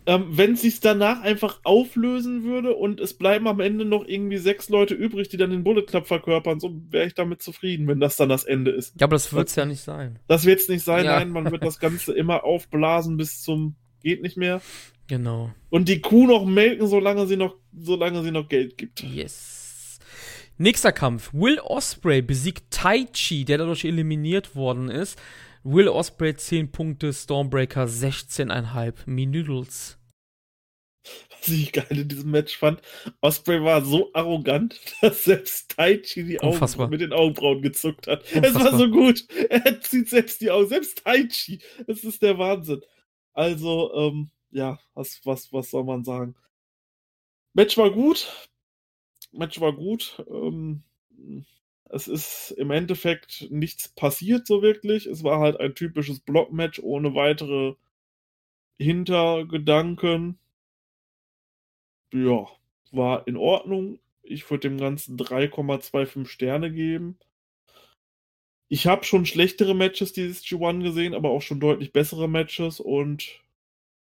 ja. ähm, wenn es sich danach einfach auflösen würde und es bleiben am Ende noch irgendwie sechs Leute übrig, die dann den Bullet Club verkörpern, so wäre ich damit zufrieden, wenn das dann das Ende ist. Ja, aber das wird es ja nicht sein. Das wird es nicht sein, ja. nein, man wird das Ganze immer aufblasen bis zum geht nicht mehr. Genau. Und die Kuh noch melken, solange sie noch, solange sie noch Geld gibt. Yes. Nächster Kampf. Will Osprey besiegt Tai Chi, der dadurch eliminiert worden ist. Will Osprey 10 Punkte, Stormbreaker 16,5 Minuten. Was ich geil in diesem Match fand, Osprey war so arrogant, (laughs) dass selbst Tai Chi die Augen mit den Augenbrauen gezuckt hat. Unfassbar. Es war so gut. Er zieht selbst die Augen, selbst Tai Chi. Das ist der Wahnsinn. Also, ähm, ja, was, was, was soll man sagen? Match war gut. Match war gut. Ähm, es ist im Endeffekt nichts passiert so wirklich. Es war halt ein typisches Blockmatch ohne weitere Hintergedanken. Ja, war in Ordnung. Ich würde dem Ganzen 3,25 Sterne geben. Ich habe schon schlechtere Matches dieses G1 gesehen, aber auch schon deutlich bessere Matches und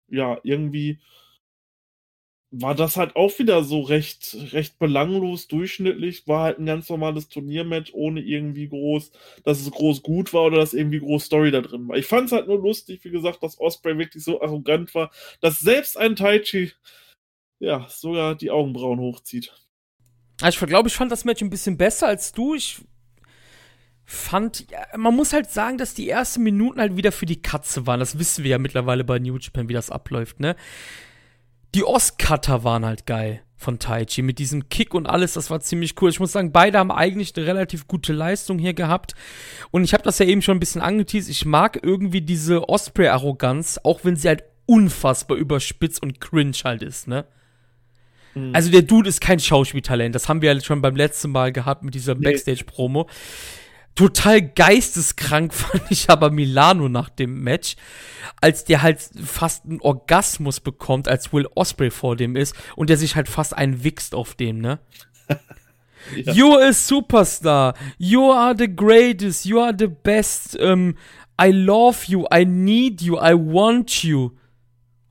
ja, irgendwie war das halt auch wieder so recht, recht belanglos, durchschnittlich, war halt ein ganz normales Turniermatch, ohne irgendwie groß, dass es groß gut war oder dass irgendwie groß Story da drin war. Ich fand es halt nur lustig, wie gesagt, dass Osprey wirklich so arrogant war, dass selbst ein Taichi, ja, sogar die Augenbrauen hochzieht. Also ich glaube, ich fand das Match ein bisschen besser als du. Ich fand, ja, man muss halt sagen, dass die ersten Minuten halt wieder für die Katze waren. Das wissen wir ja mittlerweile bei New Japan, wie das abläuft, ne? Die Ostcutter waren halt geil von Taichi mit diesem Kick und alles, das war ziemlich cool. Ich muss sagen, beide haben eigentlich eine relativ gute Leistung hier gehabt. Und ich habe das ja eben schon ein bisschen angeteased. Ich mag irgendwie diese Osprey-Arroganz, auch wenn sie halt unfassbar überspitzt und cringe halt ist, ne? Mhm. Also der Dude ist kein Schauspieltalent. Das haben wir ja schon beim letzten Mal gehabt mit dieser Backstage-Promo. Total geisteskrank (laughs) fand ich aber Milano nach dem Match, als der halt fast einen Orgasmus bekommt, als Will Osprey vor dem ist und der sich halt fast einwichst auf dem, ne? (laughs) ja. You're a superstar. You are the greatest. You are the best. Um, I love you. I need you. I want you.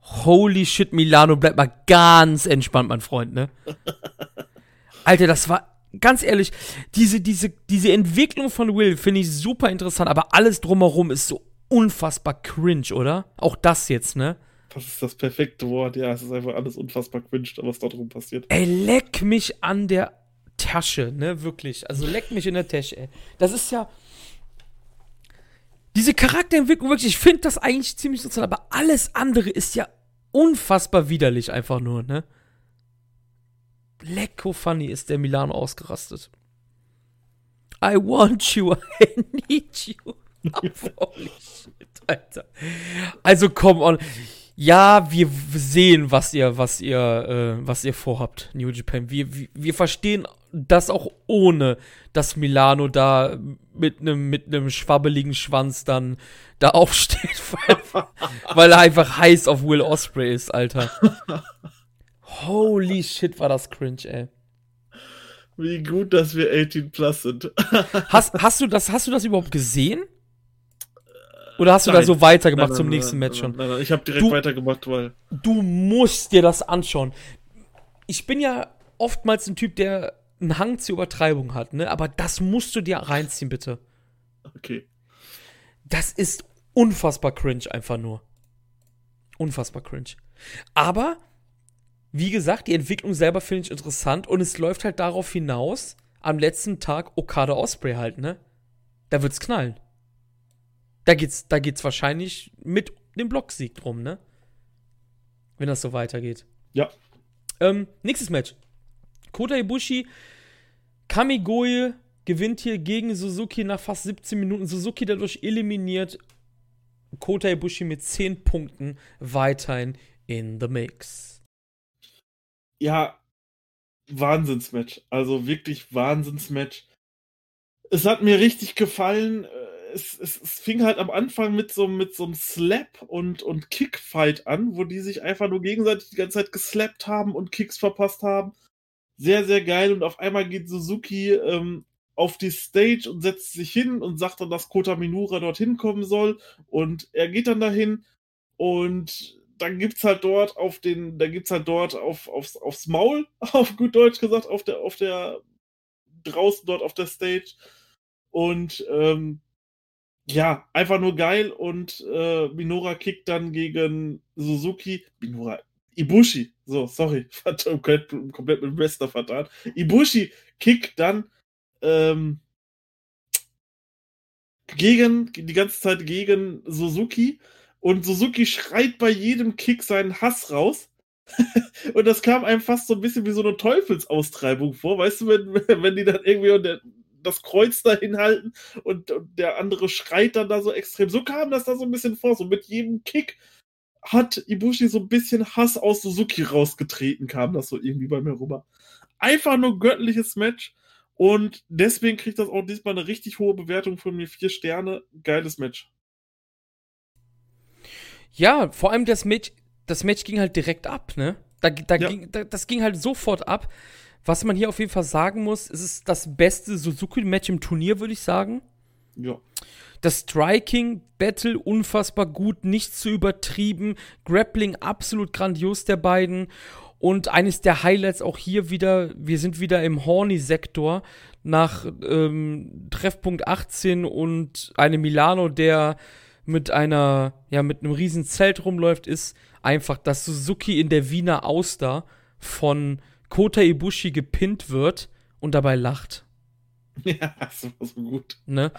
Holy shit, Milano, bleib mal ganz entspannt, mein Freund, ne? (laughs) Alter, das war ganz ehrlich, diese, diese, diese Entwicklung von Will finde ich super interessant, aber alles drumherum ist so unfassbar cringe, oder? Auch das jetzt, ne? Das ist das perfekte Wort, ja. Es ist einfach alles unfassbar cringe, was da drum passiert. Ey, leck mich an der Tasche, ne? Wirklich. Also leck mich in der Tasche, ey. Das ist ja. Diese Charakterentwicklung, wirklich, ich finde das eigentlich ziemlich interessant, aber alles andere ist ja unfassbar widerlich einfach nur, ne? Lecko funny ist der Milano ausgerastet. I want you, (laughs) I need you. (laughs) Holy shit, Alter. Also komm on. Ja, wir sehen, was ihr, was ihr, äh, was ihr vorhabt, New Japan. Wir, wir, wir verstehen das auch ohne, dass Milano da mit einem mit einem schwabbeligen Schwanz dann da (laughs) aufsteht, weil, weil er einfach heiß auf Will Osprey ist, Alter. Holy shit, war das cringe, ey. Wie gut, dass wir 18 plus sind. (laughs) hast, hast, du das, hast du das überhaupt gesehen? Oder hast du nein. da so weitergemacht nein, nein, zum nächsten Match schon? Nein, nein, ich habe direkt du, weitergemacht, weil. Du musst dir das anschauen. Ich bin ja oftmals ein Typ, der einen Hang zur Übertreibung hat, ne? Aber das musst du dir reinziehen, bitte. Okay. Das ist unfassbar cringe, einfach nur. Unfassbar cringe. Aber wie gesagt, die Entwicklung selber finde ich interessant und es läuft halt darauf hinaus, am letzten Tag Okada Osprey halt, ne? Da wird's knallen. Da geht's, da geht's wahrscheinlich mit dem Blocksieg drum, ne? Wenn das so weitergeht. Ja. Ähm, nächstes Match. Kota Ibushi, Kamigoye gewinnt hier gegen Suzuki nach fast 17 Minuten. Suzuki dadurch eliminiert. Kota Ibushi mit 10 Punkten weiterhin in the mix ja, Wahnsinnsmatch. Also wirklich Wahnsinnsmatch. Es hat mir richtig gefallen. Äh, es, es, es fing halt am Anfang mit so, mit so einem Slap und, und Kickfight an, wo die sich einfach nur gegenseitig die ganze Zeit geslappt haben und Kicks verpasst haben. Sehr, sehr geil. Und auf einmal geht Suzuki ähm, auf die Stage und setzt sich hin und sagt dann, dass Kota Minura dorthin kommen soll. Und er geht dann dahin und dann gibt's halt dort auf den, da gibt's halt dort auf, aufs, aufs Maul, (laughs) auf gut Deutsch gesagt, auf der, auf der, draußen dort auf der Stage. Und ähm, ja, einfach nur geil. Und äh, Minora kickt dann gegen Suzuki. Minora, Ibushi, so, sorry, (laughs) komplett, komplett mit Wrestler vertan. Ibushi kickt dann ähm, gegen, die ganze Zeit gegen Suzuki und Suzuki schreit bei jedem Kick seinen Hass raus. (laughs) und das kam einem fast so ein bisschen wie so eine Teufelsaustreibung vor, weißt du, wenn, (laughs) wenn die dann irgendwie der, das Kreuz dahin halten und, und, der andere schreit dann da so extrem. So kam das da so ein bisschen vor. So mit jedem Kick hat Ibushi so ein bisschen Hass aus Suzuki rausgetreten, kam das so irgendwie bei mir rüber. Einfach nur göttliches Match. Und deswegen kriegt das auch diesmal eine richtig hohe Bewertung von mir. Vier Sterne. Geiles Match. Ja, vor allem das Match, das Match ging halt direkt ab, ne? Da, da ja. ging, da, das ging halt sofort ab. Was man hier auf jeden Fall sagen muss, es ist das beste Suzuki-Match im Turnier, würde ich sagen. Ja. Das Striking, Battle unfassbar gut, nicht zu übertrieben. Grappling absolut grandios der beiden. Und eines der Highlights auch hier wieder, wir sind wieder im Horny-Sektor nach ähm, Treffpunkt 18 und einem Milano, der mit einer, ja, mit einem riesen Zelt rumläuft, ist einfach, dass Suzuki in der Wiener Auster von Kota Ibushi gepinnt wird und dabei lacht. (laughs) Ja, das war so gut. Ne?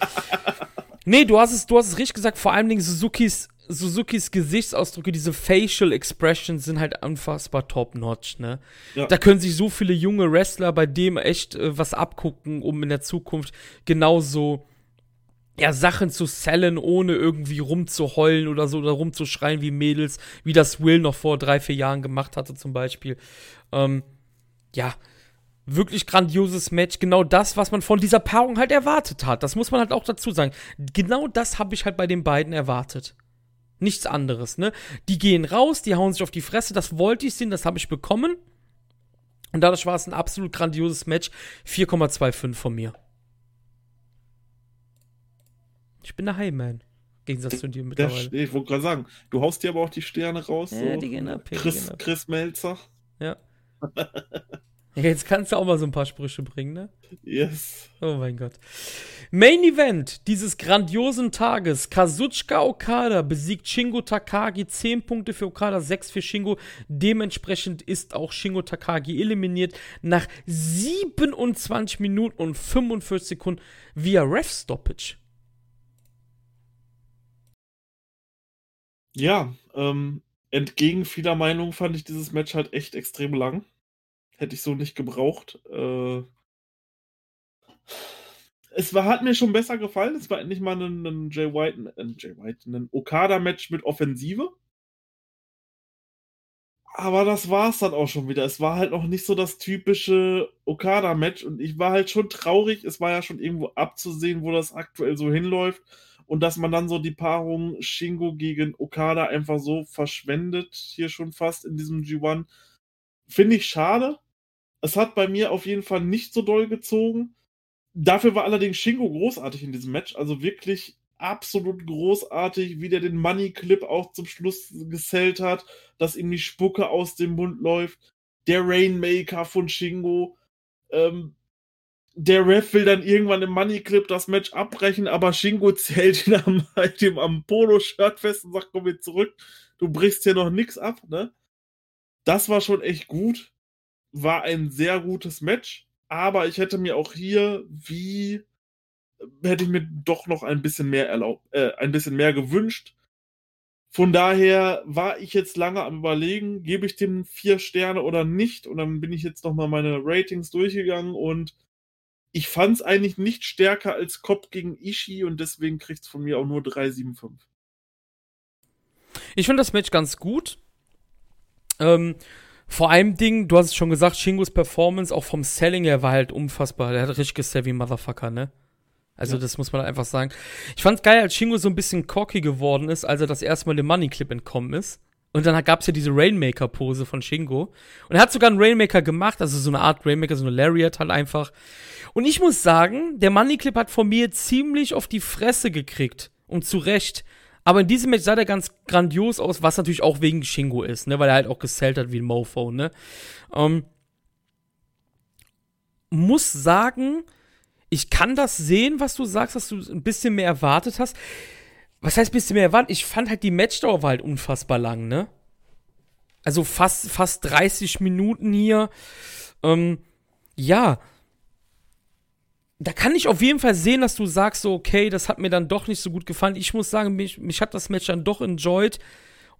nee, du hast es, du hast es richtig gesagt, vor allen Dingen Suzukis Suzukis Gesichtsausdrücke, diese Facial Expressions sind halt unfassbar top-notch, ne? Ja. Da können sich so viele junge Wrestler bei dem echt äh, was abgucken, um in der Zukunft genauso ja, Sachen zu sellen, ohne irgendwie rumzuheulen oder so oder rumzuschreien wie Mädels, wie das Will noch vor drei, vier Jahren gemacht hatte, zum Beispiel. Ähm, ja, wirklich grandioses Match. Genau das, was man von dieser Paarung halt erwartet hat. Das muss man halt auch dazu sagen. Genau das habe ich halt bei den beiden erwartet. Nichts anderes, ne? Die gehen raus, die hauen sich auf die Fresse, das wollte ich sehen, das habe ich bekommen. Und dadurch war es ein absolut grandioses Match. 4,25 von mir. Ich bin der Highman. Gegensatz zu dir mittlerweile. Der, ich wollte gerade sagen, du haust dir aber auch die Sterne raus. Ja, so. die gehen ab. Chris, gehen ab. Chris Melzer. (laughs) Ja. Jetzt kannst du auch mal so ein paar Sprüche bringen, ne? Yes. Oh mein Gott. Main Event dieses grandiosen Tages. Kazuchika Okada besiegt Shingo Takagi. 10 Punkte für Okada, 6 für Shingo. Dementsprechend ist auch Shingo Takagi eliminiert nach 27 Minuten und 45 Sekunden via Ref Stoppage. Ja, ähm, entgegen vieler Meinungen fand ich dieses Match halt echt extrem lang. Hätte ich so nicht gebraucht. Äh, es war, hat mir schon besser gefallen. Es war endlich mal ein, ein Jay White, ein, Jay White, ein Okada-Match mit Offensive. Aber das war es dann auch schon wieder. Es war halt noch nicht so das typische Okada-Match und ich war halt schon traurig. Es war ja schon irgendwo abzusehen, wo das aktuell so hinläuft und dass man dann so die Paarung Shingo gegen Okada einfach so verschwendet, hier schon fast in diesem G1, finde ich schade. Es hat bei mir auf jeden Fall nicht so doll gezogen. Dafür war allerdings Shingo großartig in diesem Match. Also wirklich absolut großartig, wie der den Money Clip auch zum Schluss gesellt hat, dass ihm die Spucke aus dem Mund läuft. Der Rainmaker von Shingo. Ähm, der Ref will dann irgendwann im Money Clip das Match abbrechen, aber Shingo (laughs) zählt ihn am, halt am Polo-Shirt fest und sagt, komm jetzt zurück, du brichst hier noch nix ab, ne? Das war schon echt gut war ein sehr gutes Match, aber ich hätte mir auch hier, wie hätte ich mir doch noch ein bisschen mehr erlaubt, äh, ein bisschen mehr gewünscht. Von daher war ich jetzt lange am überlegen, gebe ich dem vier Sterne oder nicht? Und dann bin ich jetzt nochmal meine Ratings durchgegangen und ich fand es eigentlich nicht stärker als Kopf gegen Ishii und deswegen kriegt es von mir auch nur 3,75. Ich finde das Match ganz gut. Ähm, vor allem Ding, du hast es schon gesagt, Shingos Performance, auch vom Selling her, war halt unfassbar. Der hat richtig gesellt wie Motherfucker, ne? Also, ja. das muss man einfach sagen. Ich fand's geil, als Shingo so ein bisschen cocky geworden ist, als er das erste Mal dem Money Clip entkommen ist. Und dann gab es ja diese Rainmaker-Pose von Shingo. Und er hat sogar einen Rainmaker gemacht, also so eine Art Rainmaker, so eine Lariat halt einfach. Und ich muss sagen, der Money Clip hat von mir ziemlich auf die Fresse gekriegt. Und zu Recht. Aber in diesem Match sah der ganz grandios aus, was natürlich auch wegen Shingo ist, ne? Weil er halt auch gesellt hat wie ein Mofo, ne? Ähm, muss sagen, ich kann das sehen, was du sagst, dass du ein bisschen mehr erwartet hast. Was heißt bisschen mehr erwartet? Ich fand halt die Matchdauer war halt unfassbar lang, ne? Also fast, fast 30 Minuten hier. Ähm, ja. Da kann ich auf jeden Fall sehen, dass du sagst, so, okay, das hat mir dann doch nicht so gut gefallen. Ich muss sagen, mich, mich hat das Match dann doch enjoyed.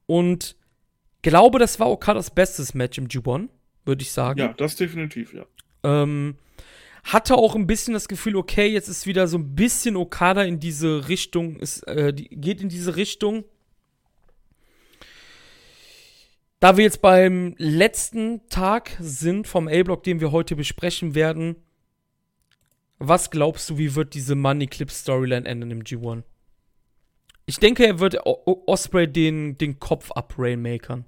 Und glaube, das war Okadas bestes Match im G1, würde ich sagen. Ja, das definitiv, ja. Ähm, hatte auch ein bisschen das Gefühl, okay, jetzt ist wieder so ein bisschen Okada in diese Richtung, ist, äh, die, geht in diese Richtung. Da wir jetzt beim letzten Tag sind vom A-Block, den wir heute besprechen werden, was glaubst du, wie wird diese Money Clip Storyline enden im G1? Ich denke, er wird o Osprey den, den Kopf ab Rainmakern.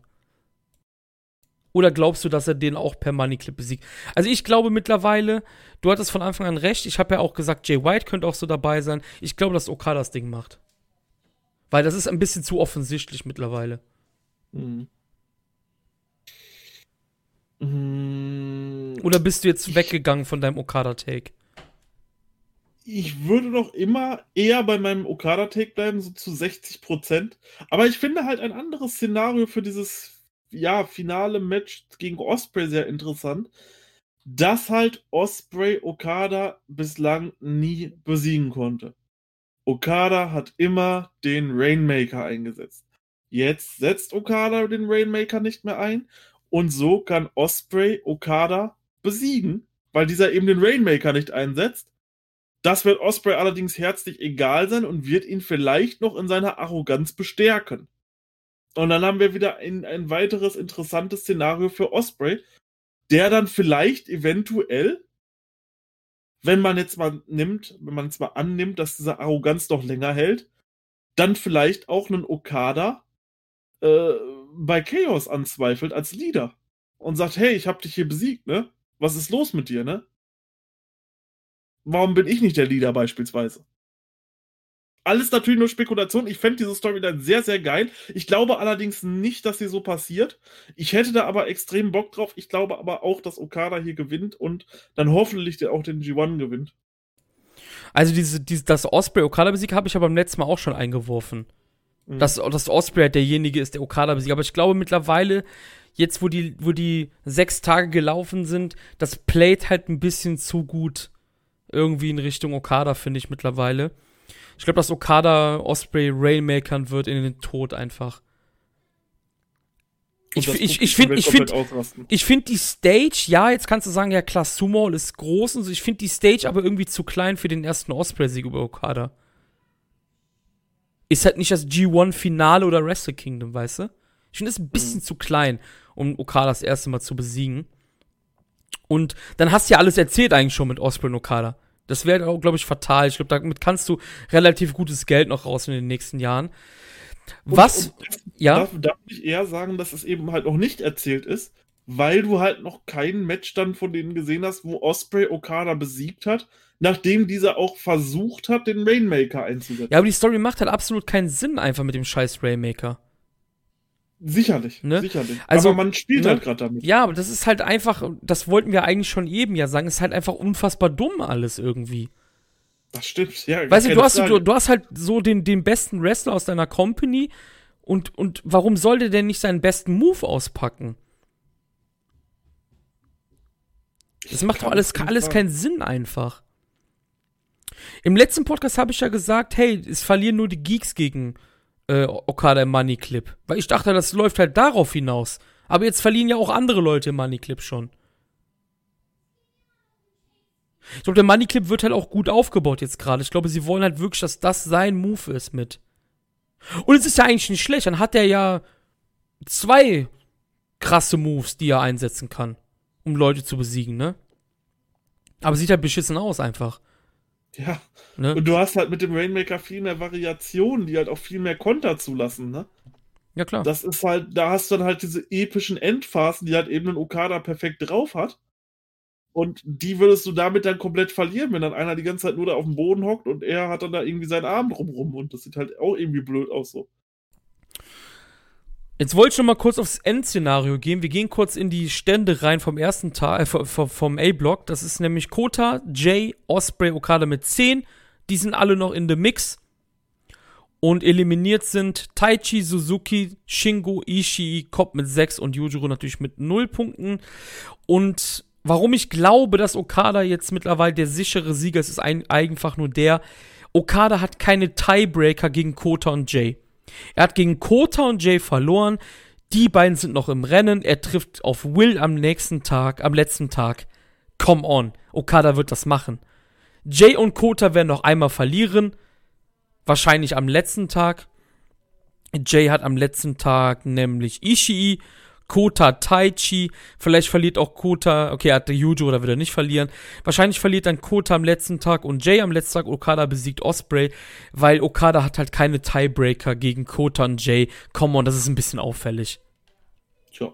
Oder glaubst du, dass er den auch per Money Clip besiegt? Also ich glaube mittlerweile, du hattest von Anfang an recht. Ich habe ja auch gesagt, Jay White könnte auch so dabei sein. Ich glaube, dass Okada das Ding macht. Weil das ist ein bisschen zu offensichtlich mittlerweile. Mhm. Mhm. Oder bist du jetzt weggegangen von deinem Okada-Take? Ich würde noch immer eher bei meinem Okada-Take bleiben, so zu 60 Prozent. Aber ich finde halt ein anderes Szenario für dieses ja, finale Match gegen Osprey sehr interessant, dass halt Osprey Okada bislang nie besiegen konnte. Okada hat immer den Rainmaker eingesetzt. Jetzt setzt Okada den Rainmaker nicht mehr ein und so kann Osprey Okada besiegen, weil dieser eben den Rainmaker nicht einsetzt. Das wird Osprey allerdings herzlich egal sein und wird ihn vielleicht noch in seiner Arroganz bestärken. Und dann haben wir wieder ein, ein weiteres interessantes Szenario für Osprey, der dann vielleicht eventuell, wenn man jetzt mal nimmt, wenn man jetzt mal annimmt, dass diese Arroganz noch länger hält, dann vielleicht auch einen Okada äh, bei Chaos anzweifelt als Leader und sagt, hey, ich hab dich hier besiegt, ne? Was ist los mit dir, ne? Warum bin ich nicht der Leader beispielsweise? Alles natürlich nur Spekulation. Ich fände diese Story dann sehr, sehr geil. Ich glaube allerdings nicht, dass sie so passiert. Ich hätte da aber extrem Bock drauf. Ich glaube aber auch, dass Okada hier gewinnt und dann hoffentlich auch den G1 gewinnt. Also diese, diese, das Osprey-Okada-Besieg habe ich aber beim letzten Mal auch schon eingeworfen. Mhm. Dass, dass Osprey halt derjenige ist, der Okada besiegt. Aber ich glaube mittlerweile, jetzt wo die, wo die sechs Tage gelaufen sind, das playt halt ein bisschen zu gut irgendwie in Richtung Okada, finde ich mittlerweile. Ich glaube, dass Okada Osprey Rainmakern wird in den Tod einfach. Ich, ich, ich finde ich find, ich find die Stage, ja, jetzt kannst du sagen, ja klar, Sumo ist groß und so. Ich finde die Stage aber irgendwie zu klein für den ersten Osprey-Sieg über Okada. Ist halt nicht das G1-Finale oder Wrestle Kingdom, weißt du? Ich finde es ein bisschen mhm. zu klein, um Okada das erste Mal zu besiegen. Und dann hast du ja alles erzählt eigentlich schon mit Osprey und Okada. Das wäre, glaube ich, fatal. Ich glaube, damit kannst du relativ gutes Geld noch raus in den nächsten Jahren. Was, und, und ja? Darf, darf ich eher sagen, dass es eben halt noch nicht erzählt ist, weil du halt noch keinen Match dann von denen gesehen hast, wo Osprey Okada besiegt hat, nachdem dieser auch versucht hat, den Rainmaker einzusetzen. Ja, aber die Story macht halt absolut keinen Sinn einfach mit dem scheiß Rainmaker. Sicherlich, ne? sicherlich. Also, aber man spielt ne? halt gerade damit. Ja, aber das ist halt einfach, das wollten wir eigentlich schon eben ja sagen, ist halt einfach unfassbar dumm alles irgendwie. Das stimmt, ja. Weißt du, du hast, du, du, hast halt so den, den besten Wrestler aus deiner Company und, und warum soll der denn nicht seinen besten Move auspacken? Das macht doch alles, alles keinen Sinn einfach. Im letzten Podcast habe ich ja gesagt, hey, es verlieren nur die Geeks gegen äh, Okada im Money Clip. Weil ich dachte, das läuft halt darauf hinaus. Aber jetzt verlieren ja auch andere Leute im Money Clip schon. Ich glaube, der Money Clip wird halt auch gut aufgebaut jetzt gerade. Ich glaube, sie wollen halt wirklich, dass das sein Move ist mit. Und es ist ja eigentlich nicht schlecht. Dann hat er ja zwei krasse Moves, die er einsetzen kann, um Leute zu besiegen, ne? Aber sieht halt beschissen aus einfach. Ja. Ne? Und du hast halt mit dem Rainmaker viel mehr Variationen, die halt auch viel mehr Konter zulassen, ne? Ja, klar. Das ist halt, da hast du dann halt diese epischen Endphasen, die halt eben ein Okada perfekt drauf hat. Und die würdest du damit dann komplett verlieren, wenn dann einer die ganze Zeit nur da auf dem Boden hockt und er hat dann da irgendwie seinen Arm drumrum und das sieht halt auch irgendwie blöd aus so. Jetzt wollte ich noch mal kurz aufs Endszenario gehen. Wir gehen kurz in die Stände rein vom ersten Tag, äh, vom A-Block. Das ist nämlich Kota, Jay, Osprey, Okada mit 10. Die sind alle noch in the Mix. Und eliminiert sind Taichi, Suzuki, Shingo, Ishii, Kopp mit 6 und Yujiro natürlich mit 0 Punkten. Und warum ich glaube, dass Okada jetzt mittlerweile der sichere Sieger ist, ist ein, einfach nur der, Okada hat keine Tiebreaker gegen Kota und Jay. Er hat gegen Kota und Jay verloren. Die beiden sind noch im Rennen. Er trifft auf Will am nächsten Tag, am letzten Tag. Come on. Okada wird das machen. Jay und Kota werden noch einmal verlieren. Wahrscheinlich am letzten Tag. Jay hat am letzten Tag nämlich Ishii Kota Taichi. Vielleicht verliert auch Kota, okay, er hatte Yujo oder wird er nicht verlieren. Wahrscheinlich verliert dann Kota am letzten Tag und Jay am letzten Tag. Okada besiegt Osprey, weil Okada hat halt keine Tiebreaker gegen Kota und Jay. Come on, das ist ein bisschen auffällig. Tja.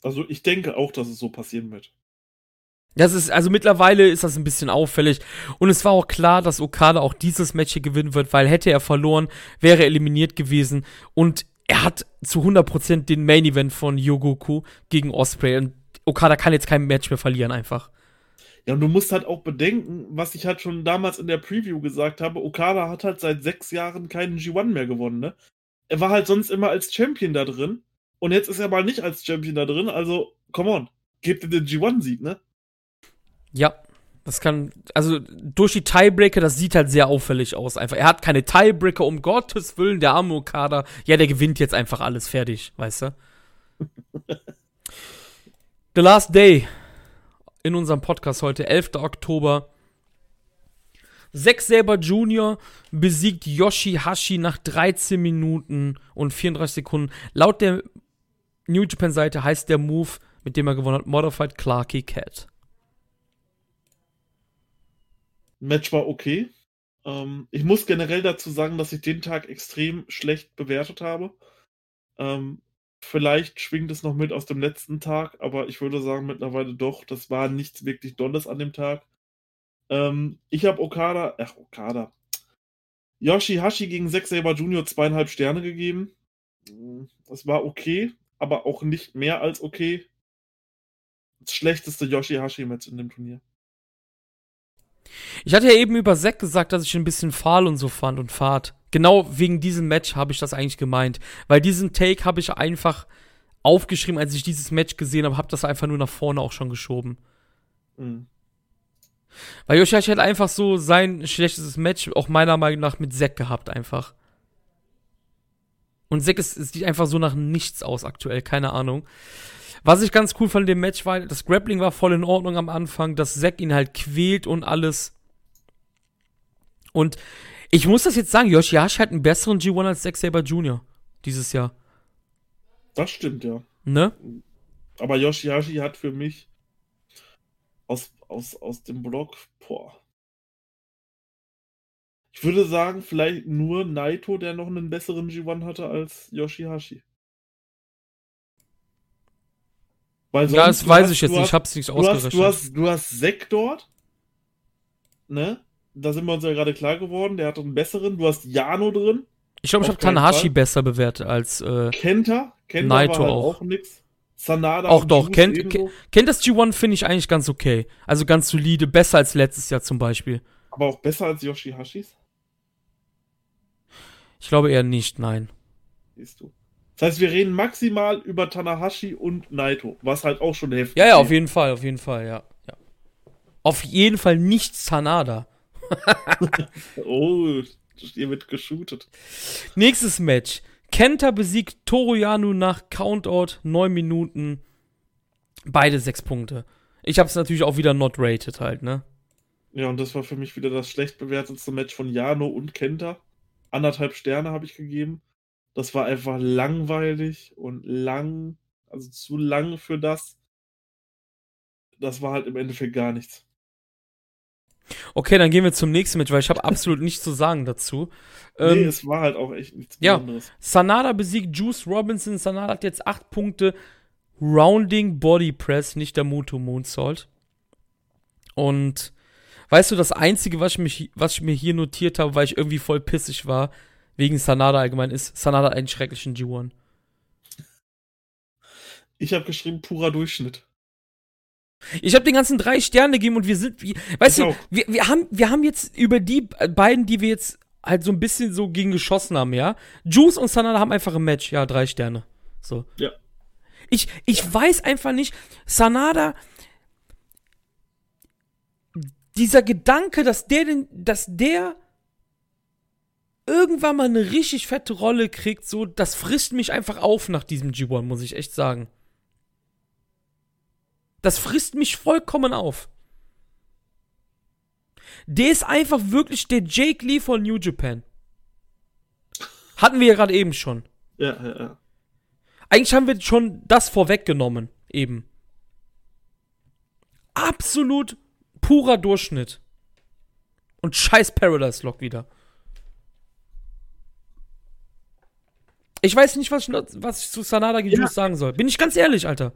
Also ich denke auch, dass es so passieren wird. Das ist, also mittlerweile ist das ein bisschen auffällig. Und es war auch klar, dass Okada auch dieses Match hier gewinnen wird, weil hätte er verloren, wäre er eliminiert gewesen. Und er hat zu 100% den Main Event von Yogoku gegen Osprey und Okada kann jetzt kein Match mehr verlieren einfach. Ja, und du musst halt auch bedenken, was ich halt schon damals in der Preview gesagt habe, Okada hat halt seit sechs Jahren keinen G1 mehr gewonnen, ne? Er war halt sonst immer als Champion da drin und jetzt ist er mal nicht als Champion da drin, also, come on, gebt ihm den G1-Sieg, ne? Ja, das kann, also durch die Tiebreaker, das sieht halt sehr auffällig aus. Einfach, er hat keine Tiebreaker, um Gottes Willen, der arme Okada. Ja, der gewinnt jetzt einfach alles fertig, weißt du? (laughs) The Last Day in unserem Podcast heute, 11. Oktober. Zack Saber Jr. besiegt Yoshihashi nach 13 Minuten und 34 Sekunden. Laut der New Japan Seite heißt der Move, mit dem er gewonnen hat, Modified Clarky Cat. Match war okay. Ähm, ich muss generell dazu sagen, dass ich den Tag extrem schlecht bewertet habe. Ähm, vielleicht schwingt es noch mit aus dem letzten Tag, aber ich würde sagen mittlerweile doch, das war nichts wirklich Dolles an dem Tag. Ähm, ich habe Okada, ach Okada, Yoshihashi gegen Zack Saber Jr. zweieinhalb Sterne gegeben. Das war okay, aber auch nicht mehr als okay. Das schlechteste Yoshihashi-Match in dem Turnier. Ich hatte ja eben über Zack gesagt, dass ich ihn ein bisschen fahl und so fand und fad. Genau wegen diesem Match habe ich das eigentlich gemeint. Weil diesen Take habe ich einfach aufgeschrieben, als ich dieses Match gesehen habe, habe das einfach nur nach vorne auch schon geschoben. Mhm. Weil Yoshihashi hat einfach so sein schlechtestes Match auch meiner Meinung nach mit Zack gehabt einfach. Und Zack ist, sieht einfach so nach nichts aus aktuell, keine Ahnung. Was ich ganz cool in dem Match war, das Grappling war voll in Ordnung am Anfang, dass Zack ihn halt quält und alles. Und ich muss das jetzt sagen, Yoshihashi hat einen besseren G1 als Zack Saber Jr. dieses Jahr. Das stimmt, ja. Ne? Aber Yoshihashi hat für mich aus, aus, aus dem Block, boah. Ich würde sagen, vielleicht nur Naito, der noch einen besseren G1 hatte als Yoshihashi. Weil sonst, ja, das weiß hast, ich jetzt nicht, ich hab's nicht ausgerechnet. du, hast, du hast Zack dort, ne? Da sind wir uns ja gerade klar geworden, der hat einen besseren. Du hast Jano drin. Ich glaube, ich habe Tanahashi Fall. besser bewertet als äh, Kenta. Kenta Naito halt auch. auch nix. Sanada auch doch. Kennt das G1 finde ich eigentlich ganz okay. Also ganz solide, besser als letztes Jahr zum Beispiel. Aber auch besser als Yoshihashis? Ich glaube eher nicht, nein. Siehst du. Das heißt, wir reden maximal über Tanahashi und Naito, was halt auch schon heftig ist. Ja, ja, auf jeden Fall, auf jeden Fall, ja. ja. Auf jeden Fall nicht Sanada. (laughs) oh, hier wird geshootet. Nächstes Match. Kenta besiegt Toroyanu nach Countout, 9 Minuten. Beide 6 Punkte. Ich habe es natürlich auch wieder not rated halt, ne? Ja, und das war für mich wieder das schlecht bewertetste Match von Jano und Kenta. Anderthalb Sterne habe ich gegeben. Das war einfach langweilig und lang, also zu lang für das. Das war halt im Endeffekt gar nichts. Okay, dann gehen wir zum nächsten Match, weil ich habe absolut nichts zu sagen dazu. (laughs) nee, Ähm, es war halt auch echt nichts ja. Besonderes. Sanada besiegt Juice Robinson. Sanada hat jetzt 8 Punkte. Rounding Body Press, nicht der Muto Moonsault. Und weißt du, das Einzige, was ich, mich, was ich mir hier notiert habe, weil ich irgendwie voll pissig war, wegen Sanada allgemein, ist, Sanada hat einen schrecklichen G1. Ich habe geschrieben, purer Durchschnitt. Ich habe den ganzen drei Sterne gegeben und wir sind, wie, weißt Ich du, auch. wir, wir, haben, wir haben jetzt über die beiden, die wir jetzt halt so ein bisschen so gegen geschossen haben, ja. Juice und Sanada haben einfach ein Match, ja, drei Sterne. So. Ja. Ich, ich weiß einfach nicht, Sanada, dieser Gedanke, dass der den, dass der irgendwann mal eine richtig fette Rolle kriegt, so, das frisst mich einfach auf nach diesem G1, muss ich echt sagen. Das frisst mich vollkommen auf. Der ist einfach wirklich der Jake Lee von New Japan. Hatten wir ja gerade eben schon. Ja, ja, ja. Eigentlich haben wir schon das vorweggenommen, eben. Absolut purer Durchschnitt. Und scheiß Paradise Lock wieder. Ich weiß nicht, was ich, was ich zu Sanada gegen Ja. Sagen soll. Bin ich ganz ehrlich, Alter.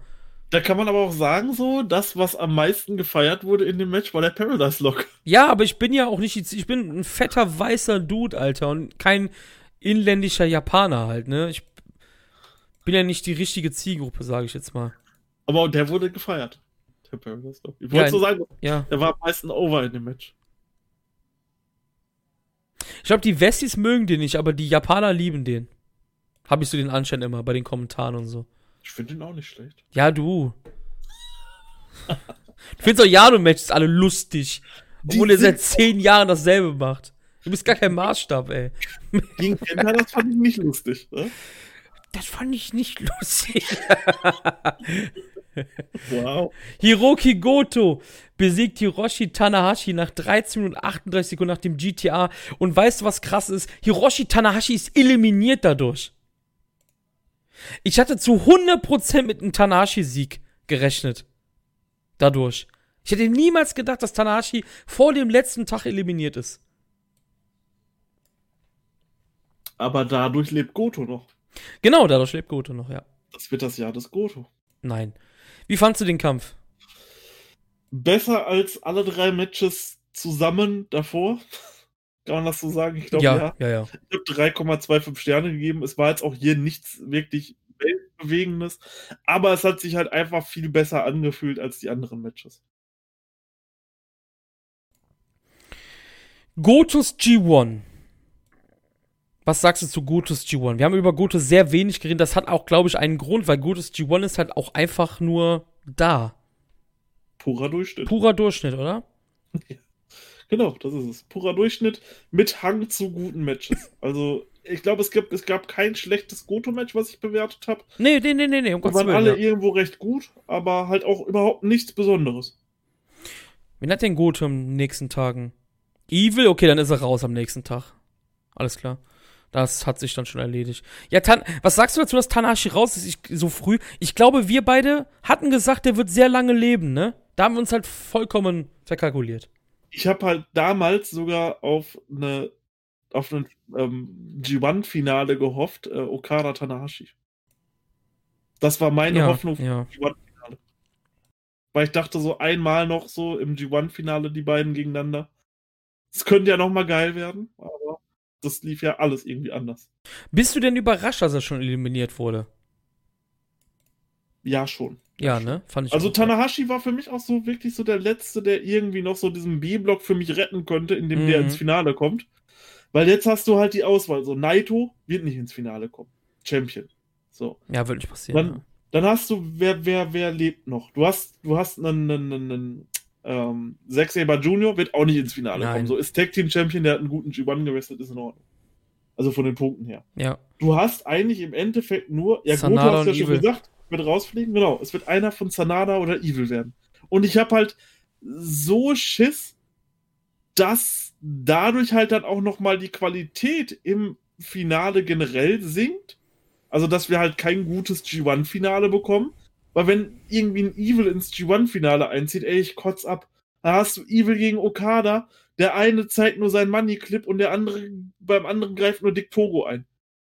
Da kann man aber auch sagen, so, das, was am meisten gefeiert wurde in dem Match, war der Paradise Lock. Ja, aber ich bin ja auch nicht, die- ich bin ein fetter weißer Dude, Alter, und kein inländischer Japaner halt, ne? Ich bin ja nicht die richtige Zielgruppe, sage ich jetzt mal. Aber der wurde gefeiert. Der Paradise Lock. Ich Ja, wollte so sagen, Ja. der war am meisten over in dem Match. Ich glaube, die Westis mögen den nicht, aber die Japaner lieben den. Habe ich so den Anschein immer bei den Kommentaren und so. Ich finde ihn auch nicht schlecht. Ja, du. du findest auch Yano-Matches alle lustig. Obwohl er seit zehn Jahren dasselbe macht. Du bist gar kein Maßstab, ey. Gegen Kenta, das fand ich nicht lustig. Ne? Das fand ich nicht lustig. Wow. Hiroki Goto besiegt Hiroshi Tanahashi nach 13 Minuten 38 Sekunden nach dem GTA. Und weißt du, was krass ist? Hiroshi Tanahashi ist eliminiert dadurch. Ich hatte zu 100% mit einem Tanahashi-Sieg gerechnet. Dadurch. Ich hätte niemals gedacht, dass Tanahashi vor dem letzten Tag eliminiert ist. Aber dadurch lebt Goto noch. Genau, dadurch lebt Goto noch, ja. Das wird das Jahr des Goto. Nein. Wie fandst du den Kampf? Besser als alle drei Matches zusammen davor. Kann man das so sagen? Ich glaube, ja. ja, ja. Ich habe 3,25 Sterne gegeben. Es war jetzt auch hier nichts wirklich weltbewegendes. Aber es hat sich halt einfach viel besser angefühlt als die anderen Matches. Gotos G1. Was sagst du zu Gotos G1? Wir haben über Goto sehr wenig geredet. Das hat auch, glaube ich, einen Grund, weil Gotos G1 ist halt auch einfach nur da. Purer Durchschnitt. Purer Durchschnitt, oder? (laughs) Genau, das ist es. Purer Durchschnitt mit Hang zu guten Matches. Also, ich glaube, es, gibt, es gab kein schlechtes Goto-Match, was ich bewertet habe. Nee, nee, nee, nee, nee, um Die Gottes waren Willen. alle Ja. irgendwo recht gut, aber halt auch überhaupt nichts Besonderes. Wen hat denn Goto am nächsten Tagen? Evil? Okay, dann ist er raus am nächsten Tag. Alles klar. Das hat sich dann schon erledigt. Ja, Tan was sagst du dazu, dass Tanahashi raus ist ich, so früh? Ich glaube, wir beide hatten gesagt, der wird sehr lange leben, ne? Da haben wir uns halt vollkommen verkalkuliert. Ich habe halt damals sogar auf eine auf ein ähm, G1-Finale gehofft, äh, Okada Tanahashi. Das war meine ja, Hoffnung für ja. das G1-Finale. Weil ich dachte, so einmal noch so im G1-Finale die beiden gegeneinander. Es könnte ja nochmal geil werden, aber das lief ja alles irgendwie anders. Bist du denn überrascht, dass er schon eliminiert wurde? Ja, schon. Ja, ne? Fand ich Also. Tanahashi war für mich auch so wirklich so der Letzte, der irgendwie noch so diesen B-Block für mich retten konnte, indem der Mhm. ins Finale kommt. Weil jetzt hast du halt die Auswahl. So, Naito wird nicht ins Finale kommen. Champion. So. Ja, wird nicht passieren. Dann, dann hast du, wer, wer, wer lebt noch? Du hast, du hast einen, einen, einen, einen ähm, Zack Saber Jr. wird auch nicht ins Finale Nein. kommen. So ist Tag Team Champion, der hat einen guten G1 gewrestelt, ist in Ordnung. Also von den Punkten her. ja. ja. Du hast eigentlich im Endeffekt nur, ja, Sanada hast du ja und schon Evil. gesagt, wird rausfliegen, genau. Es wird einer von Sanada oder Evil werden. Und ich habe halt so Schiss, dass dadurch halt dann auch nochmal die Qualität im Finale generell sinkt. Also, dass wir halt kein gutes G1-Finale bekommen. Weil wenn irgendwie ein Evil ins G1-Finale einzieht, ey, ich kotz ab. Da hast du Evil gegen Okada. Der eine zeigt nur seinen Money-Clip und der andere, beim anderen greift nur Dick Togo ein.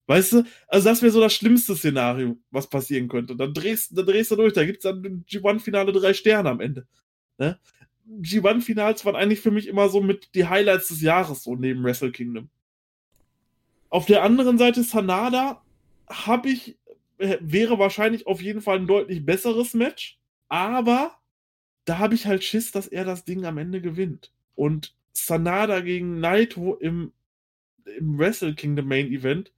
Weißt du? Also das wäre so das schlimmste Szenario, was passieren könnte. Dann drehst, dann drehst du durch, da gibt's dann im G1-Finale drei Sterne am Ende. Ne? G1-Finals waren eigentlich für mich immer so mit die Highlights des Jahres, so neben Wrestle Kingdom. Auf der anderen Seite Sanada habe ich, äh, wäre wahrscheinlich auf jeden Fall ein deutlich besseres Match, aber da habe ich halt Schiss, dass er das Ding am Ende gewinnt. Und Sanada gegen Naito im, im Wrestle Kingdom Main Event,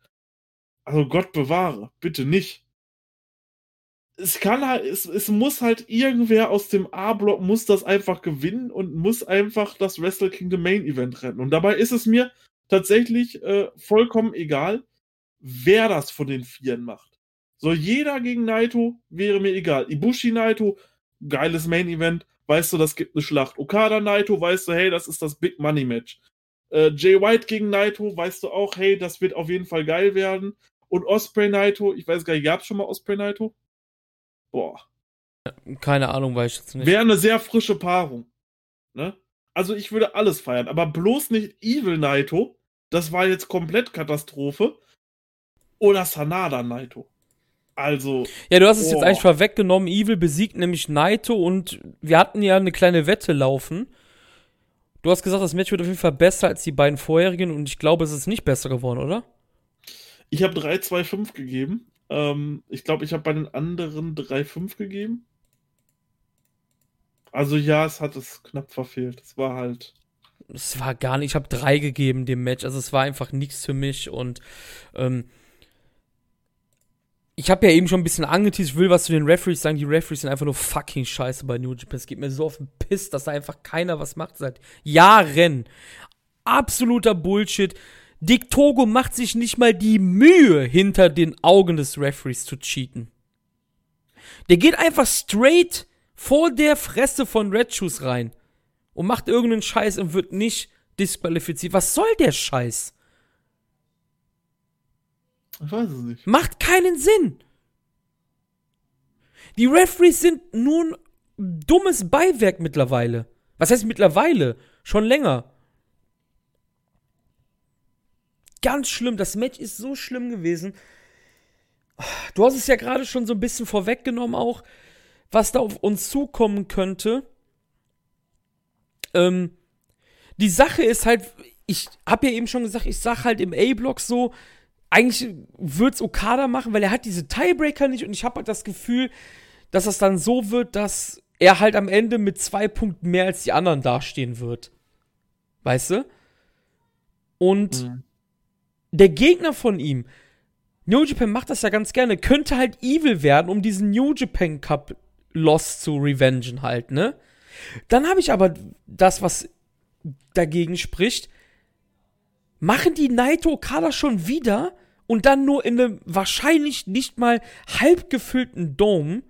also Gott bewahre, bitte nicht. Es kann halt, es, es muss halt irgendwer aus dem A-Block muss das einfach gewinnen und muss einfach das Wrestle Kingdom Main Event retten. Und dabei ist es mir tatsächlich äh, vollkommen egal, wer das von den Vieren macht. So, jeder gegen Naito wäre mir egal. Ibushi Naito, geiles Main Event, weißt du, das gibt eine Schlacht. Okada Naito, weißt du, hey, das ist das Big Money Match. Äh, Jay White gegen Naito, weißt du auch, hey, das wird auf jeden Fall geil werden. Und Osprey Naito, ich weiß gar nicht, gab es schon mal Osprey Naito? Boah. Keine Ahnung, weiß ich jetzt nicht. Wäre eine sehr frische Paarung. Ne? Also ich würde alles feiern, aber bloß nicht Evil Naito. Das war jetzt komplett Katastrophe. Oder Sanada Naito. Also. Ja, du hast es jetzt eigentlich vorweggenommen. Evil besiegt nämlich Naito und wir hatten ja eine kleine Wette laufen. Du hast gesagt, das Match wird auf jeden Fall besser als die beiden vorherigen und ich glaube, es ist nicht besser geworden, oder? Ich habe 3-2-5 gegeben. Ähm, ich glaube, ich habe bei den anderen 3-5 gegeben. Also ja, es hat es knapp verfehlt. Es war halt. Es war gar nicht. Ich habe drei gegeben dem Match. Also es war einfach nichts für mich und ähm, ich habe ja eben schon ein bisschen angeteased, ich will was zu den Referees sagen. Die Referees sind einfach nur fucking scheiße bei New Japan. Es geht mir so auf den Piss, dass da einfach keiner was macht seit Jahren. Absoluter Bullshit. Dick Togo macht sich nicht mal die Mühe, hinter den Augen des Referees zu cheaten. Der geht einfach straight vor der Fresse von Red Shoes rein und macht irgendeinen Scheiß und wird nicht disqualifiziert. Was soll der Scheiß? Ich weiß es nicht. Macht keinen Sinn. Die Referees sind nun dummes Beiwerk mittlerweile. Was heißt mittlerweile? Schon länger. Ganz schlimm. Das Match ist so schlimm gewesen. Du hast es ja gerade schon so ein bisschen vorweggenommen, auch, was da auf uns zukommen könnte. Ähm, die Sache ist halt, ich habe ja eben schon gesagt, ich sag halt im A-Block so, eigentlich wird es Okada machen, weil er hat diese Tiebreaker nicht und ich habe halt das Gefühl, dass das dann so wird, dass er halt am Ende mit zwei Punkten mehr als die anderen dastehen wird. Weißt du? Und mhm. Der Gegner von ihm, New Japan macht das ja ganz gerne, könnte halt evil werden, um diesen New Japan Cup Loss zu revengen halt, ne? Dann habe ich aber das, was dagegen spricht. Machen die Naito Okada schon wieder und dann nur in einem wahrscheinlich nicht mal halb gefüllten Dome.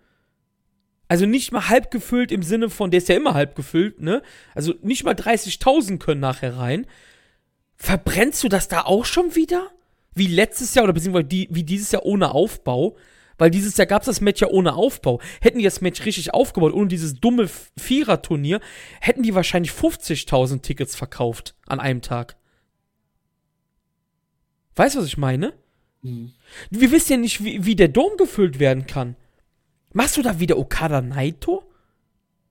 Also nicht mal halb gefüllt im Sinne von, der ist ja immer halb gefüllt, ne? Also nicht mal 30.000 können nachher rein. Verbrennst du das da auch schon wieder? Wie letztes Jahr oder beziehungsweise die, wie dieses Jahr ohne Aufbau? Weil dieses Jahr gab es das Match ja ohne Aufbau. Hätten die das Match richtig aufgebaut, ohne dieses dumme Vierer-Turnier, hätten die wahrscheinlich 50.000 Tickets verkauft an einem Tag. Weißt du, was ich meine? Mhm. Wir wissen ja nicht, wie, wie der Dom gefüllt werden kann. Machst du da wieder Okada Naito?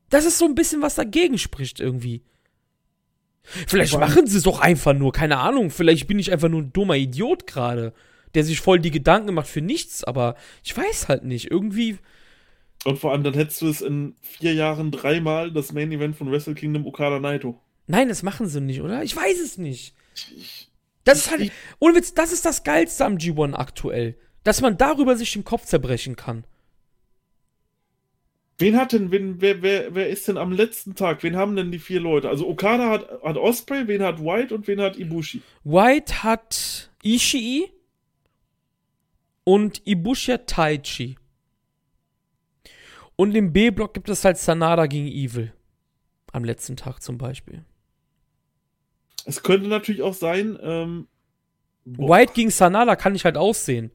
Das ist so ein bisschen, was dagegen spricht irgendwie. Vielleicht machen sie es doch einfach nur, keine Ahnung. Vielleicht bin ich einfach nur ein dummer Idiot gerade der sich voll die Gedanken macht für nichts, aber ich weiß halt nicht. Irgendwie. Und vor allem, dann hättest du es in vier Jahren dreimal das Main Event von Wrestle Kingdom Okada Naito. Nein, das machen sie nicht, oder? Ich weiß es nicht. Das ist halt. Ohne Witz, das ist das Geilste am G1 aktuell. Dass man darüber sich den Kopf zerbrechen kann. Wen hat denn, wen, wer, wer, wer ist denn am letzten Tag? Wen haben denn die vier Leute? Also Okada hat, hat Osprey, wen hat White und wen hat Ibushi? White hat Ishii, und Ibushi Taichi. Und im B-Block gibt es halt Sanada gegen Evil. Am letzten Tag zum Beispiel. Es könnte natürlich auch sein, ähm, White gegen Sanada kann ich halt aussehen.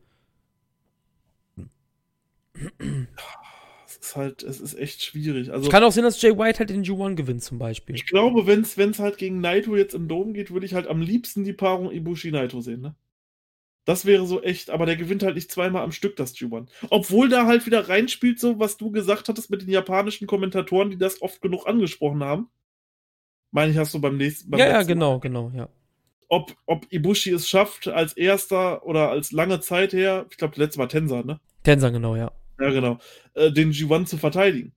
(clears throat) ist halt, es ist echt schwierig. Also, Kann auch sein, dass Jay White halt den G1 gewinnt zum Beispiel. ich glaube, wenn es halt gegen Naito jetzt im Dom geht, würde ich halt am liebsten die Paarung Ibushi-Naito sehen, ne? Das wäre so echt, aber der gewinnt halt nicht zweimal am Stück, das G1. Obwohl da halt wieder reinspielt, so was du gesagt hattest mit den japanischen Kommentatoren, die das oft genug angesprochen haben. Meine ich, hast du beim nächsten beim Ja, ja, letzten Mal. genau, genau, ja. Ob, ob Ibushi es schafft, als erster oder als lange Zeit her, ich glaube, letztes Mal Tensa, ne? Tensa, genau, ja. Ja, genau. Äh, den G1 zu verteidigen.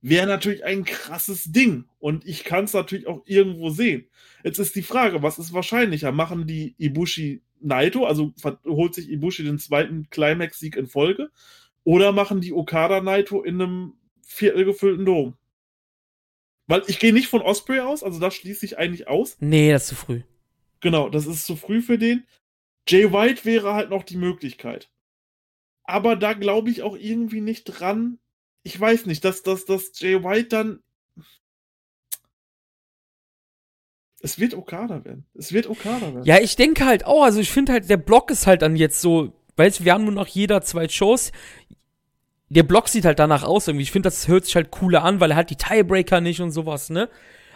Wäre natürlich ein krasses Ding. Und ich kann es natürlich auch irgendwo sehen. Jetzt ist die Frage, was ist wahrscheinlicher? Machen die Ibushi Naito, also holt sich Ibushi den zweiten Climax-Sieg in Folge? Oder machen die Okada Naito in einem viertelgefüllten Dom? Weil ich gehe nicht von Osprey aus, also das schließe ich eigentlich aus. Nee, das ist zu früh. Genau, das ist zu früh für den. Jay White wäre halt noch die Möglichkeit. Aber da glaube ich auch irgendwie nicht dran. Ich weiß nicht, dass, dass, dass Jay White dann. Es wird Okada werden. Es wird Okada werden. Ja, ich denke halt auch, also ich finde halt, der Block ist halt dann jetzt so, weißt du, wir haben nur noch jeder zwei Shows. Der Block sieht halt danach aus irgendwie. Ich finde, das hört sich halt cooler an, weil er hat die Tiebreaker nicht und sowas, ne?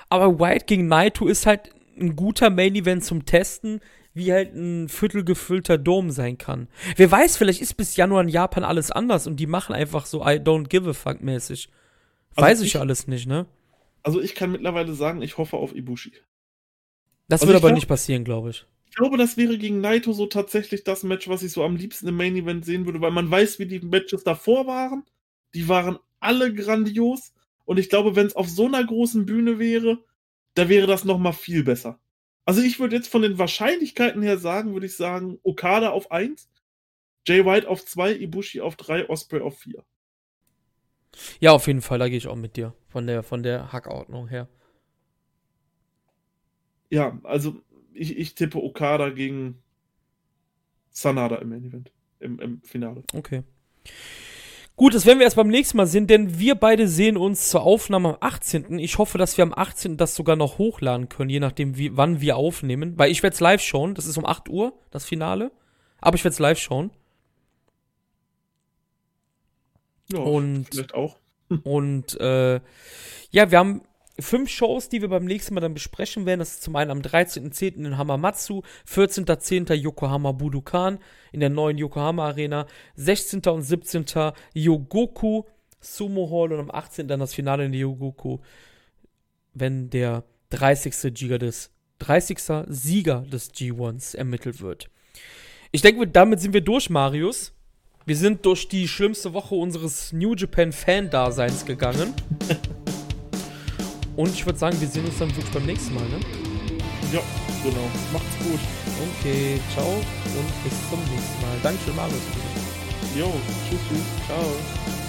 Aber White gegen Naito ist halt ein guter Main Event zum Testen, wie halt ein viertelgefüllter Dom sein kann. Wer weiß, vielleicht ist bis Januar in Japan alles anders und die machen einfach so I don't give a fuck mäßig. Also Weiß ich ich- alles nicht, ne? Also ich kann mittlerweile sagen, ich hoffe auf Ibushi. Das Also wird aber glaub- nicht passieren, glaube ich. Ich glaube, das wäre gegen Naito so tatsächlich das Match, was ich so am liebsten im Main Event sehen würde, weil man weiß, wie die Matches davor waren. Die waren alle grandios. Und ich glaube, wenn es auf so einer großen Bühne wäre, da wäre das noch mal viel besser. Also ich würde jetzt von den Wahrscheinlichkeiten her sagen, würde ich sagen, Okada auf 1, Jay White auf 2, Ibushi auf 3, Osprey auf 4. Ja, auf jeden Fall, da gehe ich auch mit dir. Von der, von der Hackordnung her. Ja, also ich, ich tippe Okada gegen Sanada im Main Event, im, im Finale. Okay. Gut, das werden wir erst beim nächsten Mal sehen, denn wir beide sehen uns zur Aufnahme am 18. Ich hoffe, dass wir am 18. das sogar noch hochladen können, je nachdem, wie, wann wir aufnehmen. Weil ich werde es live schauen. Das ist um 8 Uhr, das Finale. Aber ich werde es live schauen. Ja, Und- vielleicht auch. Und äh, ja, wir haben fünf Shows, die wir beim nächsten Mal dann besprechen werden. Das ist zum einen am 13.10. in Hamamatsu, 14.10. Yokohama Budokan in der neuen Yokohama Arena, 16. und 17. Yogoku Sumo Hall und am 18. dann das Finale in der Yogoku, wenn der 30. Giga des 30. Sieger des G1s ermittelt wird. Ich denke, damit sind wir durch, Marius. Wir sind durch die schlimmste Woche unseres New Japan Fan-Daseins gegangen. (laughs) Und ich würde sagen, wir sehen uns dann wirklich beim nächsten Mal, ne? Ja, genau. Macht's gut. Okay, ciao und bis zum nächsten Mal. Dankeschön, Marius. Jo, tschüss, tschüss. Ciao.